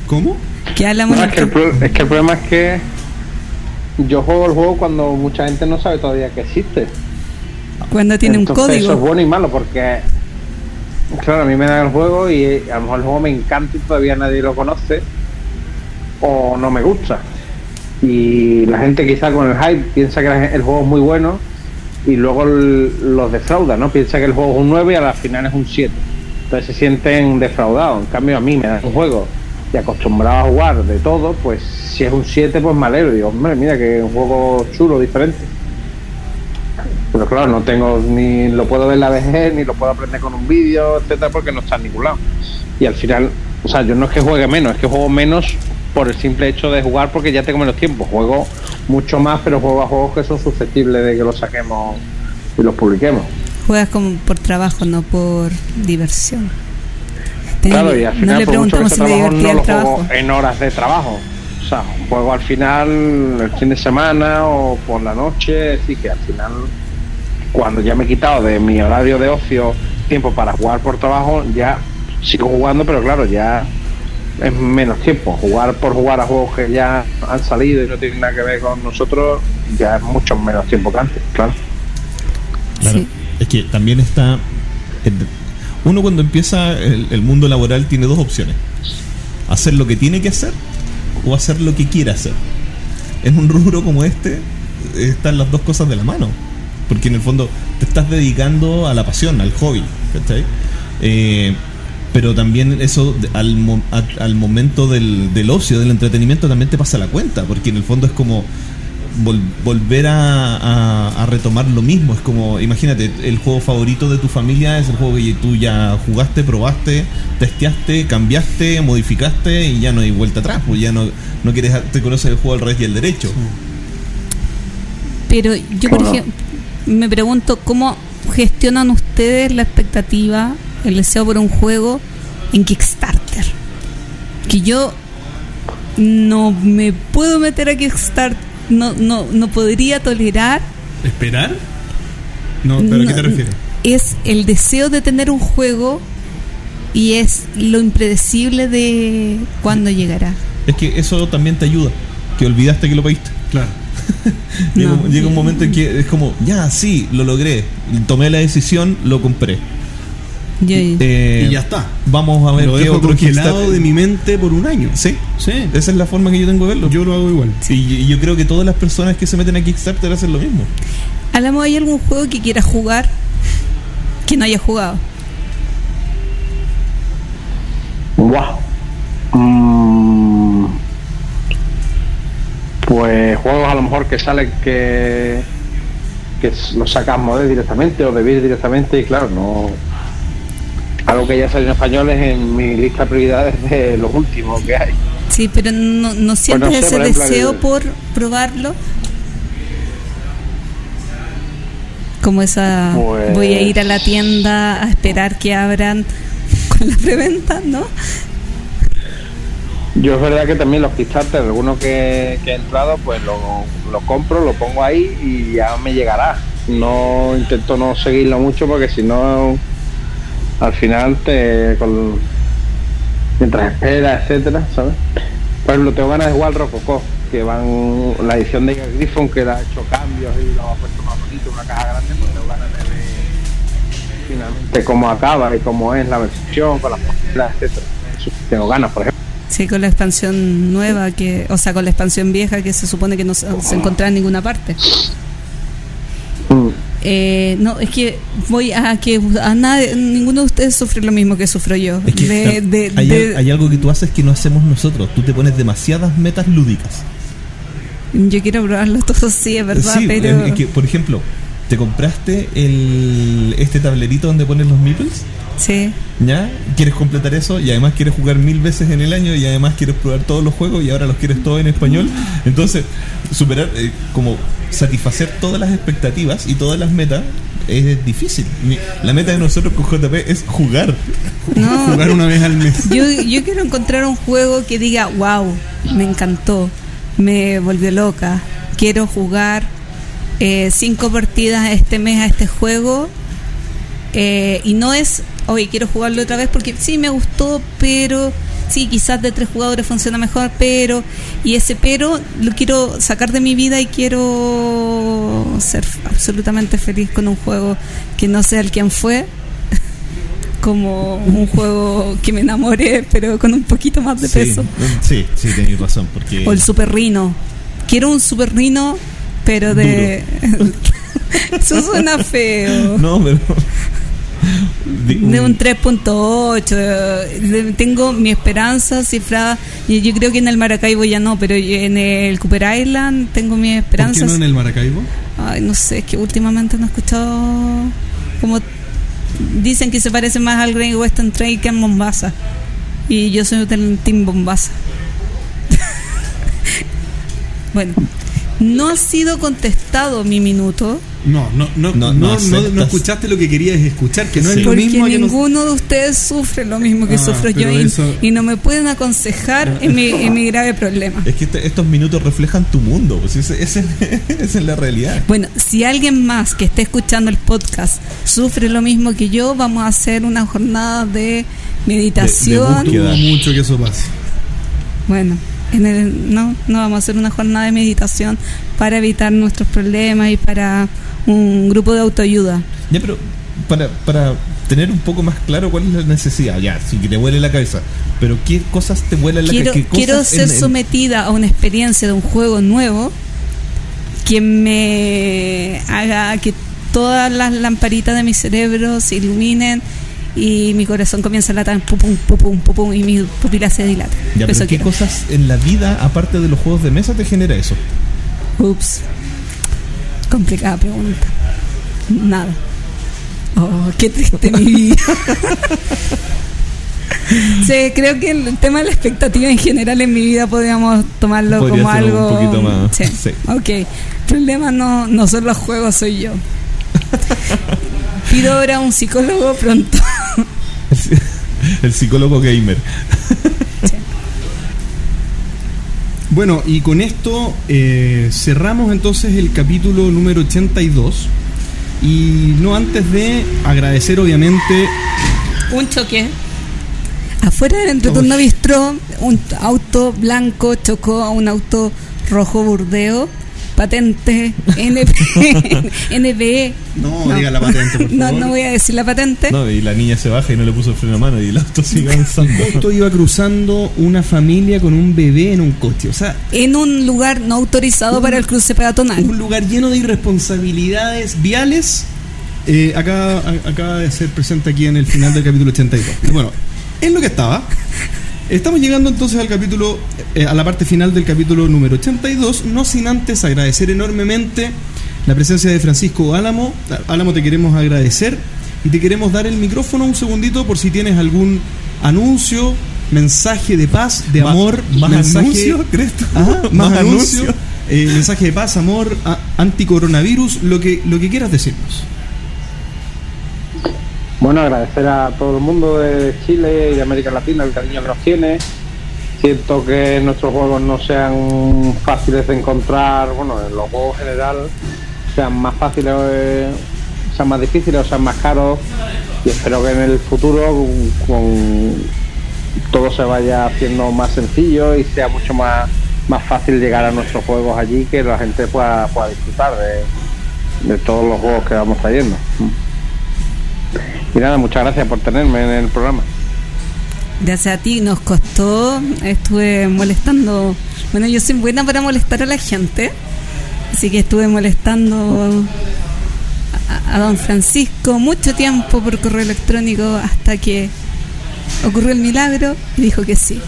¿Cómo? que Álamo No, no es, que el alcanza- pro- es que el problema es que yo juego el juego cuando mucha gente no sabe todavía que existe. cuando tiene un Entonces, código. Eso es bueno y malo porque, claro, a mí me dan el juego y eh, a lo mejor el juego me encanta y todavía nadie lo conoce o no me gusta. Y la gente quizá con el hype piensa que el juego es muy bueno y luego los defrauda, ¿no? Piensa que el juego es un 9 y a la final es un 7. Entonces se sienten defraudados. En cambio, a mí me dan un juego y acostumbrado a jugar de todo, pues si es un 7, pues me alegro. Hombre, mira que es un juego chulo, diferente. Pero claro, no tengo ni lo puedo ver en la VG, ni lo puedo aprender con un vídeo, etcétera, porque no está en ningún lado. Y al final, o sea, yo no es que juegue menos, es que juego menos por el simple hecho de jugar porque ya tengo menos tiempo. Juego mucho más, pero juego a juegos que son susceptibles de que los saquemos y los publiquemos. Juegas como por trabajo, no por diversión. Claro, y al final, no le preguntamos si trabajo, no el lo trabajo. juego en horas de trabajo. O sea, juego al final el fin de semana o por la noche, así que al final, cuando ya me he quitado de mi horario de ocio tiempo para jugar por trabajo, ya sigo jugando, pero claro, ya es menos tiempo. Jugar por jugar a juegos que ya han salido y no tienen nada que ver con nosotros, ya es mucho menos tiempo que antes, claro. Claro. Sí. Es que también está. Uno cuando empieza el, el mundo laboral tiene dos opciones: hacer lo que tiene que hacer o hacer lo que quiere hacer. En un rubro como este están las dos cosas de la mano. Porque en el fondo te estás dedicando a la pasión, al hobby. ¿cachai? Eh, pero también eso al, mo- a- al momento del, del ocio, del entretenimiento, también te pasa la cuenta. Porque en el fondo es como vol- volver a, a- a retomar lo mismo. Es como, imagínate, el juego favorito de tu familia es el juego que tú ya jugaste, probaste, testeaste, cambiaste, modificaste y ya no hay vuelta atrás. Pues ya no, no quieres, te conoces el juego al revés y el derecho. Pero yo, por ejemplo, me pregunto cómo gestionan ustedes la expectativa, el deseo por un juego en Kickstarter. Que yo no me puedo meter a Kickstarter, no, no, no podría tolerar. ¿Esperar? No, ¿pero a qué te no- refieres? Es el deseo de tener un juego y es lo impredecible de cuándo llegará. Es que eso también te ayuda, que olvidaste que lo pediste. Claro. Llega, No. un- llega un momento en que es como, ya, sí, lo logré, tomé la decisión, lo compré. Eh, y ya está. Vamos a ver Lo qué dejo otro congelado Kickstarter- de mi mente por un año. Sí, Sí. esa es la forma que yo tengo de verlo. Yo lo hago igual. y, y yo creo que todas las personas que se meten a Kickstarter hacen lo mismo. Álamo, ¿hay algún juego que quieras jugar que no haya jugado? Wow. Mm, pues juegos a lo mejor que salen que que los sacas Model directamente o de Vir directamente y claro, no algo que ya salió en español es en mi lista de prioridades de los últimos que hay. Sí, pero no, no sientes sé, ese por ejemplo, deseo el- por probarlo. Como esa, Pues- voy a ir a la tienda a esperar que abran con la preventa, ¿no? Yo es verdad que también los Kickstarter, algunos que, que he entrado, pues lo, lo compro, lo pongo ahí y ya me llegará. No intento no seguirlo mucho porque si no, al final te. Con, mientras esperas, etcétera, ¿sabes? Por ejemplo, tengo ganas de jugar al Rococó, que van. La edición de Griffon, que le ha hecho cambios y lo ha puesto más bonito, una caja grande, pues tengo ganas de ver finalmente cómo acaba y cómo es la versión, con las posturas, etcétera. Eso tengo ganas, por ejemplo. Sí, con la expansión nueva, que o sea, con la expansión vieja que se supone que no se, se encontraba en ninguna parte. Mm. Eh, no, es que voy a que a nadie, ninguno de ustedes sufre lo mismo que sufro yo. Es que De- de- hay, de- hay algo que tú haces que no hacemos nosotros. Tú te pones demasiadas metas lúdicas. yo quiero probarlo todo, sí, es verdad, Sí, pero... es que, por ejemplo, ¿te compraste el, este tablerito donde pones los meeples? Sí. ¿Ya? ¿Quieres completar eso? Y además quieres jugar mil veces en el año y además quieres probar todos los juegos y ahora los quieres todos en español. Entonces, superar, eh, como satisfacer todas las expectativas y todas las metas es difícil. La meta de nosotros con JP es jugar. No, Jugar una vez al mes. Yo, yo quiero encontrar un juego que diga, wow, me encantó, me volvió loca. Quiero jugar eh, cinco partidas este mes a este juego. eh, y no es, oye, quiero jugarlo otra vez porque sí me gustó, pero sí, quizás de tres jugadores funciona mejor, pero. Y ese pero lo quiero sacar de mi vida y quiero ser absolutamente feliz con un juego que no sea el quien fue como un juego que me enamore, pero con un poquito más de Sí, peso. sí, sí, tenéis razón. Porque O el Super Rino. Quiero un Super Rino, pero de. Eso suena feo. No, pero de un 3.8. Tengo mi esperanza cifrada. y Yo creo que en el Maracaibo ya no, pero en el Cooper Island tengo mi esperanza. ¿Por qué no en el Maracaibo? Ay, no sé, es que últimamente no he escuchado como dicen que se parece más al Great Western Trail que en Mombasa. Y yo soy del Team Mombasa. bueno, no ha sido contestado mi minuto. No, no, no, no, no, no, escuchaste lo que querías escuchar, que no es lo Porque mismo. ninguno de ustedes sufre lo mismo que Ah, sufro yo y, eso- y no me pueden aconsejar en mi, en mi grave problema. Es que este- estos minutos reflejan tu mundo, pues esa es la realidad. Bueno, si alguien más que esté escuchando el podcast sufre lo mismo que yo, vamos a hacer una jornada de meditación. búsqueda. Dudo mucho que eso pase. Bueno, en el, no, no vamos a hacer una jornada de meditación para evitar nuestros problemas y para un grupo de autoayuda. Ya, pero para, para tener un poco más claro cuál es la necesidad, ya, sin que te vuele la cabeza, pero qué cosas te vuelan la Quiero, cabeza. ¿Qué quiero ser en- en- sometida a una experiencia de un juego nuevo que me haga que todas las lamparitas de mi cerebro se iluminen y mi corazón comienza a latar pum pum pum pum pum, pum, y mi pupila se dilata. Ya, pero Eso ¿qué quiero. cosas en la vida, aparte de los juegos de mesa, te genera eso? Ups. Complicada pregunta. Nada. Oh, qué triste mi vida. Sí, creo que el tema de la expectativa en general en mi vida podríamos tomarlo Podría como ser un algo. poquito más, Sí. sí. Ok. El problema no, no son los juegos, soy yo. Pido ahora un psicólogo pronto. El psicólogo gamer. Bueno, y con esto eh, cerramos entonces el capítulo número 82. Y no antes de agradecer obviamente Un choque. Afuera del entreturno bistró, un auto blanco chocó a un auto rojo burdeo, patente NP, NBE. No, diga la patente, por No, favor. no voy a decir la patente. No, y la niña se baja y no le puso el freno a mano y el auto sigue avanzando. Esto iba cruzando una familia con un bebé en un coche. O sea, En un lugar no autorizado para el cruce peatonal. un lugar lleno de irresponsabilidades viales. eh, acá, a- acaba de ser presente aquí en el final del capítulo 82. Y Bueno, es lo que estaba. Estamos llegando entonces al capítulo, eh, a la parte final del capítulo número 82, no sin antes agradecer enormemente la presencia de Francisco Álamo. Álamo, te queremos agradecer y te queremos dar el micrófono un segundito por si tienes algún anuncio, mensaje de paz, de amor, ¿más mensaje, anuncio, crees tú? Ajá, más, ¿Más anuncio, anuncio? eh, mensaje de paz, amor, anticoronavirus, lo que, lo que quieras decirnos. Bueno, agradecer a todo el mundo de Chile y de América Latina el cariño que nos tiene. Siento que nuestros juegos no sean fáciles de encontrar, bueno, en los juegos en general sean más fáciles, sean más difíciles o sean más caros. Y espero que en el futuro todo se vaya haciendo más sencillo y sea mucho más, más fácil llegar a nuestros juegos allí, que la gente pueda, pueda disfrutar de, de todos los juegos que vamos trayendo. Y nada, muchas gracias por tenerme en el programa. Gracias a ti, nos costó, estuve molestando, bueno, yo soy buena para molestar a la gente, así que estuve molestando a, don Francisco mucho tiempo por correo electrónico hasta que ocurrió el milagro y dijo que sí,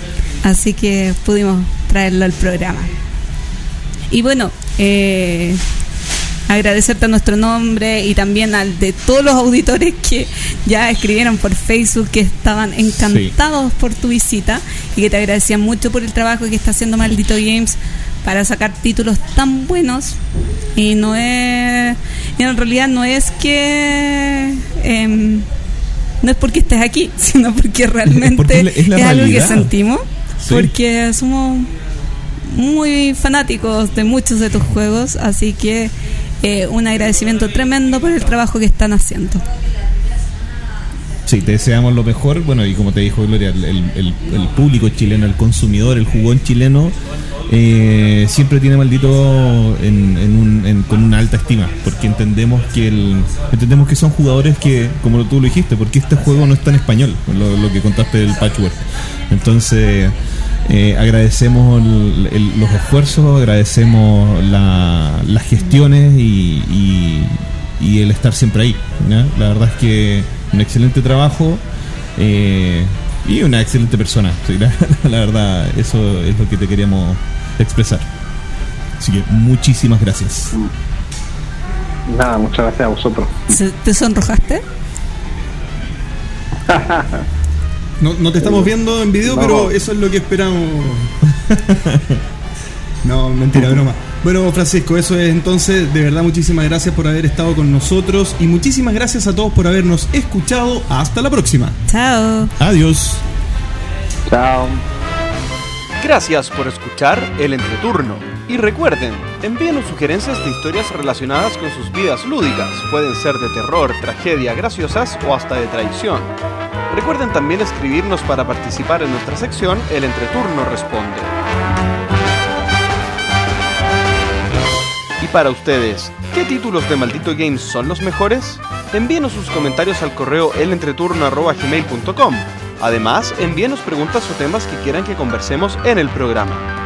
así que pudimos traerlo al programa. Y bueno, eh, agradecerte a nuestro nombre y también al de todos los auditores que ya escribieron por Facebook que estaban encantados por tu visita y que te agradecían mucho por el trabajo que está haciendo Maldito Games para sacar títulos tan buenos. Y no es en realidad no es que em, no es porque estés aquí sino porque realmente Porque es algo que sentimos Sí. porque somos muy fanáticos de muchos de tus juegos, así que eh, un agradecimiento tremendo por el trabajo que están haciendo. Sí, te deseamos lo mejor. Bueno, y como te dijo Gloria, el, el- el- público chileno, el consumidor, el jugón chileno, eh, siempre tiene maldito en, en un- en- con una alta estima, porque entendemos que el, entendemos que son jugadores que, como tú lo dijiste, porque este juego no está en español, lo, lo que contaste del patchwork. Entonces, eh, agradecemos el- el- los esfuerzos, agradecemos la- las gestiones y, y- y el estar siempre ahí. La verdad es que un excelente trabajo eh, y una excelente persona. Sí, la, la verdad, eso es lo que te queríamos expresar. Así que muchísimas gracias. Nada, muchas gracias a vosotros. ¿Se- ¿Te sonrojaste? No, no te estamos viendo en video, No. pero eso es lo que esperamos. no, mentira, broma. Bueno, Francisco, eso es entonces. De verdad, muchísimas gracias por haber estado con nosotros y muchísimas gracias a todos por habernos escuchado. Hasta la próxima. Chao. Adiós. Chao. Gracias por escuchar el entreturno. Y recuerden, envíenos sugerencias de historias relacionadas con sus vidas lúdicas. Pueden ser de terror, tragedia, graciosas o hasta de traición. Recuerden también escribirnos para participar en nuestra sección El entreturno responde. Y para ustedes, ¿qué títulos de Maldito Games son los mejores? Envíenos sus comentarios al correo elentreturno.gmail.com. Además, envíenos preguntas o temas que quieran que conversemos en el programa.